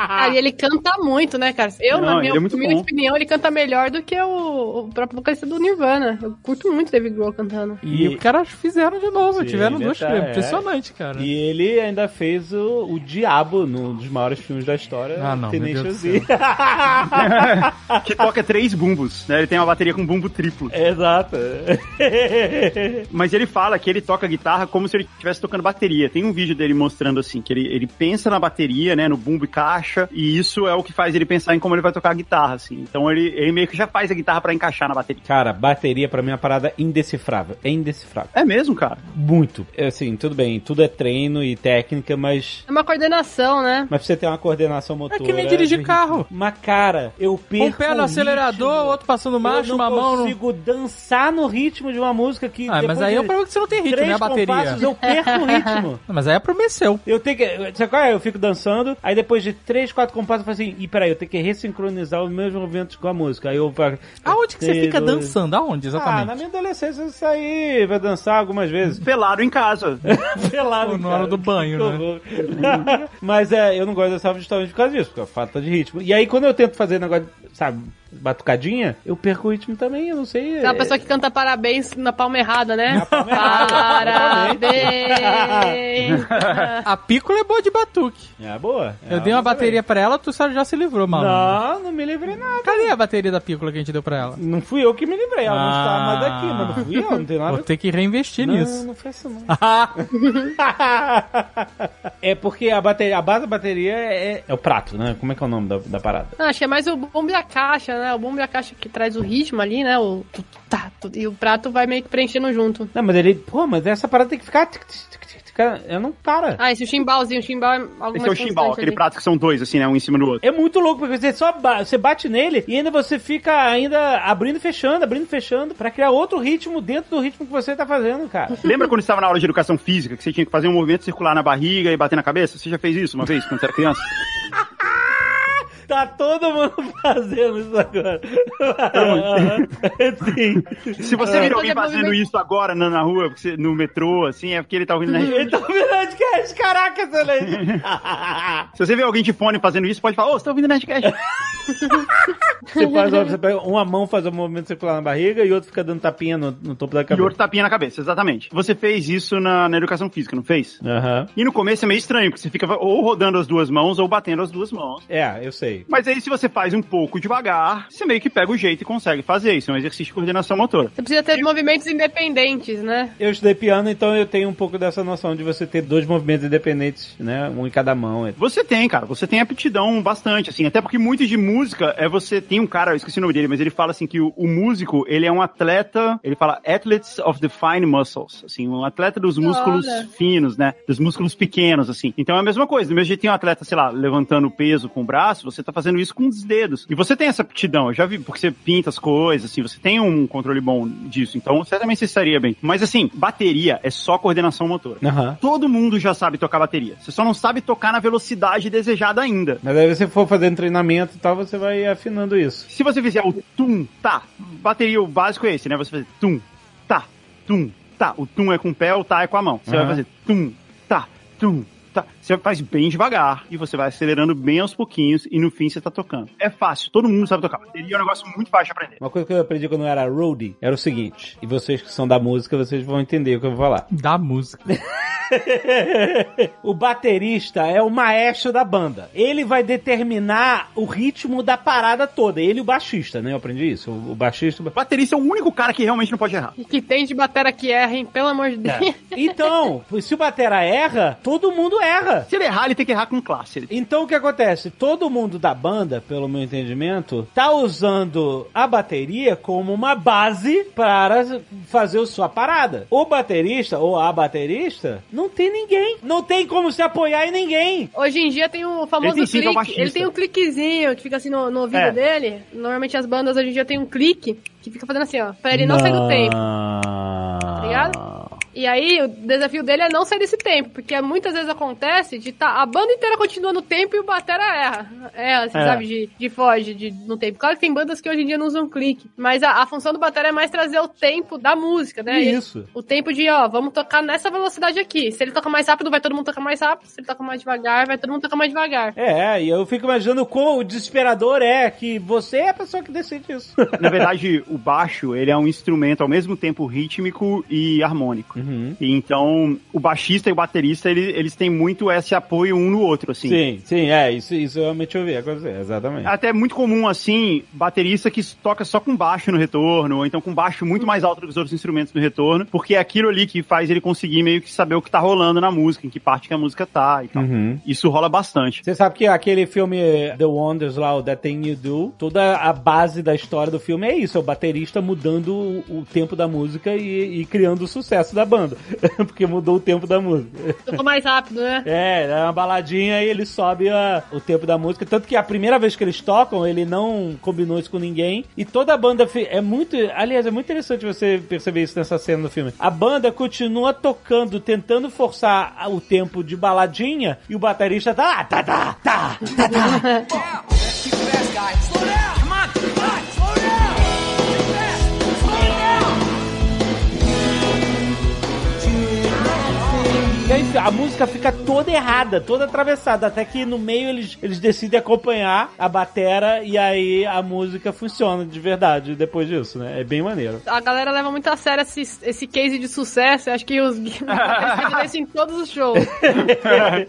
Ah, e ele canta muito, né, cara? Eu, Não, na minha é bom. opinião, ele canta melhor do que o, o próprio vocalista do Nirvana. Eu curto muito David Grohl cantando. E, E- os caras fizeram de novo, Sim, tiveram duas verdade, é. Impressionante, cara. E ele ainda fez o, o Diabo num dos maiores filmes da história. Ah, não, Tenacious D. que toca três bumbos, né? Ele tem uma bateria com bumbo triplo. Exato. Mas ele fala que ele toca guitarra como se ele estivesse tocando bateria. Tem um vídeo dele mostrando assim, que ele, ele pensa na bateria, né, no bumbo e caixa, e isso é o que faz ele pensar em como ele vai tocar a guitarra, assim. Então ele, ele meio que já faz a guitarra pra encaixar na bateria. Cara, bateria pra mim é uma parada indecifrável. É indecifrável. É mesmo, cara? Muito. É, Assim, tudo bem, tudo é treino e técnica, mas. É uma coordenação, né? Mas pra você ter uma coordenação É motora. que nem dirigir carro. Mas, cara, eu perco. Um pé no o acelerador, ritmo. outro passando marcha, eu não uma mão no. consigo dançar no ritmo de uma música que. Ah, mas aí é o problema que você não tem ritmo, né? A bateria. compassos, eu perco o ritmo. Mas aí é problema seu. Eu tenho que. Sabe qual é? Eu fico dançando, aí depois de três três, quatro compassos, eu falei assim, e peraí, eu tenho que ressincronizar os meus movimentos com a música. Aí eu... Aonde que você fica Dois- dançando? Aonde, Ah, exatamente? na minha adolescência eu saí pra dançar algumas vezes. Pelado em casa. Pelado, Pô, na hora do banho, né? Mas é, eu não gosto dessa justamente por causa disso, porque é falta de ritmo. E aí quando eu tento fazer negócio, sabe, batucadinha, eu perco o ritmo também, eu não sei. É- pessoa que canta parabéns na palma errada, né? palma errada, Parabéns! A pícola é boa de batuque. É boa. Eu É, dei uma bateria pra ela, tu já se livrou, mano. Não, não me livrei nada. Cadê a bateria da pícola que a gente deu pra ela? Não fui eu que me livrei, ela não está mais Ah. aqui, mas não fui eu, não tem nada Vou ter que reinvestir Não, nisso. não foi isso não. é porque a bateria, a base da bateria é, é o prato, né? Como é que é o nome da, da parada? Não, acho que é mais o bombo e a caixa, né? O bombo e a caixa que traz o ritmo ali, né? O tá, e o prato vai meio que preenchendo junto. Não, mas ele, pô, mas essa parada tem que ficar. tic, tic, tic, tic, tic, Eu não para. Ah, esse o chimbalzinho, o chimbal é algo Esse é o chimbal, aquele ali. prato que são dois, assim, né? Um em cima do outro. É muito louco, porque você só ba- você bate nele e ainda você fica ainda abrindo e fechando, abrindo e fechando, pra criar outro ritmo dentro do ritmo que você tá fazendo, cara. Lembra quando você estava na aula de educação física, que você tinha que fazer um movimento circular na barriga e bater na cabeça? Você já fez isso uma vez, quando você era criança? Tá todo mundo fazendo isso agora. Sim. Se você vir alguém fazendo isso agora na, na rua, no metrô, assim, é porque ele tá ouvindo na Ele tá ouvindo Nerdcast, caraca, excelente. Se você vê alguém de fone fazendo isso, pode falar, ô, você tá ouvindo Nerdcast? Você faz, você pega uma mão faz o movimento circular na barriga e outro fica dando tapinha no, no topo da E cabeça. outro tapinha na cabeça, exatamente. Você fez isso na, na educação física, não fez? Aham. E no começo é meio estranho, porque você fica ou rodando as duas mãos ou batendo as duas mãos. É, eu sei. Mas aí, se você faz um pouco devagar, você meio que pega o jeito e consegue fazer. Isso é um exercício de coordenação motora. Você precisa ter movimentos independentes, né? Eu estudei piano, então eu tenho um pouco dessa noção de você ter dois movimentos independentes, né? Um em cada mão. Você tem, cara. Você tem aptidão bastante, assim. Até porque muito de música é você tem um cara, eu esqueci o nome dele, mas ele fala assim que o, o músico, ele é um atleta, ele fala athletes of the fine muscles, assim, um atleta dos músculos Olha. finos, né? Dos músculos pequenos, assim. Então é a mesma coisa. Do mesmo jeito tem um atleta, sei lá, levantando peso com o braço, você tá fazendo isso com os dedos. E você tem essa aptidão. Eu já vi, porque você pinta as coisas, assim, você tem um controle bom disso. Então, certamente você estaria bem. Mas assim, bateria é só coordenação motora. Aham. Todo mundo já sabe tocar bateria. Você só não sabe tocar na velocidade desejada ainda. Mas aí você for fazendo treinamento e tal, você vai afinando isso. Se você fizer o tum, tá, bateria, o básico é esse, né? Você fazer tum, tá, tum, tá. O tum é com o pé, o tá é com a mão. Você Aham. vai fazer tum, tá, tum, tá. Você faz bem devagar e você vai acelerando bem aos pouquinhos e no fim você tá tocando. É fácil, todo mundo sabe tocar. Bateria é um negócio muito fácil de aprender. Uma coisa que eu aprendi quando eu era roadie era o seguinte, e vocês que são da música, vocês vão entender o que eu vou falar. Da música. o baterista é o maestro da banda. Ele vai determinar o ritmo da parada toda. Ele e o baixista, né? Eu aprendi isso. O, o baixista. O baterista é o único cara que realmente não pode errar. E que tem de batera que erra, hein? Pelo amor de Deus. É. Então, se o batera erra, todo mundo erra. Se ele errar, ele tem que errar com classe. Então o que acontece? Todo mundo da banda, pelo meu entendimento, tá usando a bateria como uma base para fazer a sua parada. O baterista ou a baterista não tem ninguém. Não tem como se apoiar em ninguém. Hoje em dia tem o famoso é o clique. baixista. Ele tem um cliquezinho que fica assim no, no ouvido É. dele. Normalmente as bandas hoje em dia tem um clique que fica fazendo assim, ó, pra ele não, sair do tempo. Tá ligado? E aí, o desafio dele é não sair desse tempo, porque muitas vezes acontece de tá, a banda inteira continua no tempo e o batera erra. É, assim, É. sabe, de, de foge de, no tempo. Claro que tem bandas que hoje em dia não usam clique, mas a, a função do batera é mais trazer o tempo da música, né? E Isso. O tempo de, ó, vamos tocar nessa velocidade aqui. Se ele toca mais rápido, vai todo mundo tocar mais rápido. Se ele toca mais devagar, vai todo mundo tocar mais devagar. É, e eu fico imaginando quão desesperador é que você é a pessoa que decide isso. Na verdade, o baixo, ele é um instrumento ao mesmo tempo rítmico e harmônico. Uhum. E então, o baixista e o baterista, ele- eles têm muito esse apoio um no outro, assim. Sim, sim, é, isso, isso eu realmente ouvi acontecer, exatamente. Até é muito comum, assim, baterista que toca só com baixo no retorno, ou então com baixo muito mais alto do que os outros instrumentos no retorno, porque é aquilo ali que faz ele conseguir meio que saber o que tá rolando na música, em que parte que a música tá e tal. Uhum. Isso rola bastante. Você sabe que aquele filme The Wonders lá, o That Thing You Do, toda a base da história do filme é isso, é o baterista mudando o, o tempo da música e, e criando o sucesso da banda. Banda. Porque mudou o tempo da música. Ficou mais rápido, né? É, é uma baladinha e ele sobe a- o tempo da música. Tanto que a primeira vez que eles tocam, ele não combinou isso com ninguém. E toda a banda é muito. Aliás, é muito interessante você perceber isso nessa cena do filme. A banda continua tocando, tentando forçar o tempo de baladinha, e o baterista tá. Tá, tá, tá, tá, tá. E aí a música fica toda errada, toda atravessada, até que no meio eles, eles decidem acompanhar a batera e aí a música funciona de verdade depois disso, né? É bem maneiro. A galera leva muito a sério esse, esse case de sucesso. Acho que os eles em todos os shows.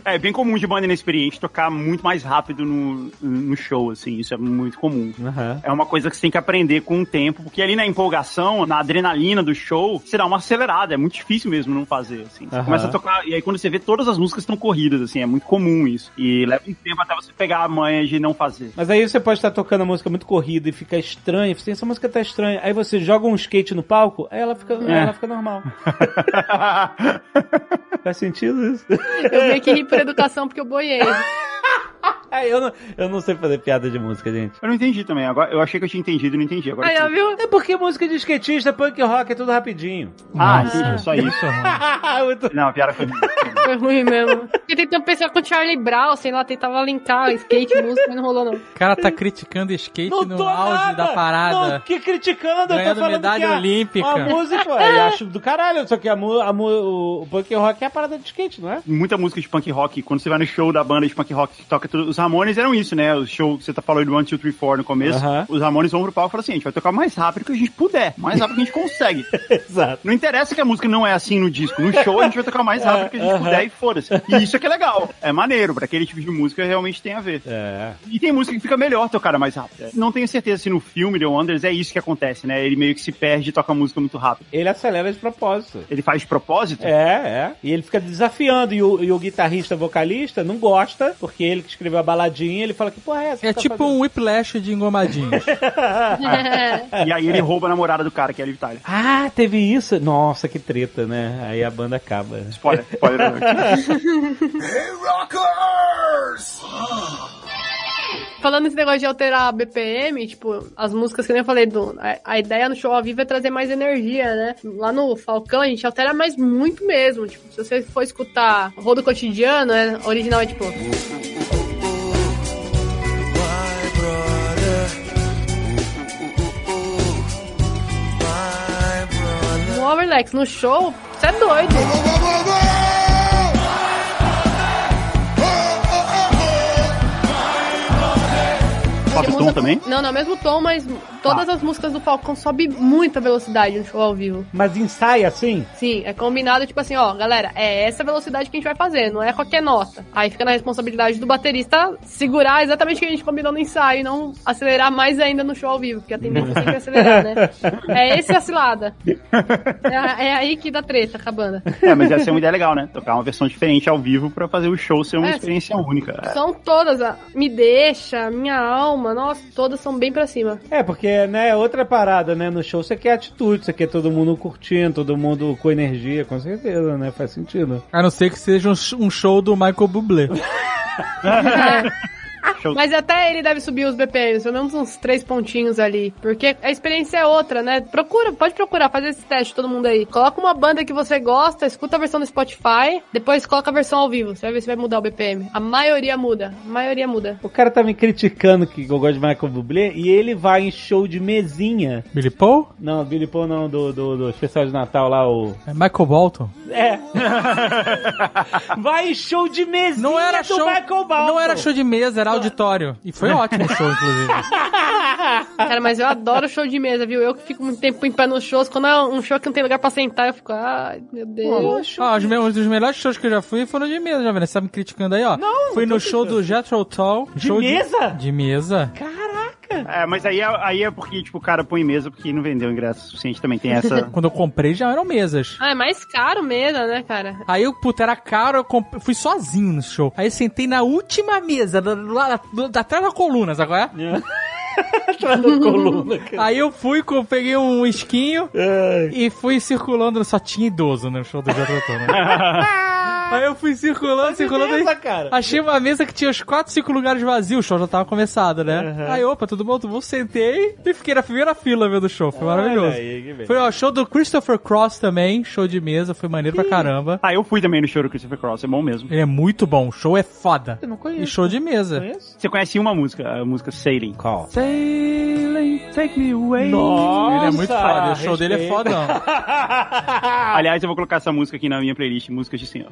É bem comum de banda inexperiente tocar muito mais rápido no, no show, assim. Isso é muito comum. Aham. É uma coisa que você tem que aprender com o tempo, porque ali na empolgação, na adrenalina do show, você dá uma acelerada. É muito difícil mesmo não fazer, assim. Você Aham. começa a tocar, e aí quando você vê todas as músicas estão corridas, assim, é muito comum isso. E leva um tempo até você pegar a manha de não fazer. Mas aí você pode estar tocando a música muito corrida e fica estranha. Você, essa música tá estranha. Aí você joga um skate no palco, aí ela fica, aí ela fica normal. Faz sentido isso? Eu meio que ri por educação porque eu boiei. Eu, não, eu não sei fazer piada de música, gente. Eu não entendi também. Agora, eu achei que eu tinha entendido e não entendi. Agora Aí, viu? É porque música de skatista, punk rock é tudo rapidinho. Ah, Nossa. entendi. Só isso. Muito- Não, a piada foi. Foi ruim mesmo. Porque tentando pensar com Charlie Brown, sei lá, tentava linkar skate, música, mas não rolou não. O cara tá criticando skate no auge da parada. Não, que criticando, eu Ganhando tô falando medalha que a, olímpica. A música, eu acho do caralho, só que a, a o, o punk rock é a parada de skate, não é? Muita música de punk rock, quando você vai no show da banda de punk rock que toca tudo, os Ramones eram isso, né? O show que você tá falando do 1, 2, 3, 4 no começo, Aham. os Ramones vão pro palco e falam assim, a gente vai tocar mais rápido que a gente puder, mais rápido que a gente consegue. Exato. Não interessa que a música não é assim no disco, no show a gente vai tocar mais rápido que a gente Aham. puder e foda-se. E isso é que é legal, é maneiro, pra aquele tipo de música realmente tem a ver. É. E tem música que fica melhor tocar mais rápido. Não tenho certeza se no filme The Wonders é isso que acontece, né? Ele meio que se perde e toca a música muito rápido. Ele acelera de propósito. Ele faz de propósito? É, é. E ele fica desafiando. E o, e o guitarrista vocalista não gosta, porque ele que escreveu a baladinha, ele fala que porra é essa? É tá tipo fazendo?" um whiplash de engomadinhos. E aí ele rouba a namorada do cara, que é a Liv Tyler. Ah, teve isso? Nossa, que treta, né? Aí a banda acaba. Spoiler, spoiler alert. Falando nesse negócio de alterar a BPM, tipo, as músicas que eu nem falei, do, a, a ideia no show ao vivo é trazer mais energia, né? Lá no Falcão a gente altera mais muito mesmo. Tipo, se você for escutar Rodo Cotidiano, é, o original é tipo. Overlex, no show, você é doido. Sobe o tom muda- também? Não, não, mesmo tom, mas todas as músicas do Falcão sobe muita velocidade no show ao vivo. Mas ensaia assim? Sim, é combinado, tipo assim, ó, galera, é essa velocidade que a gente vai fazer, não é qualquer nota. Aí fica na responsabilidade do baterista segurar exatamente o que a gente combinou no ensaio e não acelerar mais ainda no show ao vivo, porque a tendência é sempre acelerar, né? É esse a cilada. É, é aí que dá treta com a banda. É, mas essa é uma ideia legal, né? Tocar uma versão diferente ao vivo pra fazer o show ser uma É, experiência única. São todas, a Me Deixa, Minha Alma, nossa, todas são bem pra cima. É, porque, né, outra parada, né? No show você quer atitude, você quer todo mundo curtindo, todo mundo com energia, com certeza, né? Faz sentido. A não ser que seja um sh- um show do Michael Bublé. Mas até ele deve subir os BPMs, pelo menos uns três pontinhos ali. Porque a experiência é outra, né? Procura, pode procurar, fazer esse teste todo mundo aí. Coloca uma banda que você gosta, escuta a versão do Spotify, depois coloca a versão ao vivo. Você vai ver se vai mudar o BPM. A maioria muda. A maioria muda. O cara tá me criticando que eu gosto de Michael Bublé e ele vai em show de mesinha. Billy Paul? Não, Billy Paul não, do, do, do especial de Natal lá, o... É Michael Bolton? É. vai em show de mesinha Não era do show. Michael Bolton. Não era show de mesa, era auditório. E foi ótimo o show, inclusive. Cara, mas eu adoro show de mesa, viu? Eu que fico muito tempo em pé nos shows. Quando é um show que não tem lugar pra sentar, eu fico, ai, meu Deus. Ah, os, meus, um dos melhores shows que eu já fui foram de mesa, já vendo? Você tá me criticando aí, ó. Não, Fui no show do Jethro Tull. De show mesa? De, mesa. Caraca. É, mas aí é, aí é porque, tipo, o cara põe mesa porque não vendeu ingresso suficiente também. Tem essa. Quando eu comprei já eram mesas. Ah, é mais caro mesa, né, cara? Aí eu, puta, era caro, eu comp- fui sozinho no show. Aí eu sentei na última mesa, da, lá, da, da, atrás da coluna, sabe qual é? Atrás da coluna, cara. Aí eu fui, peguei um esquinho Ai. e fui circulando. Só tinha idoso no show do Jototô, né? Aí eu fui circulando, circulando. Mesa, Aí, cara. achei uma mesa que tinha os 4, 5 lugares vazios. O show já tava começado, né? Aí, opa, tudo bom? Tudo bom? Sentei e fiquei na primeira fila vendo o show. Foi maravilhoso. aí. Foi o show do Christopher Cross também, show de mesa, foi maneiro pra caramba. Ah, eu fui também no show do Christopher Cross, é bom mesmo. Ele é muito bom, o show é foda. Eu não conheço. E show de mesa. Conheço? Você conhece uma música, a música Sailing? Qual? Sailing, take me away. Nossa, Ele é muito foda, o show dele é respeito. fodão. Aliás, eu vou colocar essa música aqui na minha playlist, músicas de senhor.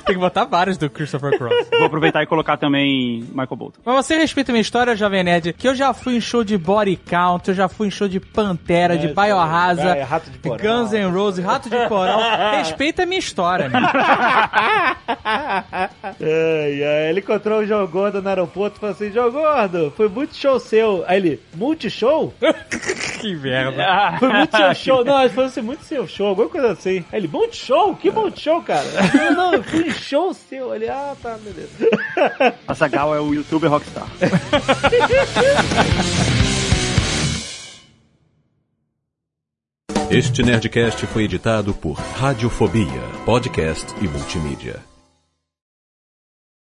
Tem que botar vários do Christopher Cross. Vou aproveitar e colocar também Michael Bolton. Mas você respeita minha história, Jovem Nerd, que eu já fui em show de Body Count, eu já fui em show de Pantera, de É, Biohazard, é, de. Guns N' Roses, Rato de Porão. Respeita a minha história, ai, ele encontrou o João Gordo no aeroporto e falou assim: João Gordo, foi muito show seu. Aí ele, multishow? que merda. Foi muito seu show. Não, ele falou assim: muito seu show, alguma coisa assim. Aí ele, multishow? Que multishow, cara? Não, não, eu fui show seu. Ele, ah, tá, beleza. A Sagal é o youtuber rockstar. Este Nerdcast foi editado por Radiofobia, podcast e multimídia.